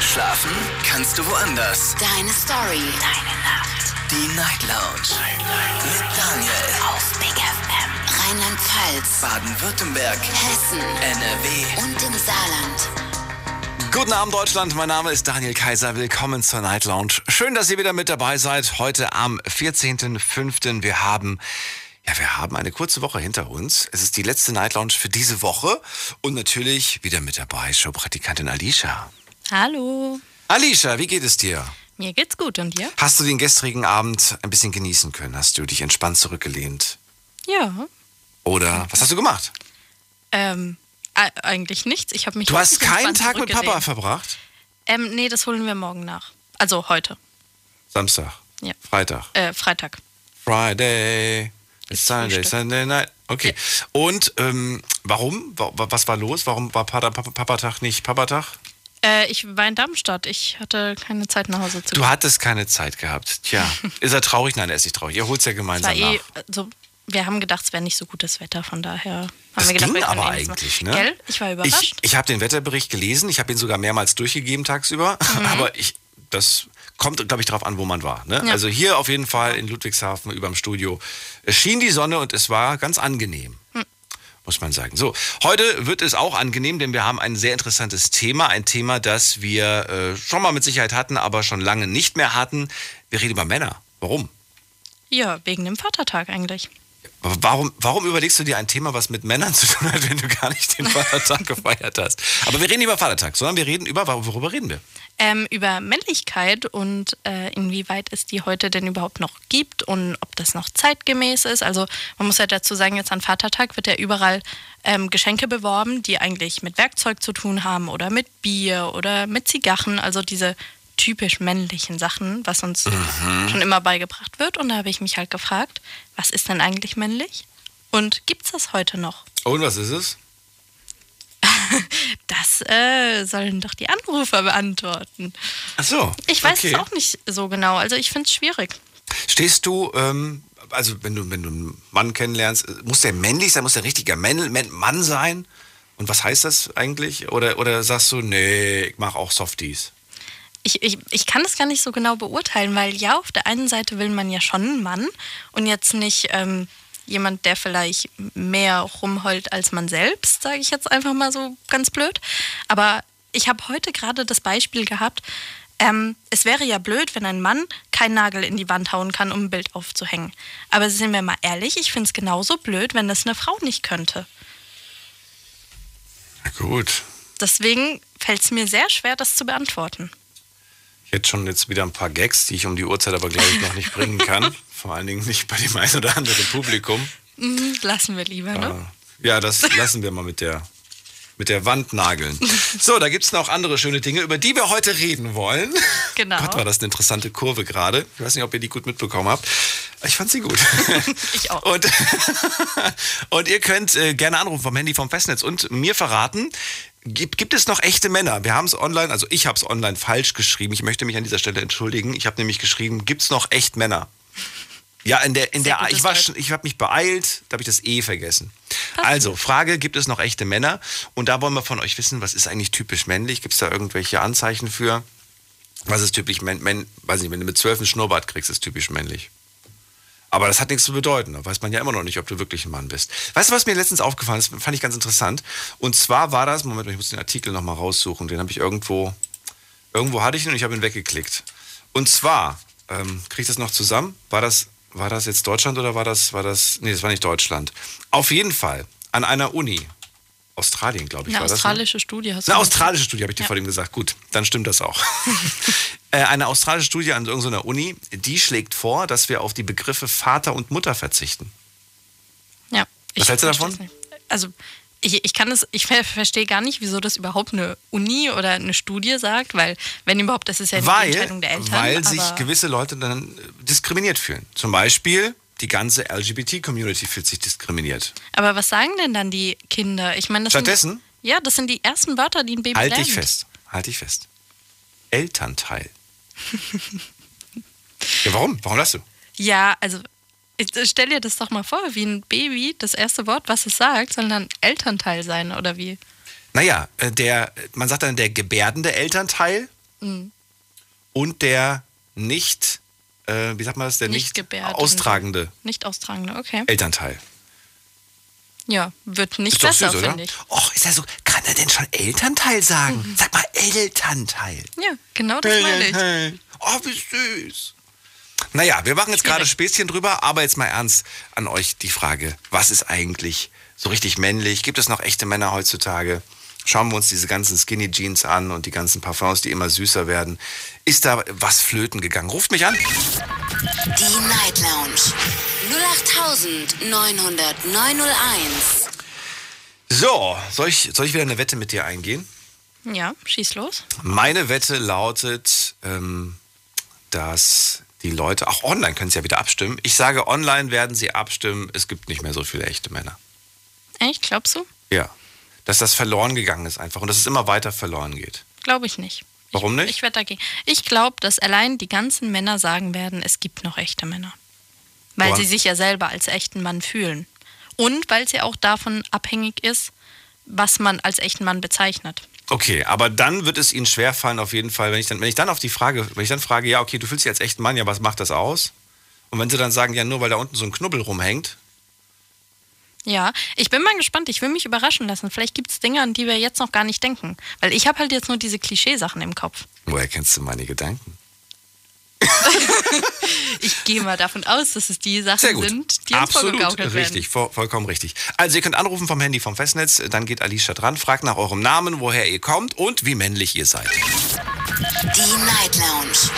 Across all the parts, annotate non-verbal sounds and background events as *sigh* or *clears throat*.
Schlafen kannst du woanders. Deine Story. Deine Nacht. Die Night Lounge. Mit Daniel. Auf Big FM. Rheinland-Pfalz. Baden-Württemberg. Hessen. NRW. Und im Saarland. Guten Abend Deutschland, mein Name ist Daniel Kaiser. Willkommen zur Night Lounge. Schön, dass ihr wieder mit dabei seid. Heute am 14.05. Wir haben ja, wir haben eine kurze Woche hinter uns. Es ist die letzte Night Lounge für diese Woche und natürlich wieder mit dabei Showpraktikantin Alicia. Hallo. Alicia, wie geht es dir? Mir geht's gut und dir? Hast du den gestrigen Abend ein bisschen genießen können? Hast du dich entspannt zurückgelehnt? Ja. Oder was hast du gemacht? Ähm, eigentlich nichts. Ich habe mich Du hast keinen Tag mit Papa verbracht? Ähm, nee, das holen wir morgen nach. Also heute. Samstag, Ja. Freitag, Äh, Freitag. Friday, it's Sunday. Sunday night. Okay. Und ähm, warum? Wa- wa- Was war los? Warum war Papa, Papa, Papatag nicht Papatag? Äh, ich war in Darmstadt. Ich hatte keine Zeit nach Hause zu Du gehen. hattest keine Zeit gehabt. Tja, *laughs* ist er traurig? Nein, er ist nicht traurig. Ihr holt's ja Es war gemeinsam eh, nach. also, wir haben gedacht, es wäre nicht so gutes Wetter, von daher haben Das wir gedacht, ging aber eh eigentlich, ne? Gell? Ich war überrascht. Ich, ich habe den Wetterbericht gelesen. Ich habe ihn sogar mehrmals durchgegeben tagsüber. Mhm. *laughs* Aber ich, das kommt, glaube ich, drauf an, wo man war. Ne? Ja. Also hier auf jeden Fall in Ludwigshafen überm Studio. Es schien die Sonne und es war ganz angenehm. Muss man sagen. So, heute wird es auch angenehm, denn wir haben ein sehr interessantes Thema. Ein Thema, das wir äh, schon mal mit Sicherheit hatten, aber schon lange nicht mehr hatten. Wir reden über Männer. Warum? ja, wegen dem Vatertag eigentlich. Warum, warum überlegst du dir ein Thema, was mit Männern zu tun hat, wenn du gar nicht den Vatertag *laughs* gefeiert hast? Aber wir reden nicht über Vatertag, sondern wir reden über, worüber reden wir? ähm, über Männlichkeit und äh, inwieweit es die heute denn überhaupt noch gibt und ob das noch zeitgemäß ist. Also man muss ja dazu sagen, jetzt an Vatertag wird ja überall ähm, Geschenke beworben, die eigentlich mit Werkzeug zu tun haben oder mit Bier oder mit Zigarren, also diese typisch männlichen Sachen, was uns schon immer beigebracht wird. Und da habe ich mich halt gefragt, was ist denn eigentlich männlich? Und gibt es das heute noch? Und was ist es? *laughs* Das äh, sollen doch die Anrufer beantworten. Ach so. Ich weiß okay. es auch nicht so genau. Also ich finde es schwierig. Stehst du, ähm, also wenn du, wenn du einen Mann kennenlernst, äh, muss der männlich sein, muss der richtiger Mann sein? Und was heißt das eigentlich? Oder, oder sagst du, nee, ich mache auch Softies? Ich, ich, ich kann das gar nicht so genau beurteilen, weil ja, auf der einen Seite will man ja schon einen Mann und jetzt nicht ähm, jemand, der vielleicht mehr rumheult als man selbst, sage ich jetzt einfach mal so ganz blöd. Aber ich habe heute gerade das Beispiel gehabt, ähm, es wäre ja blöd, wenn ein Mann keinen Nagel in die Wand hauen kann, um ein Bild aufzuhängen. Aber sind wir mal ehrlich, ich finde es genauso blöd, wenn das eine Frau nicht könnte. Na gut. Deswegen fällt es mir sehr schwer, das zu beantworten. Hätte schon jetzt wieder ein paar Gags, die ich um die Uhrzeit aber, glaube ich, noch nicht bringen kann. *laughs* Vor allen Dingen nicht bei dem einen oder anderen Publikum. Mhm, lassen wir lieber, ne? Ja, das lassen wir mal mit der, mit der Wand nageln. So, da gibt es noch andere schöne Dinge, über die wir heute reden wollen. Genau. Gott, war das eine interessante Kurve gerade. Ich weiß nicht, ob ihr die gut mitbekommen habt. Ich fand sie gut. *laughs* Ich auch. Und, *laughs* und ihr könnt äh, gerne anrufen vom Handy vom Festnetz und mir verraten, gibt, gibt es noch echte Männer? Wir haben es online, also ich habe es online falsch geschrieben. Ich möchte mich an dieser Stelle entschuldigen. Ich habe nämlich geschrieben, gibt es noch echt Männer? Ja, in der, in Sehr der, ich war, schon- ich habe mich beeilt, da habe ich das E vergessen. Also, Frage, gibt es noch echte Männer? Und da wollen wir von euch wissen, was ist eigentlich typisch männlich? Gibt es da irgendwelche Anzeichen für? Was ist typisch männlich? Weiß nicht, wenn du mit zwölf einen Schnurrbart kriegst, ist typisch männlich. Aber das hat nichts zu bedeuten. Da weiß man ja immer noch nicht, ob du wirklich ein Mann bist. Weißt du, was mir letztens aufgefallen ist? Fand ich ganz interessant. Und zwar war das, Moment, ich muss den Artikel nochmal raussuchen. Den habe ich irgendwo, irgendwo hatte ich ihn und ich habe ihn weggeklickt. Und zwar, ähm, kriege ich das noch zusammen? War das, war das jetzt Deutschland oder war das, war das, nee, das war nicht Deutschland. Auf jeden Fall, an einer Uni. Australien, glaube ich, Eine war das. ne? australische Studie hast du Eine australische Studie, habe ich dir Ja. vor dem gesagt. Gut, dann stimmt das auch. *laughs* Äh, Eine australische Studie an irgendeiner Uni, die schlägt vor, dass wir auf die Begriffe Vater und Mutter verzichten. Ja. Was hältst du davon? Also ich, ich kann es, ich ver- verstehe gar nicht, wieso das überhaupt eine Uni oder eine Studie sagt, weil wenn überhaupt, das ist ja die weil Entscheidung der Eltern. weil sich gewisse Leute dann äh, diskriminiert fühlen. Zum Beispiel die ganze LGBT-Community fühlt sich diskriminiert. aber was sagen denn dann die Kinder? Ich meine, das Stattdessen? Sind, ja, das sind die ersten Wörter, die ein Baby Halt lernt. dich fest, halt dich fest. Elternteil. Ja, warum? Warum lachst du? Ja, also ich- stell dir das doch mal vor, wie ein Baby, das erste Wort, was es sagt, soll dann Elternteil sein oder wie? Naja, äh, der, man sagt dann der gebärdende Elternteil Mhm. und der nicht, äh, wie sagt man das, der Nicht nicht, austragende Nicht austragende, okay. Elternteil. Ja, wird nicht Ist besser, finde ich. Och, ist er so, kann er denn schon Elternteil sagen? Mhm. Sag mal Elternteil. Ja, genau das meine ich. Oh, wie süß. Naja, wir machen jetzt gerade. Späßchen drüber, aber jetzt mal ernst an euch die Frage, was ist eigentlich so richtig männlich? Gibt es noch echte Männer heutzutage? Schauen wir uns diese ganzen Skinny Jeans an und die ganzen Parfums, die immer süßer werden. Ist da was flöten gegangen? Ruft mich an. Die Night Lounge 0890901. So, soll ich, soll ich wieder eine Wette mit dir eingehen? Ja, schieß los. Meine Wette lautet, ähm, dass die Leute, auch online können sie ja wieder abstimmen. Ich sage, online werden sie abstimmen, es gibt nicht mehr so viele echte Männer. Echt, glaubst du? Ja. Dass das verloren gegangen ist einfach und dass es immer weiter verloren geht. Glaube ich nicht. Warum ich, nicht? Ich werde dagegen. Ich glaube, dass allein die ganzen Männer sagen werden, es gibt noch echte Männer. Weil Woran? sie sich ja selber als echten Mann fühlen. Und weil es ja auch davon abhängig ist, was man als echten Mann bezeichnet. Okay, aber dann wird es ihnen schwerfallen auf jeden Fall, wenn ich dann, wenn ich dann auf die Frage, wenn ich dann frage, ja, okay, du fühlst dich als echten Mann, ja, was macht das aus? Und wenn sie dann sagen, ja, nur weil da unten so ein Knubbel rumhängt, Ja, ich bin mal gespannt. Ich will mich überraschen lassen. Vielleicht gibt es Dinge, an die wir jetzt noch gar nicht denken. Weil ich habe halt jetzt nur diese Klischeesachen im Kopf. woher kennst du meine Gedanken? *laughs* Ich gehe mal davon aus, dass es die Sachen Sehr gut. sind, die uns Absolut vorgegaukelt werden. richtig, voll, vollkommen richtig. Also ihr könnt anrufen vom Handy vom Festnetz, dann geht Alicia dran, fragt nach eurem Namen, woher ihr kommt und wie männlich ihr seid. Die Night Lounge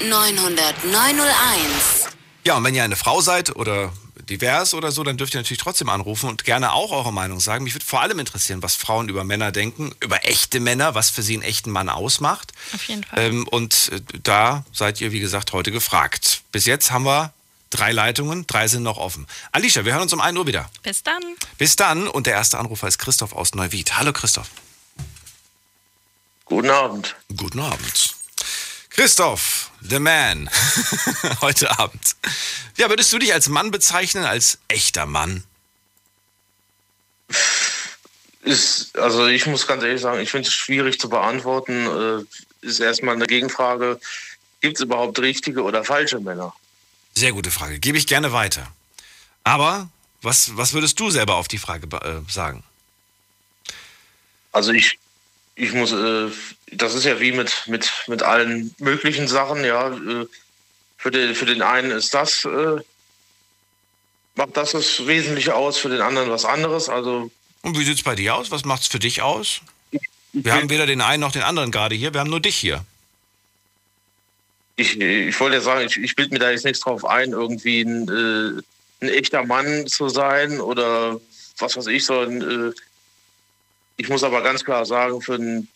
0890901. Ja, und wenn ihr eine Frau seid oder divers oder so, dann dürft ihr natürlich trotzdem anrufen und gerne auch eure Meinung sagen. Mich würde vor allem interessieren, was Frauen über Männer denken, über echte Männer, was für sie einen echten Mann ausmacht. Auf jeden Fall. Ähm, und äh, da seid ihr, wie gesagt, heute gefragt. Bis jetzt haben wir drei Leitungen, drei sind noch offen. Alicia, wir hören uns um 1 Uhr wieder. Bis dann. Bis dann und der erste Anrufer ist Christoph aus Neuwied. Hallo Christoph. Guten Abend. Guten Abend. Christoph, the man, *laughs* heute Abend. Ja, würdest du dich als Mann bezeichnen, als echter Mann? Ist, also ich muss ganz ehrlich sagen, ich finde es schwierig zu beantworten. Äh, ist erstmal eine Gegenfrage. Gibt es überhaupt richtige oder falsche Männer? Sehr gute Frage. Gebe ich gerne weiter. Aber was, was würdest du selber auf die Frage äh, sagen? Also ich, ich muss, äh, das ist ja wie mit, mit, mit allen möglichen Sachen, ja. Äh, für, den, für den einen ist das, äh, macht das das Wesentliche aus, für den anderen was anderes. Also Und wie sieht es bei dir aus? Was macht es für dich aus? Wir haben weder den einen noch den anderen gerade hier, wir haben nur dich hier. ich, ich wollte ja sagen, ich, ich bilde mir da jetzt nichts drauf ein, irgendwie ein, äh, ein echter Mann zu sein oder was weiß ich, so ein, äh, ich muss aber ganz klar sagen, für einen,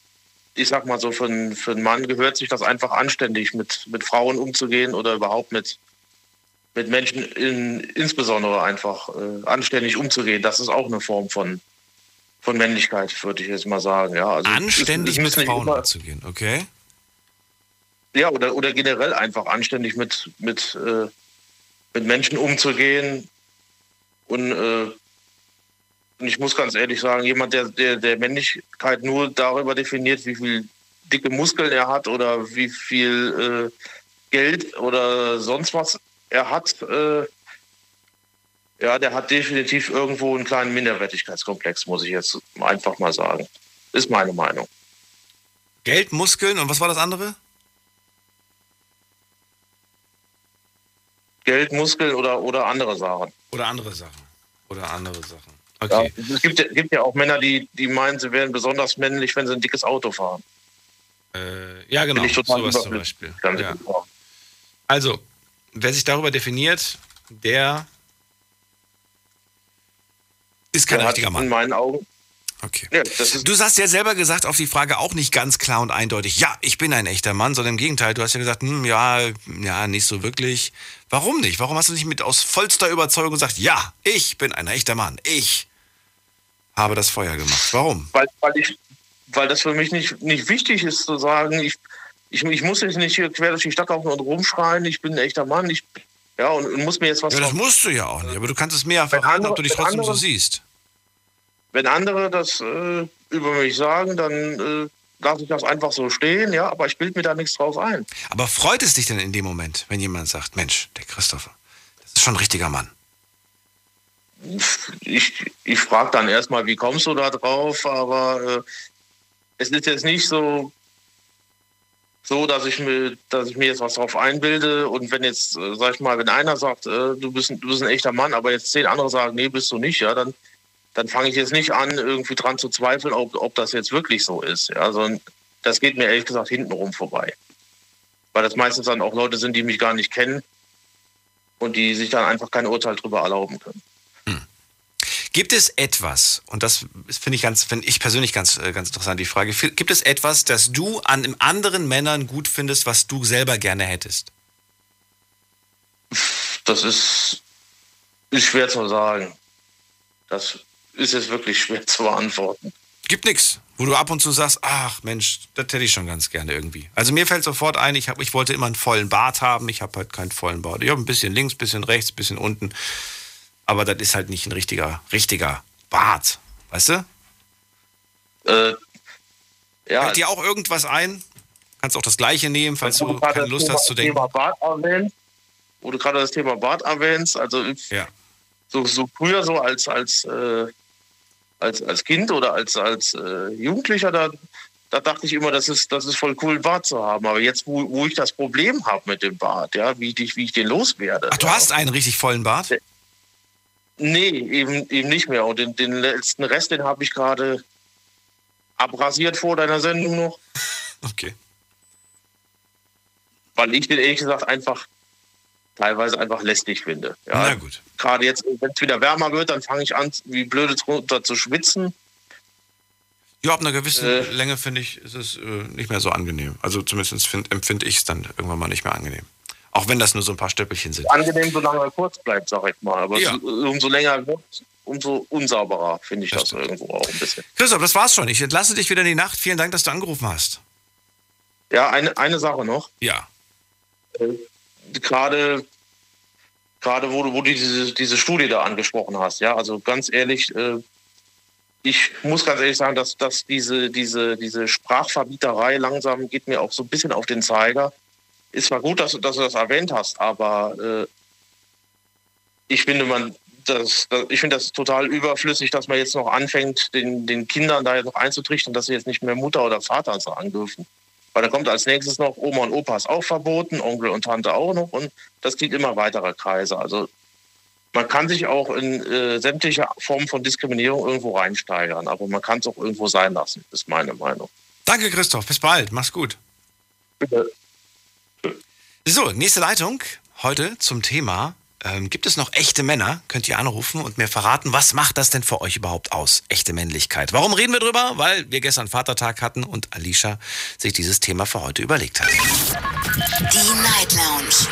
ich sag mal so, für einen, für einen Mann gehört sich das einfach anständig, mit, mit Frauen umzugehen oder überhaupt mit, mit Menschen in, insbesondere einfach äh, anständig umzugehen. Das ist auch eine Form von, von Männlichkeit, würde ich jetzt mal sagen. Ja, also es- Anständig es mit müssen nicht Frauen immer- umzugehen, okay? ja, oder, oder generell einfach anständig mit, mit, äh, mit Menschen umzugehen. Und, äh, und ich muss ganz ehrlich sagen, jemand, der, der, der Männlichkeit nur darüber definiert, wie viel dicke Muskeln er hat oder wie viel äh, Geld oder sonst was er hat, äh, ja, der hat definitiv irgendwo einen kleinen Minderwertigkeitskomplex, muss ich jetzt einfach mal sagen. Ist meine Meinung. Geld, Muskeln und was war das andere? Geld, Muskeln oder, oder andere Sachen. Oder andere Sachen. Oder andere Sachen. Ja, Okay. es gibt, ja- gibt ja auch Männer, die, die meinen, sie wären besonders männlich, wenn sie ein dickes Auto fahren. Äh, ja, genau. Sowas zum. Beispiel. Ja. Also, wer sich darüber definiert, der ist kein Der richtiger in Mann. meinen Augen. Okay. Ja, Du hast ja selber gesagt auf die Frage auch nicht ganz klar und eindeutig, ja, ich bin ein echter Mann, sondern im Gegenteil, du hast ja gesagt, hm, ja, ja, nicht so wirklich. Warum nicht? Warum hast du nicht mit aus vollster Überzeugung gesagt, ja, ich bin ein echter Mann, ich habe das Feuer gemacht. Warum? weil, weil, ich, weil das für mich nicht, nicht wichtig ist zu sagen, ich, ich, ich muss jetzt nicht hier quer durch die Stadt laufen und rumschreien, ich bin ein echter Mann, ich, ja, und, und muss mir jetzt was Ja, das musst du ja auch nicht, aber du kannst es mir ja verraten, andere- ob du dich trotzdem so andere- siehst. Wenn andere das äh, über mich sagen, dann äh, lasse ich das einfach so stehen, ja, aber ich bilde mir da nichts drauf ein. Aber freut es dich denn in dem Moment, wenn jemand sagt, Mensch, der Christopher, das ist schon ein richtiger Mann? Ich, ich frage dann erstmal, wie kommst du da drauf, aber äh, es ist jetzt nicht so, so, dass ich mir, dass ich mir jetzt was drauf einbilde und wenn jetzt, äh, sag ich mal, wenn einer sagt, äh, du bist, du bist ein echter Mann, aber jetzt zehn andere sagen, nee, bist du nicht, ja, dann, dann fange ich jetzt nicht an, irgendwie dran zu zweifeln, ob, ob das jetzt wirklich so ist. Ja, sondern das geht mir ehrlich gesagt hintenrum vorbei. Weil das meistens dann auch Leute sind, die mich gar nicht kennen und die sich dann einfach kein Urteil drüber erlauben können. Gibt es etwas, und das finde ich ganz, finde ich persönlich ganz, äh, ganz interessant, die Frage, gibt es etwas, das du an anderen Männern gut findest, was du selber gerne hättest? Das ist, ist schwer zu sagen. Das ist jetzt wirklich schwer *laughs* zu beantworten. Gibt nichts, wo du ab und zu sagst, ach Mensch, das hätte ich schon ganz gerne irgendwie. Also mir fällt sofort ein, ich, hab, ich wollte immer einen vollen Bart haben, ich habe halt keinen vollen Bart. Ich habe ein bisschen links, ein bisschen rechts, ein bisschen unten aber das ist halt nicht ein richtiger, richtiger Bart. Weißt du? Äh, ja. Fällt dir auch irgendwas ein? Kannst auch das gleiche nehmen, falls du, keine Lust Thema, hast zu denken. Thema Bart erwähnt, wo du gerade das Thema Bart erwähnst, also ja. so, so früher so als, als, äh, als, als Kind oder als, als äh, Jugendlicher, da, da dachte ich immer, das ist, das ist voll cool, einen Bart zu haben. Aber jetzt, wo, wo ich das Problem habe mit dem Bart, ja, wie ich, wie ich den loswerde. Ach, du ja. hast einen richtig vollen Bart? Nee, eben, eben nicht mehr. Und den, den letzten Rest, den habe ich gerade abrasiert vor deiner Sendung noch. *laughs* Okay. Weil ich den ehrlich gesagt einfach teilweise einfach lästig finde. Ja. Na gut. Gerade jetzt, wenn es wieder wärmer wird, dann fange ich an, wie blöde drunter zu schwitzen. Ja, ab einer gewissen Äh. Länge finde ich, ist es äh, nicht mehr so angenehm. Also zumindest find, empfinde ich es dann irgendwann mal nicht mehr angenehm. Auch wenn das nur so ein paar Stöppelchen sind. Angenehm, solange er kurz bleibt, sag ich mal. Aber Ja. so, umso länger wird, umso unsauberer finde ich Das das, irgendwo auch ein bisschen. Christoph, das war's schon. Ich entlasse dich wieder in die Nacht. Vielen Dank, dass du angerufen hast. Ja, eine, eine Sache noch. Ja. gerade gerade wo du, wo du diese, diese Studie da angesprochen hast, ja, also ganz ehrlich, äh, ich muss ganz ehrlich sagen, dass, dass diese, diese, diese Sprachverbieterei langsam geht mir auch so ein bisschen auf den Zeiger. Ist zwar gut, dass, du- dass du das erwähnt hast, aber äh, ich finde man das, das, ich finde das total überflüssig, dass man jetzt noch anfängt, den, den Kindern da jetzt noch einzutrichtern, dass sie jetzt nicht mehr Mutter oder Vater sagen dürfen. Weil da kommt als nächstes noch Oma und Opa ist auch verboten, Onkel und Tante auch noch und das zieht immer weitere Kreise. Also man kann sich auch in äh, sämtliche Formen von Diskriminierung irgendwo reinsteigern, aber man kann es auch irgendwo sein lassen, ist meine Meinung. Danke, Christoph. Bis bald. Mach's gut. Bitte. So, nächste Leitung. Heute zum Thema. Ähm, gibt es noch echte Männer? Könnt ihr anrufen und mir verraten, was macht das denn für euch überhaupt aus? Echte Männlichkeit. Warum reden wir drüber? Weil wir gestern Vatertag hatten und Alicia sich dieses Thema für heute überlegt hat. Die Night Lounge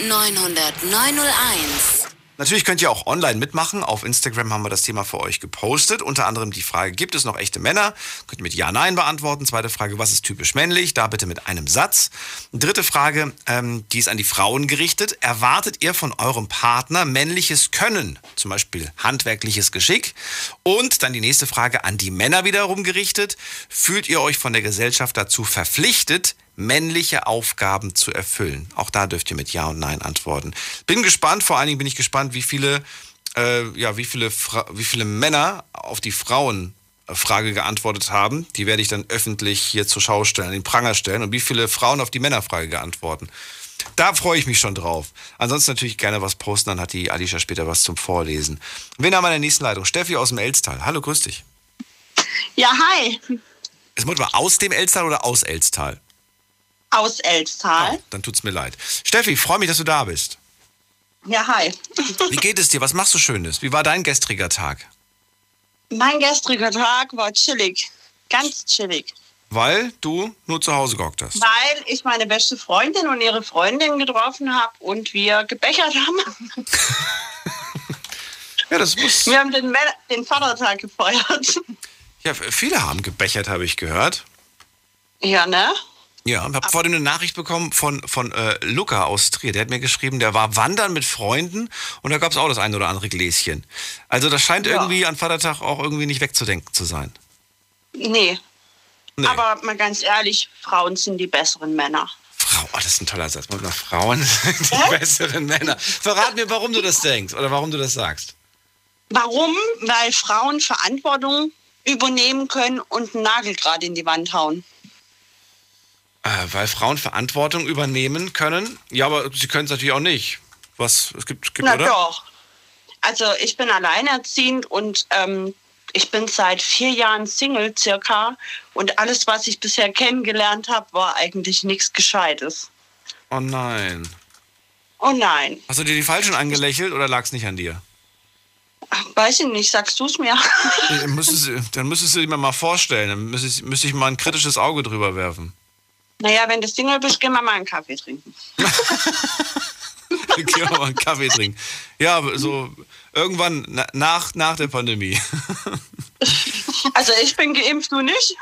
0890901. Natürlich könnt ihr auch online mitmachen. Auf Instagram haben wir das Thema für euch gepostet. Unter anderem die Frage, gibt es noch echte Männer? Könnt ihr mit Ja, Nein beantworten. Zweite Frage, was ist typisch männlich? Da bitte mit einem Satz. Dritte Frage, ähm, die ist an die Frauen gerichtet. Erwartet ihr von eurem Partner männliches Können? Zum Beispiel handwerkliches Geschick. Und dann die nächste Frage an die Männer wiederum gerichtet. Fühlt ihr euch von der Gesellschaft dazu verpflichtet, männliche Aufgaben zu erfüllen? Auch da dürft ihr mit Ja und Nein antworten. Bin gespannt, vor allen Dingen bin ich gespannt, wie viele, äh, ja, wie viele, Fra wie viele Männer auf die Frauenfrage geantwortet haben. Die werde ich dann öffentlich hier zur Schau stellen, den Pranger stellen. Und wie viele Frauen auf die Männerfrage geantworten. Da freue ich mich schon drauf. Ansonsten natürlich gerne was posten, dann hat die Alicia später was zum Vorlesen. Wen haben wir in der nächsten Leitung? Steffi aus dem Elstal. Hallo, grüß dich. Ja, hi, Es muss mal aus dem Elstal oder aus Elstal? Aus Elstal. Oh, dann tut's mir leid. Steffi, freue mich, dass du da bist. Ja, hi. Wie geht es dir? Was machst du Schönes? Wie war dein gestriger Tag? Mein gestriger Tag war chillig, ganz chillig, Weil du nur zu Hause gehockt hast. weil ich meine beste Freundin und ihre Freundin getroffen habe und wir gebechert haben. *laughs* Ja, das muss. Wir haben den, Mä- den Vatertag gefeiert. Ja, viele haben gebechert, habe ich gehört. Ja, ne? Ja, ich habe vorhin eine Nachricht bekommen von, von äh, Luca aus Trier. Der hat mir geschrieben, der war wandern mit Freunden und da gab es auch das ein oder andere Gläschen. Also das scheint Ja. irgendwie an Vatertag auch irgendwie nicht wegzudenken zu sein. Nee. Nee. Aber mal ganz ehrlich, Frauen sind die besseren Männer. Frau, oh, das ist ein toller Satz. Mal Frauen *laughs* sind die besseren Männer. Verrat mir, warum du das denkst oder warum du das sagst. Warum? Weil Frauen Verantwortung übernehmen können und einen Nagel gerade in die Wand hauen. Äh, weil Frauen Verantwortung übernehmen können. Ja, aber sie können es natürlich auch nicht. Was es gibt, gibt Na oder? doch. Also ich bin alleinerziehend und ähm, ich bin seit vier Jahren Single circa und alles, was ich bisher kennengelernt habe, war eigentlich nichts Gescheites. Oh nein. Oh nein, Hast du dir die Falschen angelächelt oder lag es nicht an dir? Weiß ich nicht, sagst du es mir? Dann müsstest, du- dann müsstest du dir mal vorstellen. Dann müsste ich, müsste ich mal ein kritisches Auge drüber werfen. Naja, wenn du Single bist, gehen wir mal einen Kaffee trinken. *laughs* Gehen wir mal einen Kaffee trinken. Ja, so irgendwann na, nach, nach der Pandemie. *laughs* Also ich bin geimpft, du nicht?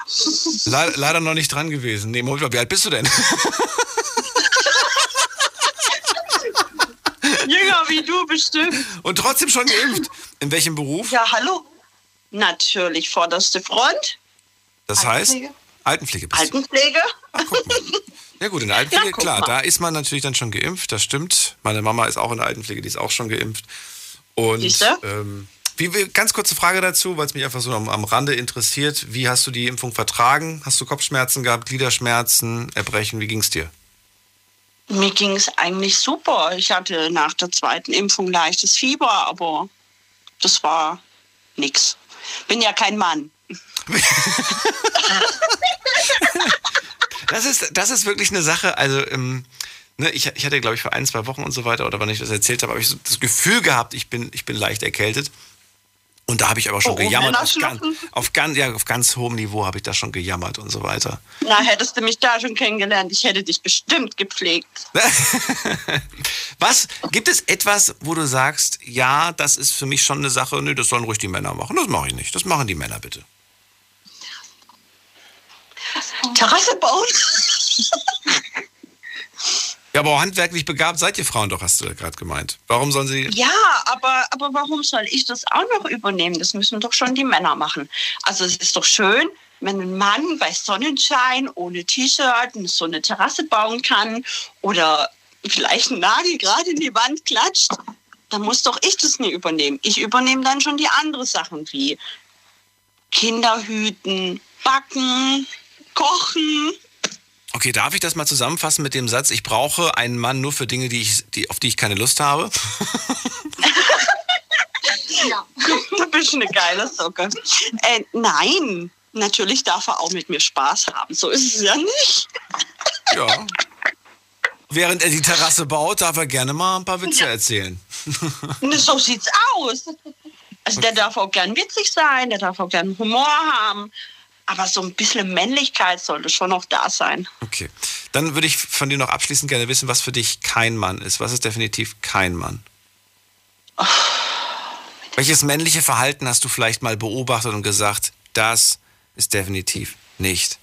Le leider noch nicht dran gewesen. Nee, Moment mal, wie alt bist du denn? *laughs* Jünger wie du bestimmt. Und trotzdem schon geimpft. In welchem Beruf? Ja, hallo? Natürlich, vorderste Front, Das heißt? Altenpflege. Altenpflege bist du. Altenpflege. Ja gut, in der Altenpflege, Ja, guck klar, mal. da ist man natürlich dann schon geimpft, das stimmt. Meine Mama ist auch in der Altenpflege, die ist auch schon geimpft. Und ähm, wie, wie, ganz kurze Frage dazu, weil es mich einfach so am, am Rande interessiert. Wie hast du die Impfung vertragen? Hast du Kopfschmerzen gehabt, Gliederschmerzen, Erbrechen? Wie ging's dir? Mir ging es eigentlich super. Ich hatte nach der zweiten Impfung leichtes Fieber, aber das war nix. Bin ja kein Mann. *laughs* *laughs* Das ist, das ist wirklich eine Sache, also ähm, ne, ich, ich hatte, glaube ich, vor ein, zwei Wochen und so weiter, oder wann ich das erzählt habe, habe ich so das Gefühl gehabt, ich bin, ich bin leicht erkältet. Und da habe ich aber schon Oh, gejammert. Auf, ganz, auf, ganz, ja, auf ganz hohem Niveau habe ich da schon gejammert und so weiter. Na, hättest du mich da schon kennengelernt, ich hätte dich bestimmt gepflegt. *laughs* Was? Gibt es etwas, wo du sagst, ja, das ist für mich schon eine Sache, nö, das sollen ruhig die Männer machen. Das mache ich nicht. Das machen die Männer bitte. *laughs* Terrasse bauen? Ja, aber handwerklich begabt seid ihr Frauen doch, hast du gerade gemeint. Warum sollen sie. Ja, aber, aber warum soll ich das auch noch übernehmen? Das müssen doch schon die Männer machen. Also es ist doch schön, wenn ein Mann bei Sonnenschein ohne T-Shirt so eine Terrasse bauen kann oder vielleicht einen Nagel gerade in die Wand klatscht. Dann muss doch ich das nie übernehmen. Ich übernehme dann schon die anderen Sachen wie Kinder hüten, backen, kochen. Okay, darf ich das mal zusammenfassen mit dem Satz, ich brauche einen Mann nur für Dinge, die ich, die, auf die ich keine Lust habe? Du bist eine geile Socke. Äh, nein, natürlich darf er auch mit mir Spaß haben. So ist es ja nicht. Ja. Während er die Terrasse baut, darf er gerne mal ein paar Witze erzählen. Ne, So sieht's aus. Also der darf auch gern witzig sein, der darf auch gern Humor haben. Aber so ein bisschen Männlichkeit sollte schon noch da sein. Okay. Dann würde ich von dir noch abschließend gerne wissen, was für dich kein Mann ist. Was ist definitiv kein Mann? Welches männliche Verhalten hast du vielleicht mal beobachtet und gesagt, das ist definitiv nicht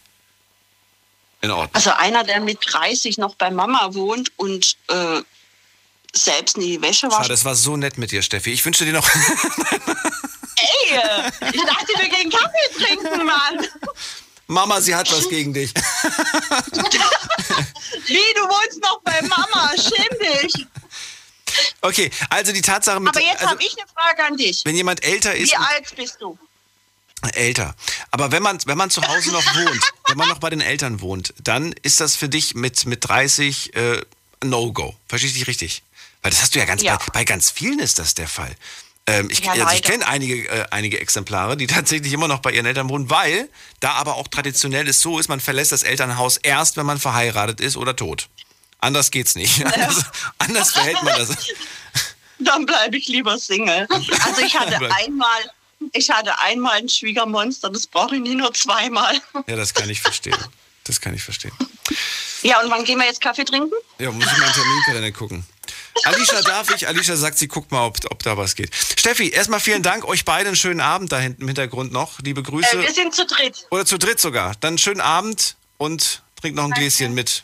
in Ordnung? Also einer, der mit 30 noch bei Mama wohnt und äh, selbst nie die Wäsche Schade, wascht. das war so nett mit dir, Steffi. Ich wünsche dir noch. *laughs* Ey, ich dachte, wir gehen Kaffee trinken, Mann. Mama, sie hat was gegen dich. Wie, du wohnst noch bei Mama, schäm dich. Okay, also die Tatsache mit. Aber jetzt also, habe ich eine Frage an dich. wenn jemand älter ist. Wie alt bist du? Älter. Aber wenn man, wenn man zu Hause noch wohnt, *laughs* wenn man noch bei den Eltern wohnt, dann ist das für dich mit, mit 30 äh, No-Go. Verstehe ich dich richtig? Weil das hast du ja ganz, Ja. Bei, bei ganz vielen ist das der Fall. Ähm, ich Ja, also ich kenne einige, äh, einige Exemplare, die *laughs* tatsächlich immer noch bei ihren Eltern wohnen, weil da aber auch traditionell es so ist, man verlässt das Elternhaus erst, wenn man verheiratet ist oder tot. Anders geht's nicht. *laughs* Anders, anders verhält man das. *laughs* Dann bleibe ich lieber Single. Also ich hatte einmal, ich hatte einmal ein Schwiegermonster, das brauche ich nie nur zweimal. Ja, das kann ich verstehen. Das kann ich verstehen. Ja, und wann gehen wir jetzt Kaffee trinken? Ja, muss ich mal einen Terminkalender gucken. Alicia darf ich. Alicia sagt, sie guckt mal, ob, ob da was geht. Steffi, erstmal vielen Dank. Euch beiden einen schönen Abend da hinten im Hintergrund noch. Liebe Grüße. Äh, wir sind zu dritt. Oder zu dritt sogar. Dann schönen Abend und trinkt noch ein Gläschen mit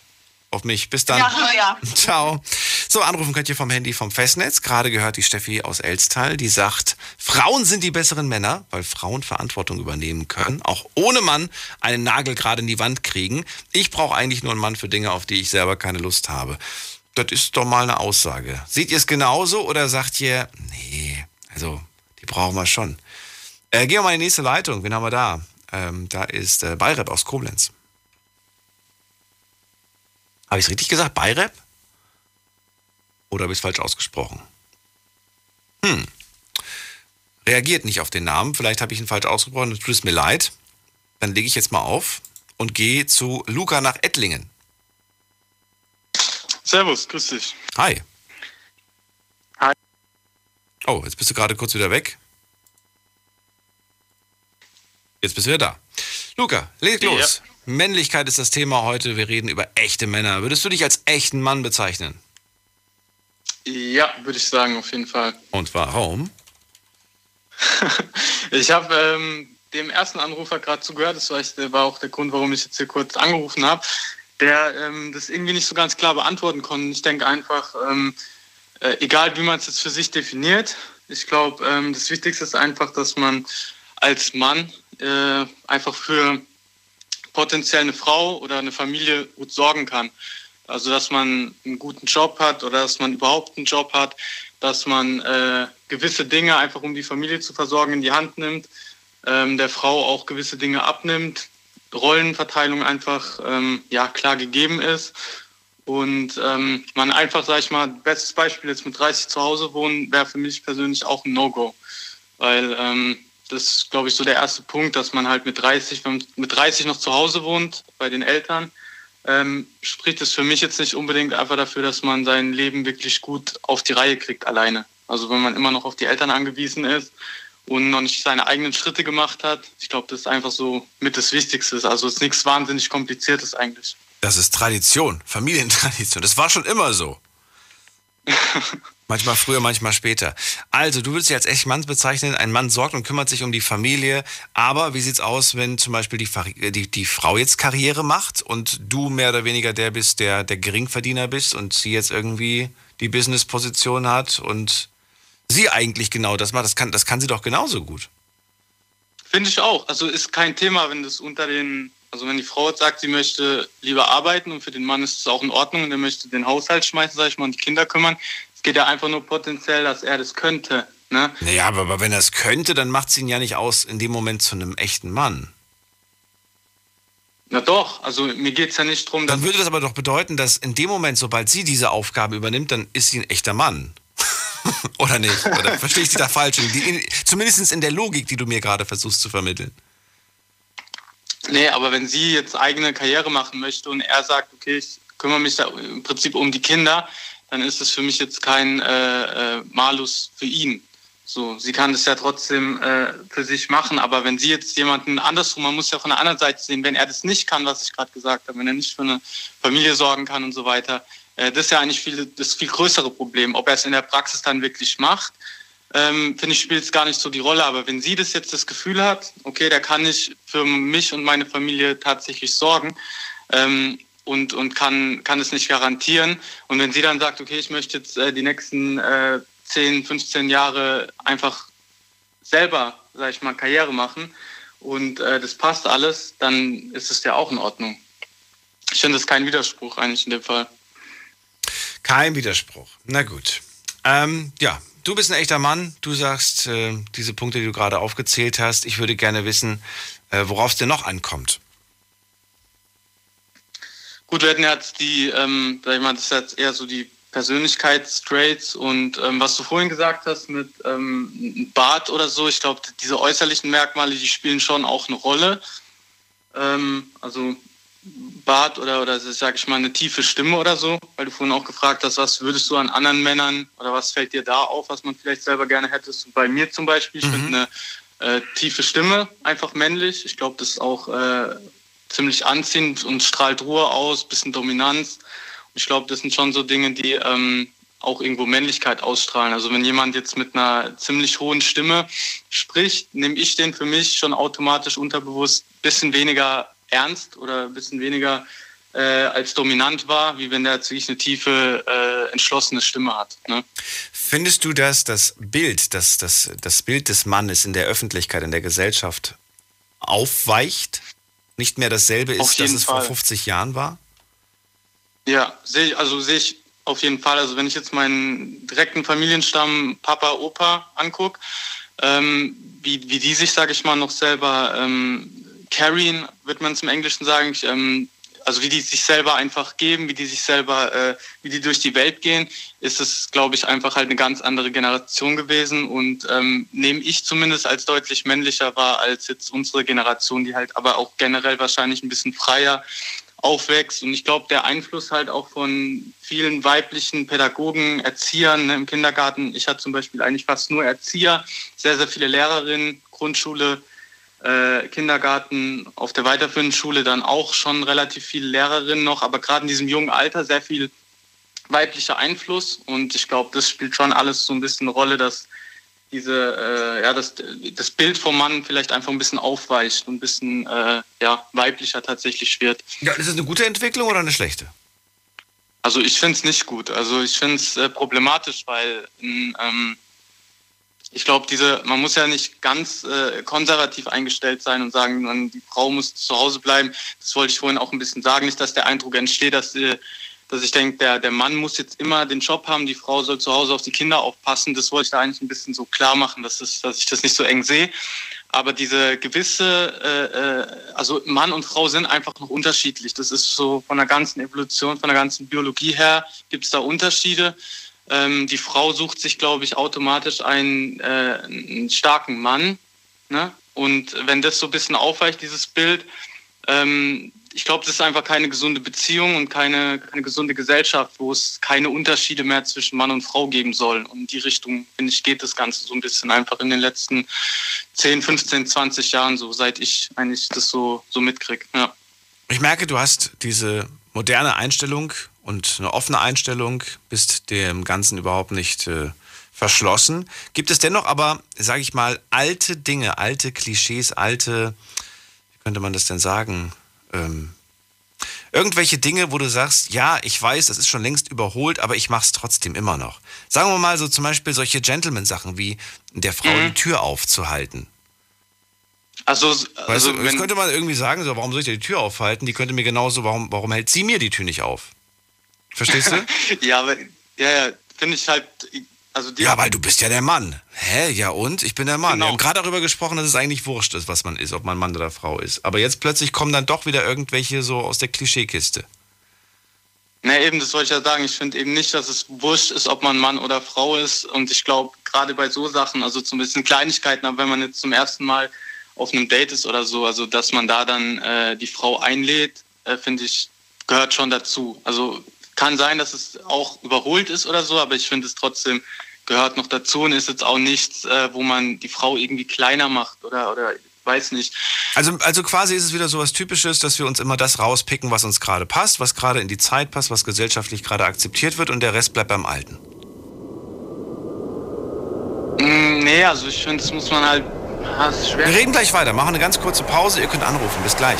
auf mich. Bis dann. Ja, ja. *laughs* Ciao. So, anrufen könnt ihr vom Handy vom Festnetz. Gerade gehört die Steffi aus Elstal, die sagt, Frauen sind die besseren Männer, weil Frauen Verantwortung übernehmen können, auch ohne Mann einen Nagel gerade in die Wand kriegen. Ich brauche eigentlich nur einen Mann für Dinge, auf die ich selber keine Lust habe. Das ist doch mal eine Aussage. Seht ihr es genauso oder sagt ihr, nee, also die brauchen wir schon. Äh, gehen wir mal in die nächste Leitung. Wen haben wir da? Ähm, da ist äh, Bayrep aus Koblenz. Habe ich es richtig gesagt? Bayrep? Oder habe ich es falsch ausgesprochen? Hm. Reagiert nicht auf den Namen. Vielleicht habe ich ihn falsch ausgesprochen. Tut es mir leid. Dann lege ich jetzt mal auf und gehe zu Luca nach Ettlingen. Servus, grüß dich. Hi. Hi. Oh, jetzt bist du gerade kurz wieder weg. Jetzt bist du wieder da. Luca, leg los. Ja. Männlichkeit ist das Thema heute. Wir reden über echte Männer. Würdest du dich als echten Mann bezeichnen? Ja, würde ich sagen, auf jeden Fall. Und warum? *laughs* ich habe ähm, dem ersten Anrufer gerade zugehört. Das war, ich, war, auch der Grund, warum ich jetzt hier kurz angerufen habe, der ähm, das irgendwie nicht so ganz klar beantworten konnte. Ich denke einfach, ähm, äh, egal wie man es jetzt für sich definiert, ich glaube, ähm, das Wichtigste ist einfach, dass man als Mann äh, einfach für potenziell eine Frau oder eine Familie gut sorgen kann. Also dass man einen guten Job hat oder dass man überhaupt einen Job hat, dass man äh, gewisse Dinge einfach um die Familie zu versorgen in die Hand nimmt, ähm, der Frau auch gewisse Dinge abnimmt, Rollenverteilung einfach ähm, ja klar gegeben ist und ähm, man einfach, sag ich mal, bestes Beispiel jetzt mit 30 zu Hause wohnen, wäre für mich persönlich auch ein No-Go, weil ähm, das ist, glaube ich, so der erste Punkt, dass man halt mit 30, wenn man mit 30 noch zu Hause wohnt, bei den Eltern, ähm, spricht es für mich jetzt nicht unbedingt einfach dafür, dass man sein Leben wirklich gut auf die Reihe kriegt alleine. Also wenn man immer noch auf die Eltern angewiesen ist und noch nicht seine eigenen Schritte gemacht hat, ich glaube, das ist einfach so mit das Wichtigste. Also es ist nichts wahnsinnig Kompliziertes eigentlich. Das ist Tradition, Familientradition. Das war schon immer so. *laughs* Manchmal früher, manchmal später. Also, du würdest dich als echt Mann bezeichnen. Ein Mann sorgt und kümmert sich um die Familie. Aber wie sieht's aus, wenn zum Beispiel die, die, die Frau jetzt Karriere macht und du mehr oder weniger der bist, der der Geringverdiener bist und sie jetzt irgendwie die Business-Position hat und sie eigentlich genau das macht? Das kann, das kann sie doch genauso gut. Finde ich auch. Also ist kein Thema, wenn das unter den also wenn die Frau jetzt sagt, sie möchte lieber arbeiten und für den Mann ist es auch in Ordnung und er möchte den Haushalt schmeißen, sag ich mal, und die Kinder kümmern, geht ja einfach nur potenziell, dass er das könnte. Ne? Naja, aber, aber wenn er es könnte, dann macht es ihn ja nicht aus in dem Moment zu einem echten Mann. Na doch, also mir geht es ja nicht darum, dass. Dann würde das aber doch bedeuten, dass in dem Moment, sobald sie diese Aufgabe übernimmt, dann ist sie ein echter Mann. *laughs* Oder nicht? Oder verstehe ich sie da falsch? Die, zumindest in der Logik, die du mir gerade versuchst zu vermitteln. Nee, aber wenn sie jetzt eigene Karriere machen möchte und er sagt, okay, ich kümmere mich da im Prinzip um die Kinder, dann ist es für mich jetzt kein äh, äh, Malus für ihn. So, sie kann das ja trotzdem äh, für sich machen, aber wenn sie jetzt jemanden andersrum, man muss ja von der anderen Seite sehen, wenn er das nicht kann, was ich gerade gesagt habe, wenn er nicht für eine Familie sorgen kann und so weiter, das ist ja eigentlich viel, das viel größere Problem. Ob er es in der Praxis dann wirklich macht, ähm, finde ich, spielt es gar nicht so die Rolle. Aber wenn sie das jetzt das Gefühl hat, okay, der kann nicht für mich und meine Familie tatsächlich sorgen, ähm, und, und kann, kann es nicht garantieren. Und wenn sie dann sagt, okay, ich möchte jetzt äh, die nächsten äh, 10, 15 Jahre einfach selber, sag ich mal, Karriere machen und äh, das passt alles, dann ist es ja auch in Ordnung. Ich finde das kein Widerspruch eigentlich in dem Fall. Kein Widerspruch. Na gut. Ähm, ja, du bist ein echter Mann. Du sagst äh, diese Punkte, die du gerade aufgezählt hast. Ich würde gerne wissen, äh, worauf es dir noch ankommt. Gut, wir hatten jetzt die, ähm, sag ich mal, das ist jetzt eher so die Persönlichkeitstraits und ähm, was du vorhin gesagt hast mit ähm, Bart oder so, ich glaube, diese äußerlichen Merkmale, die spielen schon auch eine Rolle. Ähm, also Bart oder, oder sag ich mal, eine tiefe Stimme oder so, weil du vorhin auch gefragt hast, was würdest du an anderen Männern oder was fällt dir da auf, was man vielleicht selber gerne hättest. Und bei mir zum Beispiel, ich mhm. finde eine äh, tiefe Stimme einfach männlich. Ich glaube, das ist auch äh, ziemlich anziehend und strahlt Ruhe aus, bisschen Dominanz. Und ich glaube, das sind schon so Dinge, die ähm, auch irgendwo Männlichkeit ausstrahlen. Also wenn jemand jetzt mit einer ziemlich hohen Stimme spricht, nehme ich den für mich schon automatisch unterbewusst ein bisschen weniger ernst oder ein bisschen weniger äh, als dominant war, wie wenn der wirklich eine tiefe, äh, entschlossene Stimme hat. Ne? Findest du, dass das Bild, das, das, das Bild des Mannes in der Öffentlichkeit, in der Gesellschaft aufweicht? Nicht mehr dasselbe ist, das es Fall. vor 50 Jahren war? Ja, sehe ich, also sehe ich auf jeden Fall. Also wenn ich jetzt meinen direkten Familienstamm Papa, Opa angucke, ähm, wie, wie die sich, sage ich mal, noch selber ähm, carryen, wird man es im Englischen sagen. Ich, ähm, also wie die sich selber einfach geben, wie die sich selber, äh, wie die durch die Welt gehen, ist es, glaube ich, einfach halt eine ganz andere Generation gewesen und ähm, nehme ich zumindest als deutlich männlicher wahr als jetzt unsere Generation, die halt aber auch generell wahrscheinlich ein bisschen freier aufwächst. Und ich glaube, der Einfluss halt auch von vielen weiblichen Pädagogen, Erziehern ne, im Kindergarten. Ich hatte zum Beispiel eigentlich fast nur Erzieher, sehr, sehr viele Lehrerinnen, Grundschule, äh, Kindergarten, auf der weiterführenden Schule dann auch schon relativ viele Lehrerinnen noch, aber gerade in diesem jungen Alter sehr viel weiblicher Einfluss. Und ich glaube, das spielt schon alles so ein bisschen eine Rolle, dass diese, äh, ja, das, das Bild vom Mann vielleicht einfach ein bisschen aufweicht und ein bisschen äh, ja, weiblicher tatsächlich wird. Ja, ist das eine gute Entwicklung oder eine schlechte? Also ich finde es nicht gut. Also ich finde es äh, problematisch, weil ähm, ich glaube, diese, man muss ja nicht ganz äh, konservativ eingestellt sein und sagen, man, die Frau muss zu Hause bleiben. Das wollte ich vorhin auch ein bisschen sagen, nicht, dass der Eindruck entsteht, dass, äh, dass ich denke, der, der Mann muss jetzt immer den Job haben, die Frau soll zu Hause auf die Kinder aufpassen. Das wollte ich da eigentlich ein bisschen so klar machen, dass, es, dass ich das nicht so eng sehe. Aber diese gewisse, äh, äh, also Mann und Frau sind einfach noch unterschiedlich. Das ist so von der ganzen Evolution, von der ganzen Biologie her gibt es da Unterschiede. Ähm, die Frau sucht sich, glaube ich, automatisch einen, äh, einen starken Mann. Ne? Und wenn das so ein bisschen aufweicht, dieses Bild, ähm, ich glaube, das ist einfach keine gesunde Beziehung und keine, keine gesunde Gesellschaft, wo es keine Unterschiede mehr zwischen Mann und Frau geben soll. Und in die Richtung, finde ich, geht das Ganze so ein bisschen einfach in den letzten 10, 15, 20 Jahren, so seit ich eigentlich das so, so mitkriege. Ja. Ich merke, du hast diese moderne Einstellung und eine offene Einstellung, bist dem Ganzen überhaupt nicht äh, verschlossen. Gibt es dennoch aber, sage ich mal, alte Dinge, alte Klischees, alte, wie könnte man das denn sagen? Ähm, irgendwelche Dinge, wo du sagst, ja, ich weiß, das ist schon längst überholt, aber ich mache es trotzdem immer noch. Sagen wir mal so zum Beispiel solche Gentleman-Sachen wie der Frau Mhm. die Tür aufzuhalten. Also, Weißt also du, das könnte man irgendwie sagen, so, warum soll ich dir die Tür aufhalten? Die könnte mir genauso, warum, warum hält sie mir die Tür nicht auf? Verstehst du? *laughs* ja, aber, ja, ja, finde ich halt, also ja, weil du bist ja der Mann. Hä? Ja und? Ich bin der Mann. Genau. Wir haben gerade darüber gesprochen, dass es eigentlich wurscht ist, was man ist, ob man Mann oder Frau ist. Aber jetzt plötzlich kommen dann doch wieder irgendwelche so aus der Klischeekiste. Na eben, das wollte ich ja sagen. Ich finde eben nicht, dass es wurscht ist, ob man Mann oder Frau ist. Und ich glaube, gerade bei so Sachen, also zum bisschen Kleinigkeiten, aber wenn man jetzt zum ersten Mal auf einem Date ist oder so, also dass man da dann äh, die Frau einlädt, äh, finde ich, gehört schon dazu. Also kann sein, dass es auch überholt ist oder so, aber ich finde es trotzdem gehört noch dazu und ist jetzt auch nichts, äh, wo man die Frau irgendwie kleiner macht oder, oder weiß nicht. Also, also quasi ist es wieder so was Typisches, dass wir uns immer das rauspicken, was uns gerade passt, was gerade in die Zeit passt, was gesellschaftlich gerade akzeptiert wird und der Rest bleibt beim Alten. Mm, nee, also ich finde, das muss man halt, es ist schwer. Wir reden gleich weiter, machen eine ganz kurze Pause, ihr könnt anrufen. Bis gleich.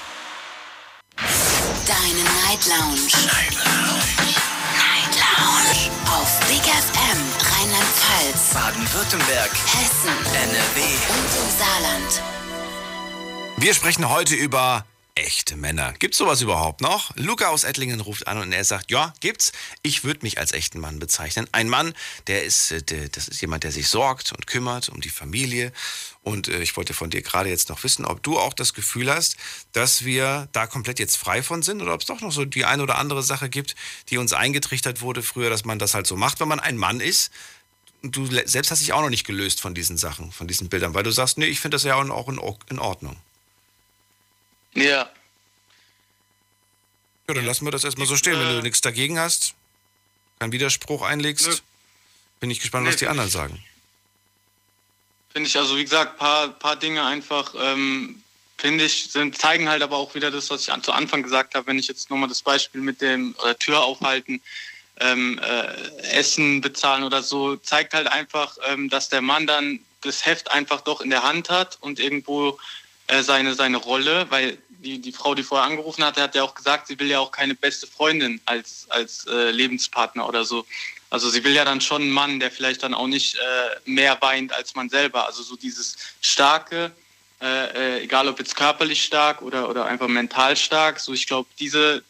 Deine Night Lounge. Night Lounge. Night Lounge. Auf Big FM Rheinland-Pfalz, Baden-Württemberg. Hessen NRW. und im Saarland. Wir sprechen heute über echte Männer. Gibt's sowas überhaupt noch? Luca aus Ettlingen ruft an und er sagt, ja, gibt's. Ich würde mich als echten Mann bezeichnen. Ein Mann, der ist, äh, der, das ist jemand, der sich sorgt und kümmert um die Familie. Und äh, ich wollte von dir gerade jetzt noch wissen, ob du auch das Gefühl hast, dass wir da komplett jetzt frei von sind oder ob es doch noch so die eine oder andere Sache gibt, die uns eingetrichtert wurde früher, dass man das halt so macht, wenn man ein Mann ist. Du selbst hast dich auch noch nicht gelöst von diesen Sachen, von diesen Bildern, weil du sagst, nee, ich finde das ja auch in Ordnung. Ja, Ja, dann lassen wir das erstmal so stehen. Wenn du nichts dagegen hast, keinen Widerspruch einlegst, Nö. bin ich gespannt, Nee, was die anderen ich- sagen. Finde ich, also wie gesagt, paar, paar Dinge einfach, ähm, finde ich, sind, zeigen halt aber auch wieder das, was ich an, zu Anfang gesagt habe, wenn ich jetzt nochmal das Beispiel mit dem äh, Tür aufhalten, ähm, äh, Essen bezahlen oder so, zeigt halt einfach, ähm, dass der Mann dann das Heft einfach doch in der Hand hat und irgendwo äh, seine, seine Rolle, weil die, die Frau, die vorher angerufen hatte, hat ja auch gesagt, sie will ja auch keine beste Freundin als, als äh, Lebenspartner oder so. Also sie will ja dann schon einen Mann, der vielleicht dann auch nicht äh, mehr weint als man selber. Also so dieses starke, äh, äh, egal ob jetzt körperlich stark oder, oder einfach mental stark. So ich glaube, diese,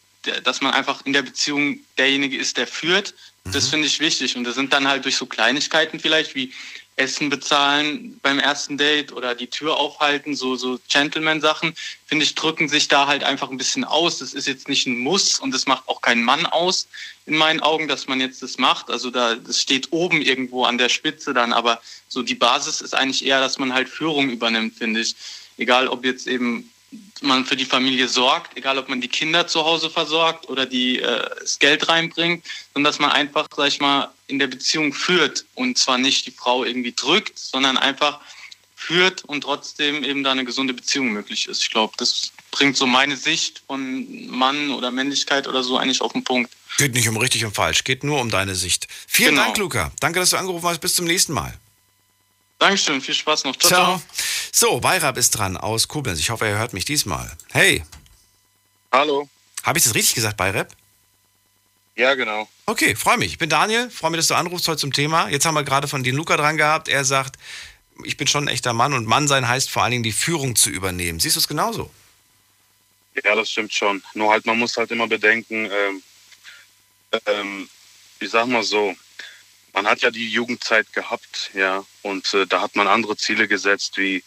dass man einfach in der Beziehung derjenige ist, der führt, das finde ich wichtig. Und das sind dann halt durch so Kleinigkeiten vielleicht wie Essen bezahlen beim ersten Date oder die Tür aufhalten, so, so Gentleman-Sachen, finde ich, drücken sich da halt einfach ein bisschen aus. Das ist jetzt nicht ein Muss und das macht auch keinen Mann aus, in meinen Augen, dass man jetzt das macht. Also da, das steht oben irgendwo an der Spitze dann, aber so die Basis ist eigentlich eher, dass man halt Führung übernimmt, finde ich. Egal, ob jetzt eben man für die Familie sorgt, egal ob man die Kinder zu Hause versorgt oder die äh, das Geld reinbringt, sondern dass man einfach, sag ich mal, in der Beziehung führt und zwar nicht die Frau irgendwie drückt, sondern einfach führt und trotzdem eben da eine gesunde Beziehung möglich ist. Ich glaube, das bringt so meine Sicht von Mann oder Männlichkeit oder so eigentlich auf den Punkt. Geht nicht um richtig und falsch, geht nur um deine Sicht. Vielen Genau. Dank, Luca. Danke, dass du angerufen hast. Bis zum nächsten Mal. Dankeschön, viel Spaß noch. Ciao, Ciao. So, Beirab ist dran aus Koblenz. Ich hoffe, er hört mich diesmal. Hey, Hallo. habe ich das richtig gesagt, Beirab? Ja, genau. Okay, freue mich. Ich bin Daniel. Freue mich, dass du anrufst heute zum Thema. Jetzt haben wir gerade von den Luca dran gehabt. Er sagt, ich bin schon ein echter Mann und Mann sein heißt vor allen Dingen die Führung zu übernehmen. Siehst du es genauso? Ja, das stimmt schon. Nur halt, man muss halt immer bedenken, ähm, ähm, ich sag mal so, man hat ja die Jugendzeit gehabt, ja, und äh, da hat man andere Ziele gesetzt, wie,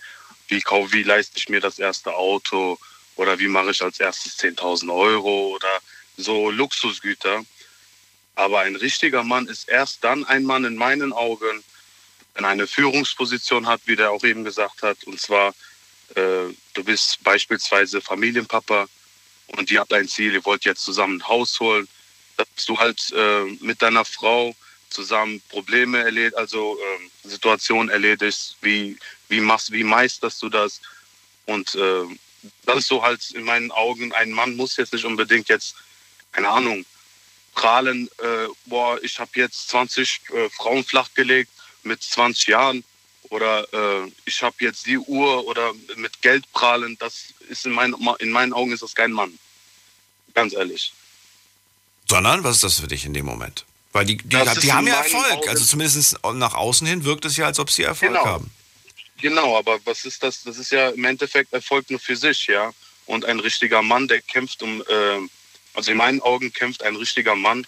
wie, wie leiste ich mir das erste Auto oder wie mache ich als erstes 10.000 Euro oder so Luxusgüter. Aber ein richtiger Mann ist erst dann ein Mann in meinen Augen, wenn eine Führungsposition hat, wie der auch eben gesagt hat, und zwar äh, du bist beispielsweise Familienpapa und ihr habt ein Ziel, ihr wollt jetzt zusammen ein Haus holen, dass du halt äh, mit deiner Frau zusammen Probleme erledigt, also ähm, Situationen erledigst, wie, wie, machst, wie meisterst du das? Und äh, das ist so halt in meinen Augen, ein Mann muss jetzt nicht unbedingt jetzt, keine Ahnung, prahlen, äh, boah, ich habe jetzt 20 äh, Frauen flachgelegt mit 20 Jahren oder äh, ich habe jetzt die Uhr oder mit Geld prahlen, das ist in meinen, in meinen Augen ist das kein Mann. Ganz ehrlich. Sondern, was ist das für dich in dem Moment? Weil die, die, die haben ja Erfolg. Augen- Also zumindest nach außen hin wirkt es ja, als ob sie Erfolg Genau. haben. Genau, aber was ist das? Das ist ja im Endeffekt Erfolg nur für sich, ja. Und ein richtiger Mann, der kämpft um, äh, also in meinen Augen kämpft ein richtiger Mann,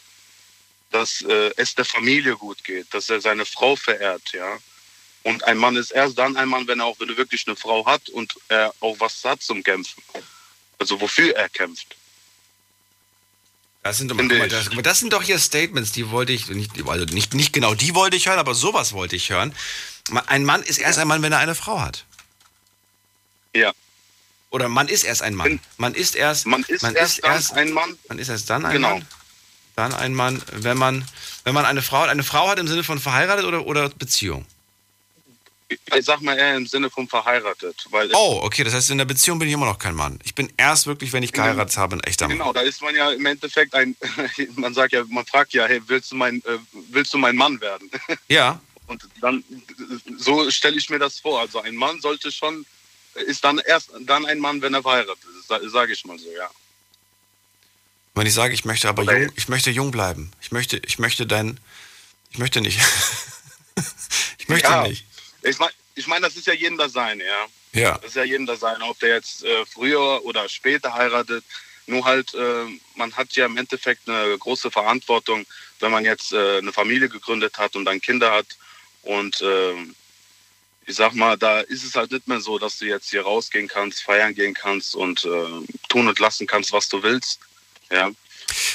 dass äh, es der Familie gut geht, dass er seine Frau verehrt, ja. Und ein Mann ist erst dann ein Mann, wenn er auch wenn er wirklich eine Frau hat und er auch was hat zum Kämpfen. Also wofür er kämpft. Das sind, mal, das, das sind doch hier Statements, die wollte ich, nicht, also nicht, nicht genau die wollte ich hören, aber sowas wollte ich hören. Ein Mann ist erst ein Mann, wenn er eine Frau hat. Ja. Oder man ist erst ein Mann. Man ist erst, Man ist erst dann ein Mann. Man ist erst dann ein Genau. Mann. Dann ein Mann, wenn man, wenn man eine Frau hat. Eine Frau hat im Sinne von verheiratet oder, oder Beziehung? Ich sag mal eher im Sinne von verheiratet, weil Oh, okay, das heißt, in der Beziehung bin ich immer noch kein Mann. Ich bin erst wirklich, wenn ich geheiratet habe, ein echter Mann. Genau, da ist man ja im Endeffekt ein, *laughs* man sagt ja, man fragt ja, hey, willst du mein, äh, willst du mein Mann werden? *laughs* Ja, Und dann, so stelle ich mir das vor. Also ein Mann sollte schon, ist dann erst dann ein Mann, wenn er verheiratet ist, sa- sage ich mal so, ja. wenn ich sage, ich möchte aber jung, ich möchte jung bleiben. Ich möchte, ich möchte dein, ich möchte nicht. *laughs* ich möchte ja. nicht. Ich meine, ich mein, das ist ja jedem das Seine, ja. Ja. Das ist ja jedem das Seine, ob der jetzt äh, früher oder später heiratet. Nur halt, äh, man hat ja im Endeffekt eine große Verantwortung, wenn man jetzt äh, eine Familie gegründet hat und dann Kinder hat. Und äh, ich sag mal, da ist es halt nicht mehr so, dass du jetzt hier rausgehen kannst, feiern gehen kannst und äh, tun und lassen kannst, was du willst. Ja.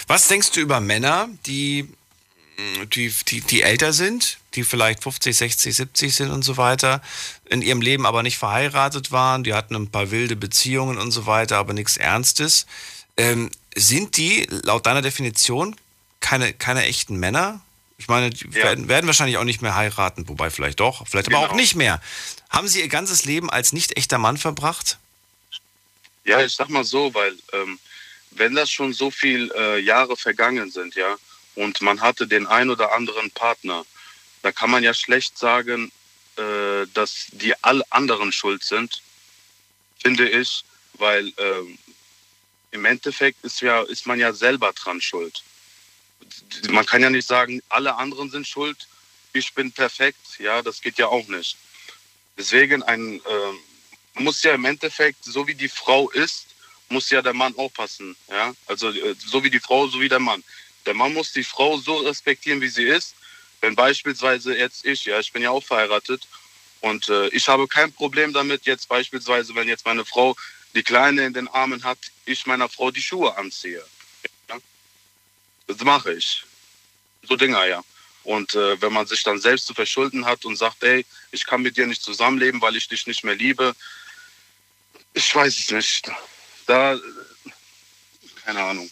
Was denkst du über Männer, die, die, die, die älter sind, die vielleicht 50, 60, 70 sind und so weiter, in ihrem Leben aber nicht verheiratet waren, die hatten ein paar wilde Beziehungen und so weiter, aber nichts Ernstes. Ähm, sind die laut deiner Definition keine, keine echten Männer? Ich meine, die Ja. werden, werden wahrscheinlich auch nicht mehr heiraten, wobei vielleicht doch, vielleicht aber auch Genau. nicht mehr. Haben sie ihr ganzes Leben als nicht echter Mann verbracht? Ja, ich sag mal so, weil ähm, wenn das schon so viel äh, Jahre vergangen sind, ja, und man hatte den ein oder anderen Partner, da kann man ja schlecht sagen, äh, dass die all anderen schuld sind, finde ich, weil ähm, im Endeffekt ist ja ist man ja selber dran schuld. Man kann ja nicht sagen, alle anderen sind schuld, ich bin perfekt, ja, das geht ja auch nicht. Deswegen ein ähm, muss ja im Endeffekt, so wie die Frau ist, muss ja der Mann aufpassen. Ja? Also äh, so wie die Frau, so wie der Mann. Der Mann muss die Frau so respektieren, wie sie ist. Wenn beispielsweise jetzt ich, ja, ich bin ja auch verheiratet und äh, ich habe kein Problem damit, jetzt beispielsweise, wenn jetzt meine Frau die Kleine in den Armen hat, ich meiner Frau die Schuhe anziehe. Ja? Das mache ich. So Dinger, ja. Und äh, wenn man sich dann selbst zu verschulden hat und sagt, ey, ich kann mit dir nicht zusammenleben, weil ich dich nicht mehr liebe, ich weiß es nicht. Da, äh, keine Ahnung.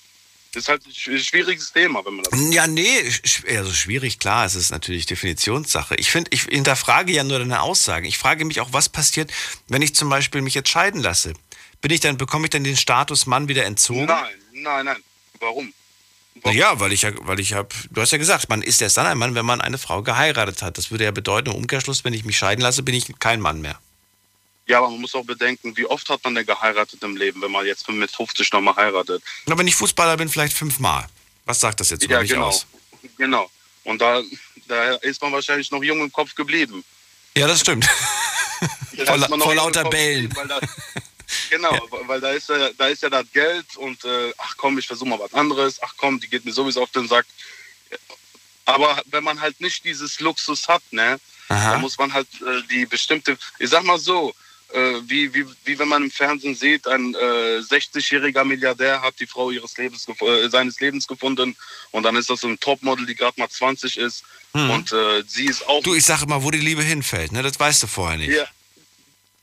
Das ist halt ein sch- schwieriges Thema, wenn man das. Ja, nee, also schwierig, klar, es ist natürlich Definitionssache. Ich finde, ich hinterfrage ja nur deine Aussagen. Ich frage mich auch, was passiert, wenn ich zum Beispiel mich jetzt scheiden lasse. Bin ich dann, bekomme ich dann den Status Mann wieder entzogen? Nein, nein, nein. Warum? Ja, weil ich ja, weil ich habe, du hast ja gesagt, man ist erst dann ein Mann, wenn man eine Frau geheiratet hat. Das würde ja bedeuten, im Umkehrschluss, wenn ich mich scheiden lasse, bin ich kein Mann mehr. Ja, aber man muss auch bedenken, wie oft hat man denn geheiratet im Leben, wenn man jetzt mit 50 nochmal heiratet? Na, wenn ich Fußballer bin, vielleicht fünfmal. Was sagt das jetzt über ja, mich genau. aus? Genau. Und da, da ist man wahrscheinlich noch jung im Kopf geblieben. Ja, das stimmt. *laughs* Da vor, vor lauter Bällen. geblieben, Weil da, genau, weil da ist, ja, da ist ja das Geld und äh, ach komm, ich versuche mal was anderes. Ach komm, die geht mir sowieso auf den Sack. Aber wenn man halt nicht dieses Luxus hat, ne, Aha. da muss man halt äh, die bestimmte, ich sag mal so, äh, wie, wie, wie wenn man im Fernsehen sieht, ein äh, 60-jähriger Milliardär hat die Frau ihres Lebens äh, seines Lebens gefunden und dann ist das so ein Topmodel, die gerade mal 20 ist Hm. und äh, sie ist auch. Du, ich sage immer, wo die Liebe hinfällt, ne? Das weißt du vorher nicht. ja,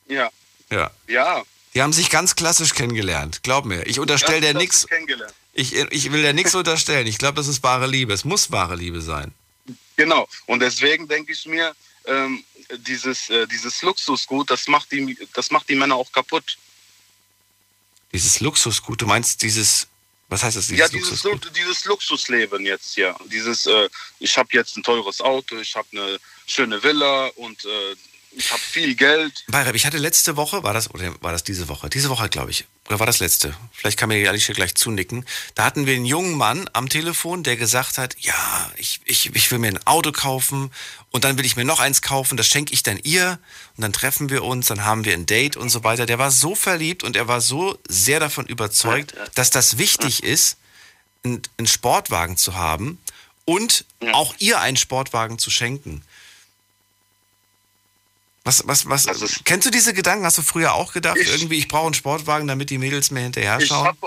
ja, Ja. ja. Die haben sich ganz klassisch kennengelernt. Glaub mir. Ich unterstelle dir nichts. Ich, ich will dir nichts unterstellen. Ich glaube, das ist wahre Liebe. Es muss wahre Liebe sein. Genau. Und deswegen denke ich mir, ähm, dieses, äh, dieses Luxusgut, das macht, die, das macht die Männer auch kaputt. Dieses Luxusgut, du meinst dieses. Was heißt das, dieses ja, dieses, Luxusgut? Lu- dieses Luxusleben jetzt hier. Dieses, äh, ich habe jetzt ein teures Auto, ich habe eine schöne Villa und äh, ich habe viel Geld. Bayram, ich hatte letzte Woche, war das, oder war das diese Woche? Diese Woche, glaube ich. Oder war das letzte? Vielleicht kann mir die Alicia gleich zunicken. Da hatten wir einen jungen Mann am Telefon, der gesagt hat, ja, ich, ich, ich will mir ein Auto kaufen und dann will ich mir noch eins kaufen, das schenke ich dann ihr und dann treffen wir uns, dann haben wir ein Date und so weiter. Der war so verliebt und er war so sehr davon überzeugt, dass das wichtig ist, einen, einen Sportwagen zu haben und auch ihr einen Sportwagen zu schenken. Was, was, was, kennst du diese Gedanken? Hast du früher auch gedacht, irgendwie, ich brauche einen Sportwagen, damit die Mädels mir hinterher Ich schauen? habe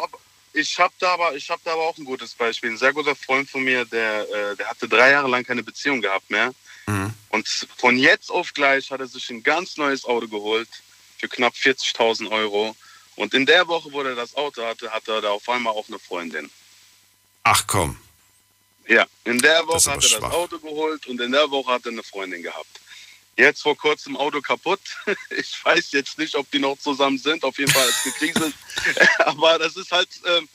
ich hab da, aber- ich hab da aber auch ein gutes Beispiel. Ein sehr guter Freund von mir, der, äh, der hatte drei Jahre lang keine Beziehung gehabt mehr. Mhm. Und von jetzt auf gleich hat er sich ein ganz neues Auto geholt für knapp 40.000 Euro. Und in der Woche, wo er das Auto hatte, hatte er da auf einmal auch eine Freundin. Ach komm. Ja, in der Woche hat er schwach. das Auto geholt und in der Woche hat er eine Freundin gehabt. Jetzt vor kurzem Auto kaputt. *laughs* Ich weiß jetzt nicht, ob die noch zusammen sind. Auf jeden Fall hat es gekriselt. aber das ist halt, ähm,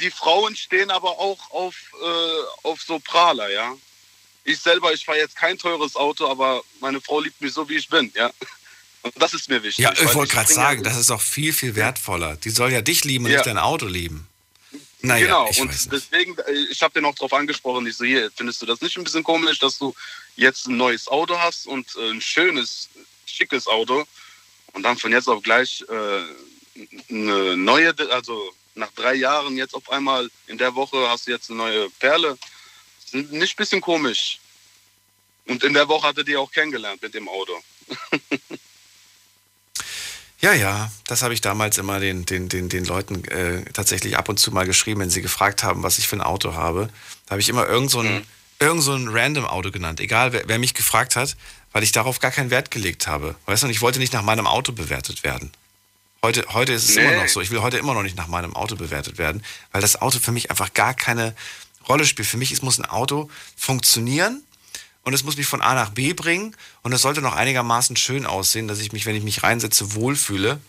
die Frauen stehen aber auch auf, äh, auf so Prahler, ja. Ich selber, ich fahre jetzt kein teures Auto, aber meine Frau liebt mich so, wie ich bin, ja. Und das ist mir wichtig. Ja, ich wollte gerade sagen, das ist auch viel, viel wertvoller. Die soll ja dich lieben und Ja. nicht dein Auto lieben. Naja, genau, ich und deswegen, äh, ich habe den auch drauf angesprochen, ich so, hier, findest du das nicht ein bisschen komisch, dass du jetzt ein neues Auto hast und äh, ein schönes, schickes Auto und dann von jetzt auf gleich äh, eine neue, also nach drei Jahren jetzt auf einmal in der Woche hast du jetzt eine neue Perle. Ist nicht ein bisschen komisch. Und in der Woche hat er die auch kennengelernt mit dem Auto. *laughs* Ja, ja, das habe ich damals immer den, den, den, den Leuten äh, tatsächlich ab und zu mal geschrieben, wenn sie gefragt haben, was ich für ein Auto habe. Da habe ich immer irgend so ein, irgend so ein random Auto genannt, egal wer, wer mich gefragt hat, weil ich darauf gar keinen Wert gelegt habe. Weißt du, und ich wollte nicht nach meinem Auto bewertet werden. Heute, heute ist es Nee. immer noch so. Ich will heute immer noch nicht nach meinem Auto bewertet werden, weil das Auto für mich einfach gar keine Rolle spielt. Für mich es muss ein Auto funktionieren und es muss mich von A nach B bringen und es sollte noch einigermaßen schön aussehen, dass ich mich, wenn ich mich reinsetze, wohlfühle.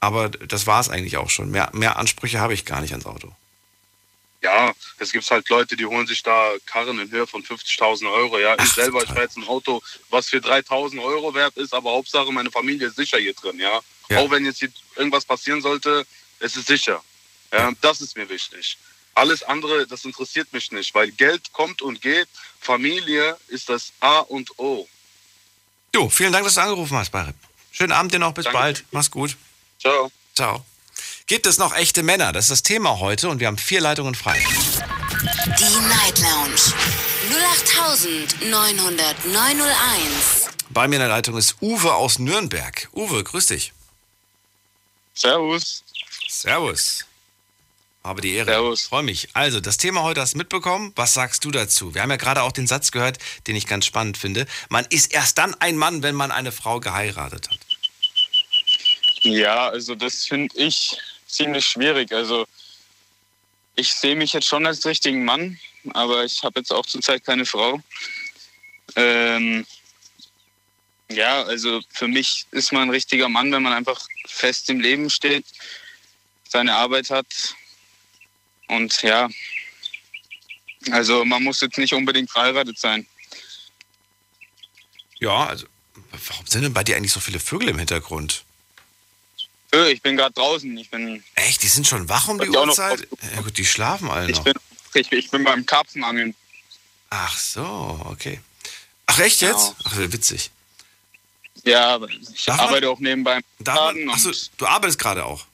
Aber das war es eigentlich auch schon. Mehr, mehr Ansprüche habe ich gar nicht ans Auto. Ja, es gibt halt Leute, die holen sich da Karren in Höhe von 50.000 Euro. Ja, ich selber, ich fahre jetzt ein Auto, was für 3.000 Euro wert ist, aber Hauptsache meine Familie ist sicher hier drin. Ja, Ja. auch wenn jetzt hier irgendwas passieren sollte, es ist sicher. Ja, das ist mir wichtig. Alles andere, das interessiert mich nicht, weil Geld kommt und geht. Familie ist das A und O. Jo, vielen Dank, dass du angerufen hast, Barry. Schönen Abend dir noch, bis Danke. bald. Mach's gut. Ciao. Ciao. Gibt es noch echte Männer? Das ist das Thema heute und wir haben vier Leitungen frei. Die Night Lounge 0890901. Bei mir in der Leitung ist Uwe aus Nürnberg. Uwe, grüß dich. Servus. Servus. Habe die Ehre. Servus. Freue mich. Also, das Thema heute hast du mitbekommen. Was sagst du dazu? Wir haben ja gerade auch den Satz gehört, den ich ganz spannend finde. Man ist erst dann ein Mann, wenn man eine Frau geheiratet hat. Ja, also das finde ich ziemlich schwierig. Also ich sehe mich jetzt schon als richtigen Mann, aber ich habe jetzt auch zurzeit keine Frau. Ähm, ja, also für mich ist man ein richtiger Mann, wenn man einfach fest im Leben steht, seine Arbeit hat und ja, also man muss jetzt nicht unbedingt verheiratet sein. Ja, also, warum sind denn bei dir eigentlich so viele Vögel im Hintergrund? Ich bin gerade draußen, ich bin, Echt, die sind schon wach um die ich Uhrzeit? Ja gut, die schlafen alle ich noch. bin, ich, ich bin beim Karpfenangeln. Ach so, okay. Ach echt jetzt? Ach, witzig. Ja, aber ich Darf man- arbeite auch nebenbei Darf man, achso, du arbeitest gerade auch.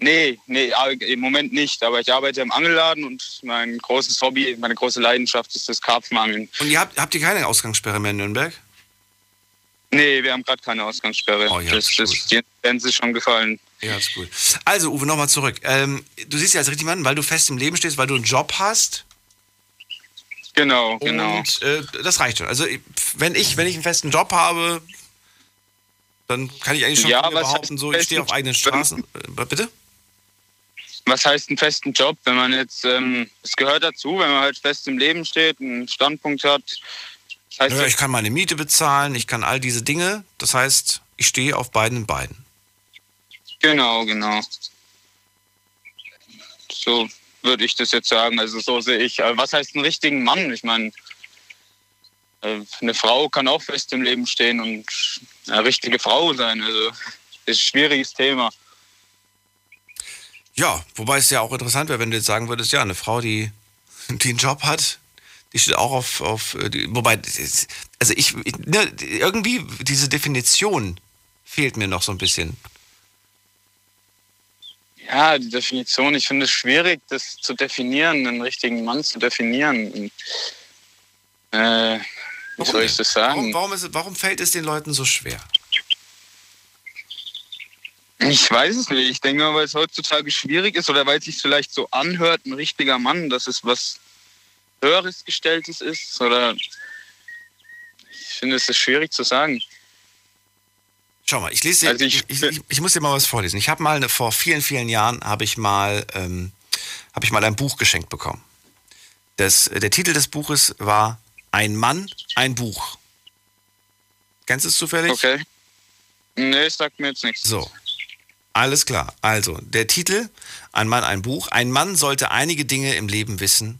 Nee, nee, im Moment nicht. Aber ich arbeite im Angelladen und mein großes Hobby, meine große Leidenschaft ist das Karpfenangeln. Und ihr habt, habt ihr keine Ausgangssperre mehr in Nürnberg? Nee, wir haben gerade keine Ausgangssperre. Oh, ja, das, ist die Grenze ist schon gefallen. Ja, ist gut. Also, Uwe, nochmal zurück. Ähm, du siehst ja als richtig Mann, weil du fest im Leben stehst, weil du einen Job hast. Genau, genau. Und äh, das reicht schon. Also, wenn ich, wenn ich einen festen Job habe, dann kann ich eigentlich schon Ja, behaupten, so, ich stehe auf eigenen Straßen. Äh, bitte? Was heißt einen festen Job, wenn man jetzt, ähm, es gehört dazu, wenn man halt fest im Leben steht, einen Standpunkt hat. Das heißt, Ja, ich kann meine Miete bezahlen, ich kann all diese Dinge. Das heißt, ich stehe auf beiden Beinen. Genau, genau. So würde ich das jetzt sagen. Also so sehe ich. Aber Was heißt einen richtigen Mann? Ich meine, äh, eine Frau kann auch fest im Leben stehen und eine richtige Frau sein. Also das ist ein schwieriges Thema. Ja, wobei es ja auch interessant wäre, wenn du jetzt sagen würdest, ja, eine Frau, die, *laughs* die einen Job hat, die steht auch auf, auf äh, wobei, das- also ich, ne, irgendwie diese Definition fehlt mir noch so ein bisschen. Ja, die Definition, ich finde es schwierig, das zu definieren, einen richtigen Mann zu definieren. Und, äh, wie soll ich das sagen? Warum, warum, ist, es- warum fällt es den Leuten so schwer? Ich weiß es nicht. Ich denke mal, weil es heutzutage schwierig ist oder weil es sich vielleicht so anhört, ein richtiger Mann, dass es was Höheres Gestelltes ist. Oder ich finde, es ist schwierig zu sagen. Schau mal, ich lese dir, Also ich, ich- ich, ich, muss dir mal was vorlesen. Ich habe mal eine, vor vielen, vielen Jahren habe ich mal ähm, habe ich mal ein Buch geschenkt bekommen. Das, der Titel des Buches war Ein Mann, ein Buch. Kennst du es zufällig? Okay. Nee, sagt mir jetzt nichts. So. Alles klar. Also, der Titel, Ein Mann, ein Buch. Ein Mann sollte einige Dinge im Leben wissen.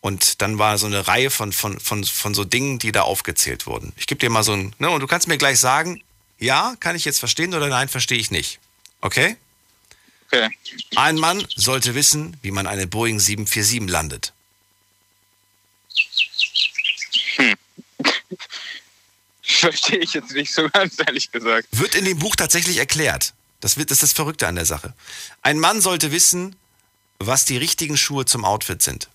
Und dann war so eine Reihe von, von, von, von so Dingen, die da aufgezählt wurden. Ich gebe dir mal so ein, ne, und du kannst mir gleich sagen, ja, kann ich jetzt verstehen oder nein, verstehe ich nicht. Okay? Okay. Ein Mann sollte wissen, wie man eine Boeing 747 landet. *laughs* Verstehe ich jetzt nicht so ganz, ehrlich gesagt. Wird in dem Buch tatsächlich erklärt. Das, wird, das ist das Verrückte an der Sache. Ein Mann sollte wissen, was die richtigen Schuhe zum Outfit sind.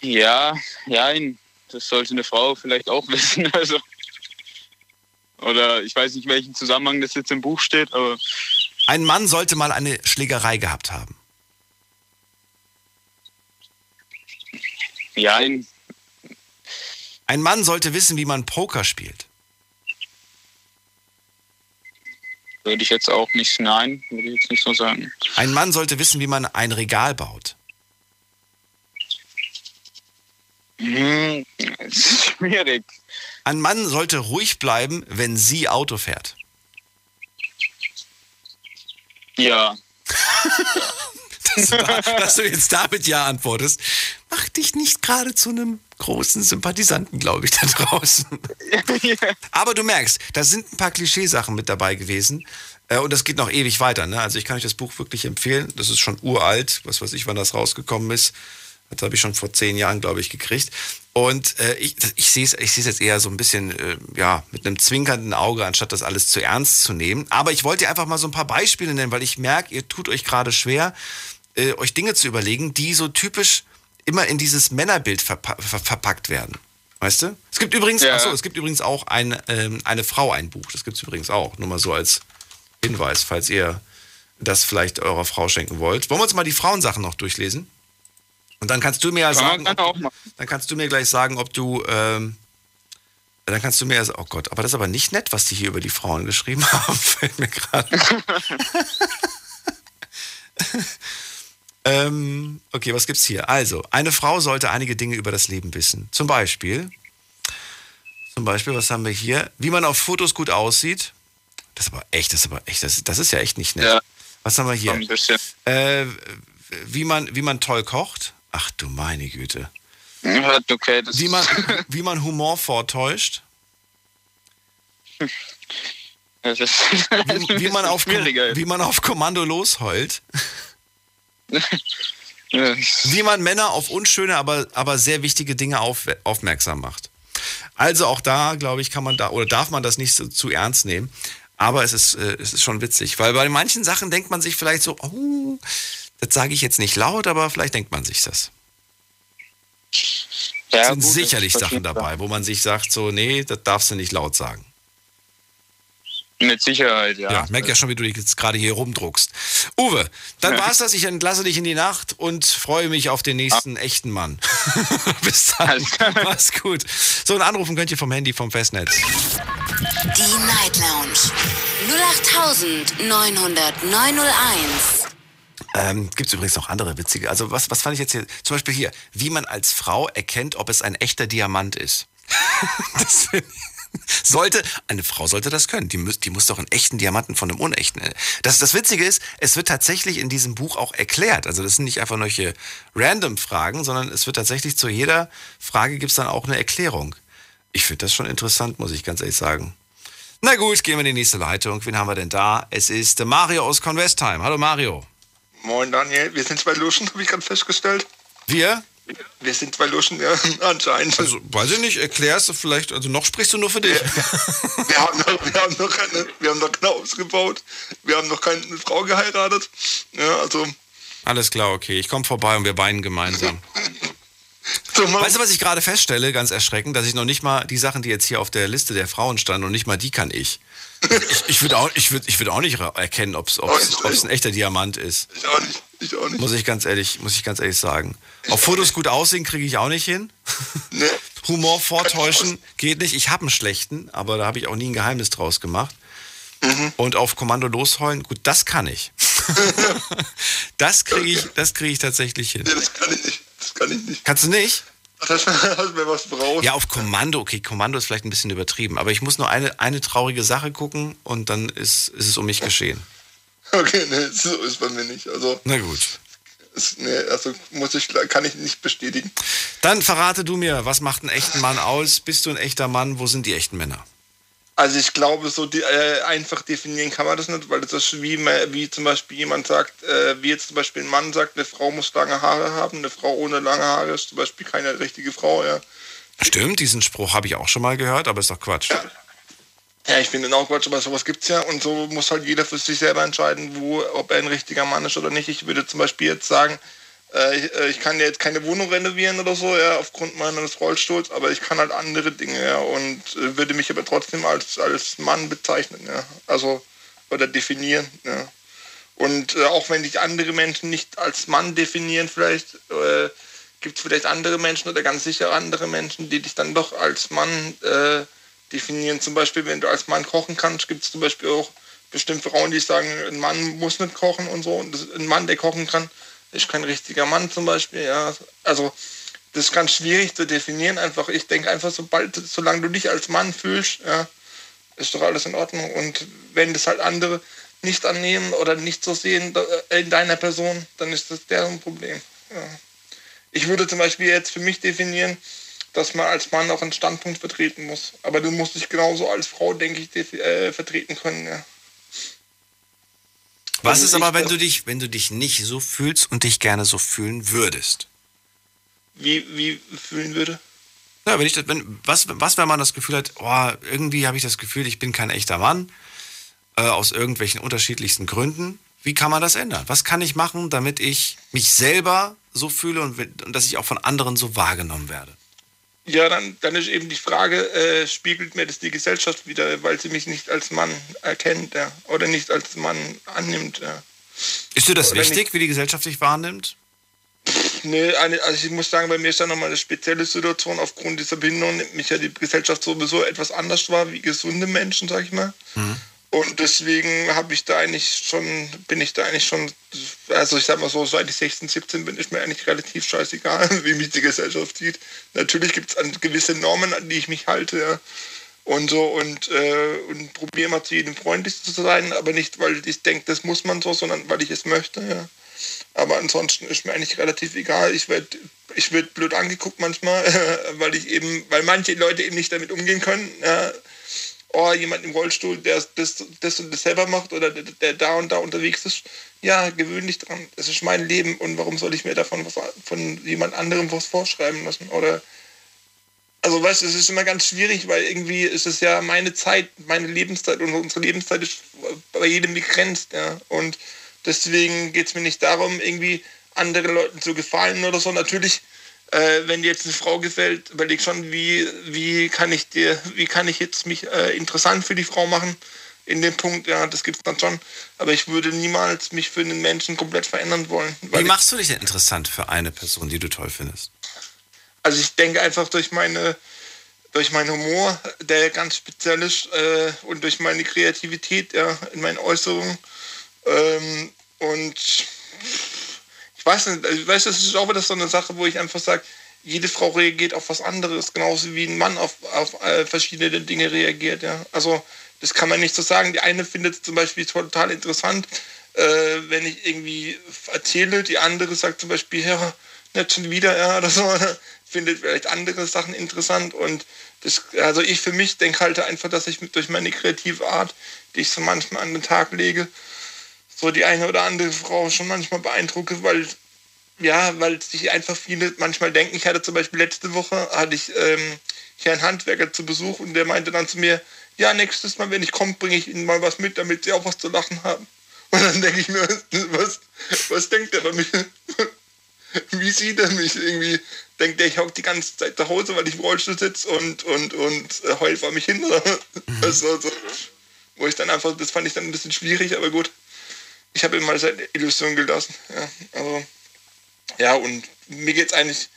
Ja, ja, das sollte eine Frau vielleicht auch *laughs* wissen. Also. Oder ich weiß nicht, welchen Zusammenhang das jetzt im Buch steht, aber Ein Mann sollte mal eine Schlägerei gehabt haben. ja, Ein Mann sollte wissen, wie man Poker spielt. würde ich jetzt auch nicht, nein, würde ich jetzt nicht so sagen. Ein Mann sollte wissen, wie man ein Regal baut. Hm, schwierig. Ein Mann sollte ruhig bleiben, wenn sie Auto fährt. Ja. dass, du da, dass du jetzt damit ja antwortest, macht dich nicht gerade zu einem großen Sympathisanten, glaube ich, da draußen. *laughs* Aber du merkst, da sind ein paar Klischeesachen mit dabei gewesen. Äh, Und das geht noch ewig weiter. Ne? Also ich kann euch das Buch wirklich empfehlen. Das ist schon uralt, was weiß ich, wann das rausgekommen ist. Das habe ich schon vor zehn Jahren, glaube ich, gekriegt. Und äh, ich, ich sehe es ich seh's jetzt eher so ein bisschen äh, ja, mit einem zwinkernden Auge, anstatt das alles zu ernst zu nehmen. Aber ich wollte einfach mal so ein paar Beispiele nennen, weil ich merke, ihr tut euch gerade schwer, äh, euch Dinge zu überlegen, die so typisch immer in dieses Männerbild verpa ver verpackt werden. Weißt du? Es gibt übrigens, Ja. achso, es gibt übrigens auch ein, ähm, eine Frau ein Buch. Das gibt es übrigens auch. Nur mal so als Hinweis, falls ihr das vielleicht eurer Frau schenken wollt. Wollen wir uns mal die Frauensachen noch durchlesen? Und dann kannst du mir ja Kann sagen, gerne ob dann kannst du mir gleich sagen, ob du, ähm, dann kannst du mir ja sagen, oh Gott, aber das ist aber nicht nett, was die hier über die Frauen geschrieben *laughs* haben, fällt mir gerade. *laughs* ähm, okay, was gibt's hier? Also, eine Frau sollte einige Dinge über das Leben wissen. Zum Beispiel, zum Beispiel, was haben wir hier? Wie man auf Fotos gut aussieht. Das ist aber echt, das ist aber echt, das, das ist ja echt nicht nett. Ja. Was haben wir hier? Äh, wie, man, wie man toll kocht. Ach du meine Güte. Okay, das Wie man, *laughs* wie man Humor vortäuscht. das ist, Wie, wie, man auf, wie man auf Kommando losheult. *laughs* Wie man Männer auf unschöne, aber, aber sehr wichtige Dinge auf, aufmerksam macht. Also auch da, glaube ich, kann man da oder darf man das nicht so, zu ernst nehmen. Aber es ist, äh, es ist schon witzig, weil bei manchen Sachen denkt man sich vielleicht so, oh, das sage ich jetzt nicht laut, aber vielleicht denkt man sich das. ja, Es sind gut, sicherlich Sachen dabei, wo man sich sagt, so, nee, das darfst du nicht laut sagen. Mit Sicherheit, ja. Ja, merk ja schon, wie du dich jetzt gerade hier rumdruckst. Uwe, dann war's das. Ich entlasse dich in die Nacht und freue mich auf den nächsten echten Mann. *laughs* Bis dann. Mach's gut. So, und anrufen könnt ihr vom Handy vom Festnetz. Die Night Lounge 0890901. Ähm, Gibt es übrigens noch andere witzige. Also, was, was fand ich jetzt hier? Zum Beispiel hier, wie man als Frau erkennt, ob es ein echter Diamant ist. *laughs* das sollte, eine Frau sollte das können. Die, muss, die muss doch einen echten Diamanten von einem unechten. Das, das Witzige ist, es wird tatsächlich in diesem Buch auch erklärt. Also das sind nicht einfach solche random Fragen, sondern es wird tatsächlich zu jeder Frage gibt es dann auch eine Erklärung. Ich finde das schon interessant, muss ich ganz ehrlich sagen. Na gut, gehen wir in die nächste Leitung. Wen haben wir denn da? Es ist Mario aus Convestheim. Hallo Mario. Moin Daniel, wir sind zwei Luschen, habe ich gerade festgestellt. Wir? Wir sind zwei Luschen, ja, *laughs* anscheinend. Also, weiß ich nicht, erklärst du vielleicht, also noch sprichst du nur für dich. Wir haben noch, wir haben noch, keine, wir haben noch keine ausgebaut. Wir haben noch keine Frau geheiratet. Ja, also, Alles klar, okay. Ich komme vorbei und wir weinen gemeinsam. *laughs* Weißt du, was ich gerade feststelle, ganz erschreckend, dass ich noch nicht mal die Sachen, die jetzt hier auf der Liste der Frauen standen, und nicht mal die kann ich. Ich, ich würde auch, ich würd, ich würd auch nicht erkennen, ob es ein echter Diamant ist. ich auch nicht. Ich auch nicht. Muss ich ganz ehrlich, muss ich ganz ehrlich sagen. Auf Fotos gut aussehen kriege ich auch nicht hin. Nee. *laughs* Humor vortäuschen geht nicht. Ich habe einen schlechten, aber da habe ich auch nie ein Geheimnis draus gemacht. Und auf Kommando losheulen, gut, das kann ich. *laughs* *laughs* das kriege ich, das kriege ich tatsächlich hin. Nee, das kann ich nicht. Das kann ich nicht. Kannst du nicht? Das *laughs* hast mir was braucht. Ja, auf Kommando. Okay, Kommando ist vielleicht ein bisschen übertrieben, aber ich muss nur eine, eine traurige Sache gucken und dann ist, ist es um mich geschehen. Okay, nee, so ist bei mir nicht. Also, Na gut. ist, nee, also muss ich, kann ich nicht bestätigen. Dann verrate du mir, was macht einen echten Mann aus? Bist du ein echter Mann? Wo sind die echten Männer? Also ich glaube, so die, äh, einfach definieren kann man das nicht, weil das ist wie, wie zum Beispiel jemand sagt, äh, wie jetzt zum Beispiel ein Mann sagt, eine Frau muss lange Haare haben, eine Frau ohne lange Haare ist zum Beispiel keine richtige Frau, ja. Stimmt, diesen Spruch habe ich auch schon mal gehört, aber ist doch Quatsch. Ja, ich finde auch Quatsch, aber sowas gibt's ja und so muss halt jeder für sich selber entscheiden, wo, ob er ein richtiger Mann ist oder nicht. Ich würde zum Beispiel jetzt sagen, äh, ich, äh, ich kann ja jetzt keine Wohnung renovieren oder so, ja, aufgrund meines Rollstuhls, aber ich kann halt andere Dinge, ja, und äh, würde mich aber trotzdem als, als Mann bezeichnen, ja. Also, oder definieren, ja. Und äh, auch wenn dich andere Menschen nicht als Mann definieren, vielleicht äh, gibt es vielleicht andere Menschen oder ganz sicher andere Menschen, die dich dann doch als Mann äh, definieren. Zum Beispiel, wenn du als Mann kochen kannst, gibt es zum Beispiel auch bestimmt Frauen, die sagen, ein Mann muss nicht kochen und so. Und ein Mann, der kochen kann, ist kein richtiger Mann zum Beispiel. Ja, also das ist ganz schwierig zu definieren. Einfach, ich denke einfach, sobald, solange du dich als Mann fühlst, ja, ist doch alles in Ordnung. Und wenn das halt andere nicht annehmen oder nicht so sehen da- in deiner Person, dann ist das deren Problem. Ja. Ich würde zum Beispiel jetzt für mich definieren, dass man als Mann auch einen Standpunkt vertreten muss. Aber du musst dich genauso als Frau, denke ich, äh, vertreten können. Ja. Was ist aber, wenn du dich, wenn du dich nicht so fühlst und dich gerne so fühlen würdest? Wie, wie fühlen würde? Ja, wenn ich das, wenn, was, was, wenn man das Gefühl hat, oh, irgendwie habe ich das Gefühl, ich bin kein echter Mann, äh, aus irgendwelchen unterschiedlichsten Gründen. Wie kann man das ändern? Was kann ich machen, damit ich mich selber so fühle und, und dass ich auch von anderen so wahrgenommen werde? Ja, dann, dann ist eben die Frage, äh, spiegelt mir das die Gesellschaft wieder, weil sie mich nicht als Mann erkennt ja, oder nicht als Mann annimmt. Ja. Ist dir das Oder wichtig, wie die Gesellschaft dich wahrnimmt? Nee, eine, also ich muss sagen, bei mir ist da nochmal eine spezielle Situation. Aufgrund dieser Behinderung nimmt mich ja die Gesellschaft sowieso etwas anders wahr wie gesunde Menschen, sag ich mal. Und deswegen habe ich da eigentlich schon, bin ich da eigentlich schon, also ich sag mal so, seit ich 16, 17 bin, ist mir eigentlich relativ scheißegal, *laughs* wie mich die Gesellschaft sieht. Natürlich gibt es gewisse Normen, an die ich mich halte, ja. Und so und, äh, und probiere mal zu jedem freundlich zu sein, aber nicht, weil ich denke, das muss man so, sondern weil ich es möchte, ja. Aber ansonsten ist mir eigentlich relativ egal. Ich werde ich werd blöd angeguckt manchmal, *laughs* weil ich eben, weil manche Leute eben nicht damit umgehen können. Ja. Oh, jemand im Rollstuhl, der das, das und das selber macht oder der, der da und da unterwegs ist. Ja, gewöhn dich dran. Es ist mein Leben und warum soll ich mir davon was von jemand anderem was vorschreiben lassen? Oder also weißt du, es ist immer ganz schwierig, weil irgendwie ist es ja meine Zeit, meine Lebenszeit und unsere Lebenszeit ist bei jedem begrenzt, ja. Und deswegen geht es mir nicht darum, irgendwie anderen Leuten zu gefallen oder so. Natürlich, äh, wenn dir jetzt eine Frau gefällt, überleg schon, wie, wie kann ich dir, wie kann ich jetzt mich äh, interessant für die Frau machen in dem Punkt, ja, das gibt's dann schon. Aber ich würde niemals mich für einen Menschen komplett verändern wollen. Wie machst du dich denn interessant für eine Person, die du toll findest? Also ich denke einfach durch meine durch meinen Humor, der ganz speziell ist, äh, und durch meine Kreativität ja, in meinen Äußerungen. Ähm, und weiß nicht, ich weiß, das ist auch wieder so eine Sache, wo ich einfach sage, jede Frau reagiert auf was anderes, genauso wie ein Mann auf, auf äh, verschiedene Dinge reagiert. Ja. Also das kann man nicht so sagen. Die eine findet es zum Beispiel total interessant, äh, wenn ich irgendwie erzähle, die andere sagt zum Beispiel, ja, nicht schon wieder, ja, oder so, *laughs* findet vielleicht andere Sachen interessant und das, also ich für mich denke halt einfach, dass ich durch meine kreative Art, die ich so manchmal an den Tag lege, so die eine oder andere Frau schon manchmal beeindrucke, weil ja, weil sich einfach viele manchmal denken, ich hatte zum Beispiel letzte Woche, hatte ich ähm, hier einen Handwerker zu Besuch und der meinte dann zu mir, ja, nächstes Mal, wenn ich komme, bringe ich ihnen mal was mit, damit sie auch was zu lachen haben. *laughs* Und dann denke ich mir, was, was denkt der bei mir? *laughs* Wie sieht er mich irgendwie? Denkt der, ich hocke die ganze Zeit zu Hause, weil ich im Rollstuhl sitze und, und, und äh, heul vor mich hin? Oder? *laughs* Das war so, wo ich dann einfach, das fand ich dann ein bisschen schwierig, aber gut. Ich habe ihm mal seine Illusion gelassen. Ja, also, ja, und mir geht es eigentlich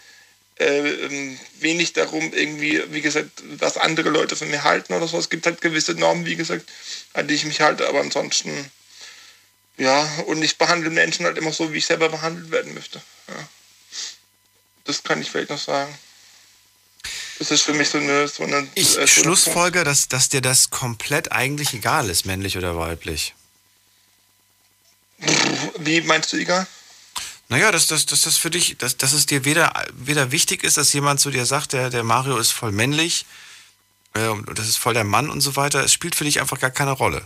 äh, ähm, wenig darum, irgendwie, wie gesagt, was andere Leute von mir halten oder so. Es gibt halt gewisse Normen, wie gesagt, an die ich mich halte, aber ansonsten, ja, und ich behandle Menschen halt immer so, wie ich selber behandelt werden möchte. Ja. Das kann ich vielleicht noch sagen. Das ist für mich so eine. So eine Ich äh, so schlussfolge, dass, dass dir das komplett eigentlich egal ist, männlich oder weiblich. Wie meinst du, egal? Naja, dass, dass, dass das für dich, dass, dass es dir weder, weder wichtig ist, dass jemand zu dir sagt, der, der Mario ist voll männlich, äh, das ist voll der Mann und so weiter. Es spielt für dich einfach gar keine Rolle.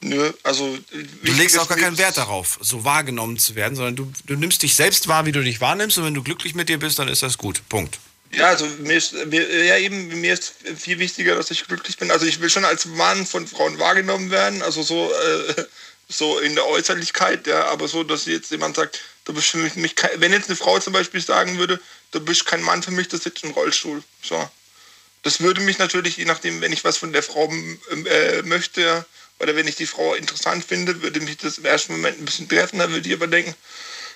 Nö, also. Du legst auch gar keinen Wert darauf, so wahrgenommen zu werden, sondern du, du nimmst dich selbst wahr, wie du dich wahrnimmst und wenn du glücklich mit dir bist, dann ist das gut. Punkt. Ja, also mir ist, mir, ja eben, mir ist viel wichtiger, dass ich glücklich bin. Also ich will schon als Mann von Frauen wahrgenommen werden, also so, äh, so in der Äußerlichkeit, ja, aber so, dass jetzt jemand sagt, du bist für mich, mich kein, wenn jetzt eine Frau zum Beispiel sagen würde, du bist kein Mann für mich, du sitzt im Rollstuhl. So. Das würde mich natürlich, je nachdem, wenn ich was von der Frau äh, möchte, oder wenn ich die Frau interessant finde, würde mich das im ersten Moment ein bisschen treffen, dann würde ich aber denken,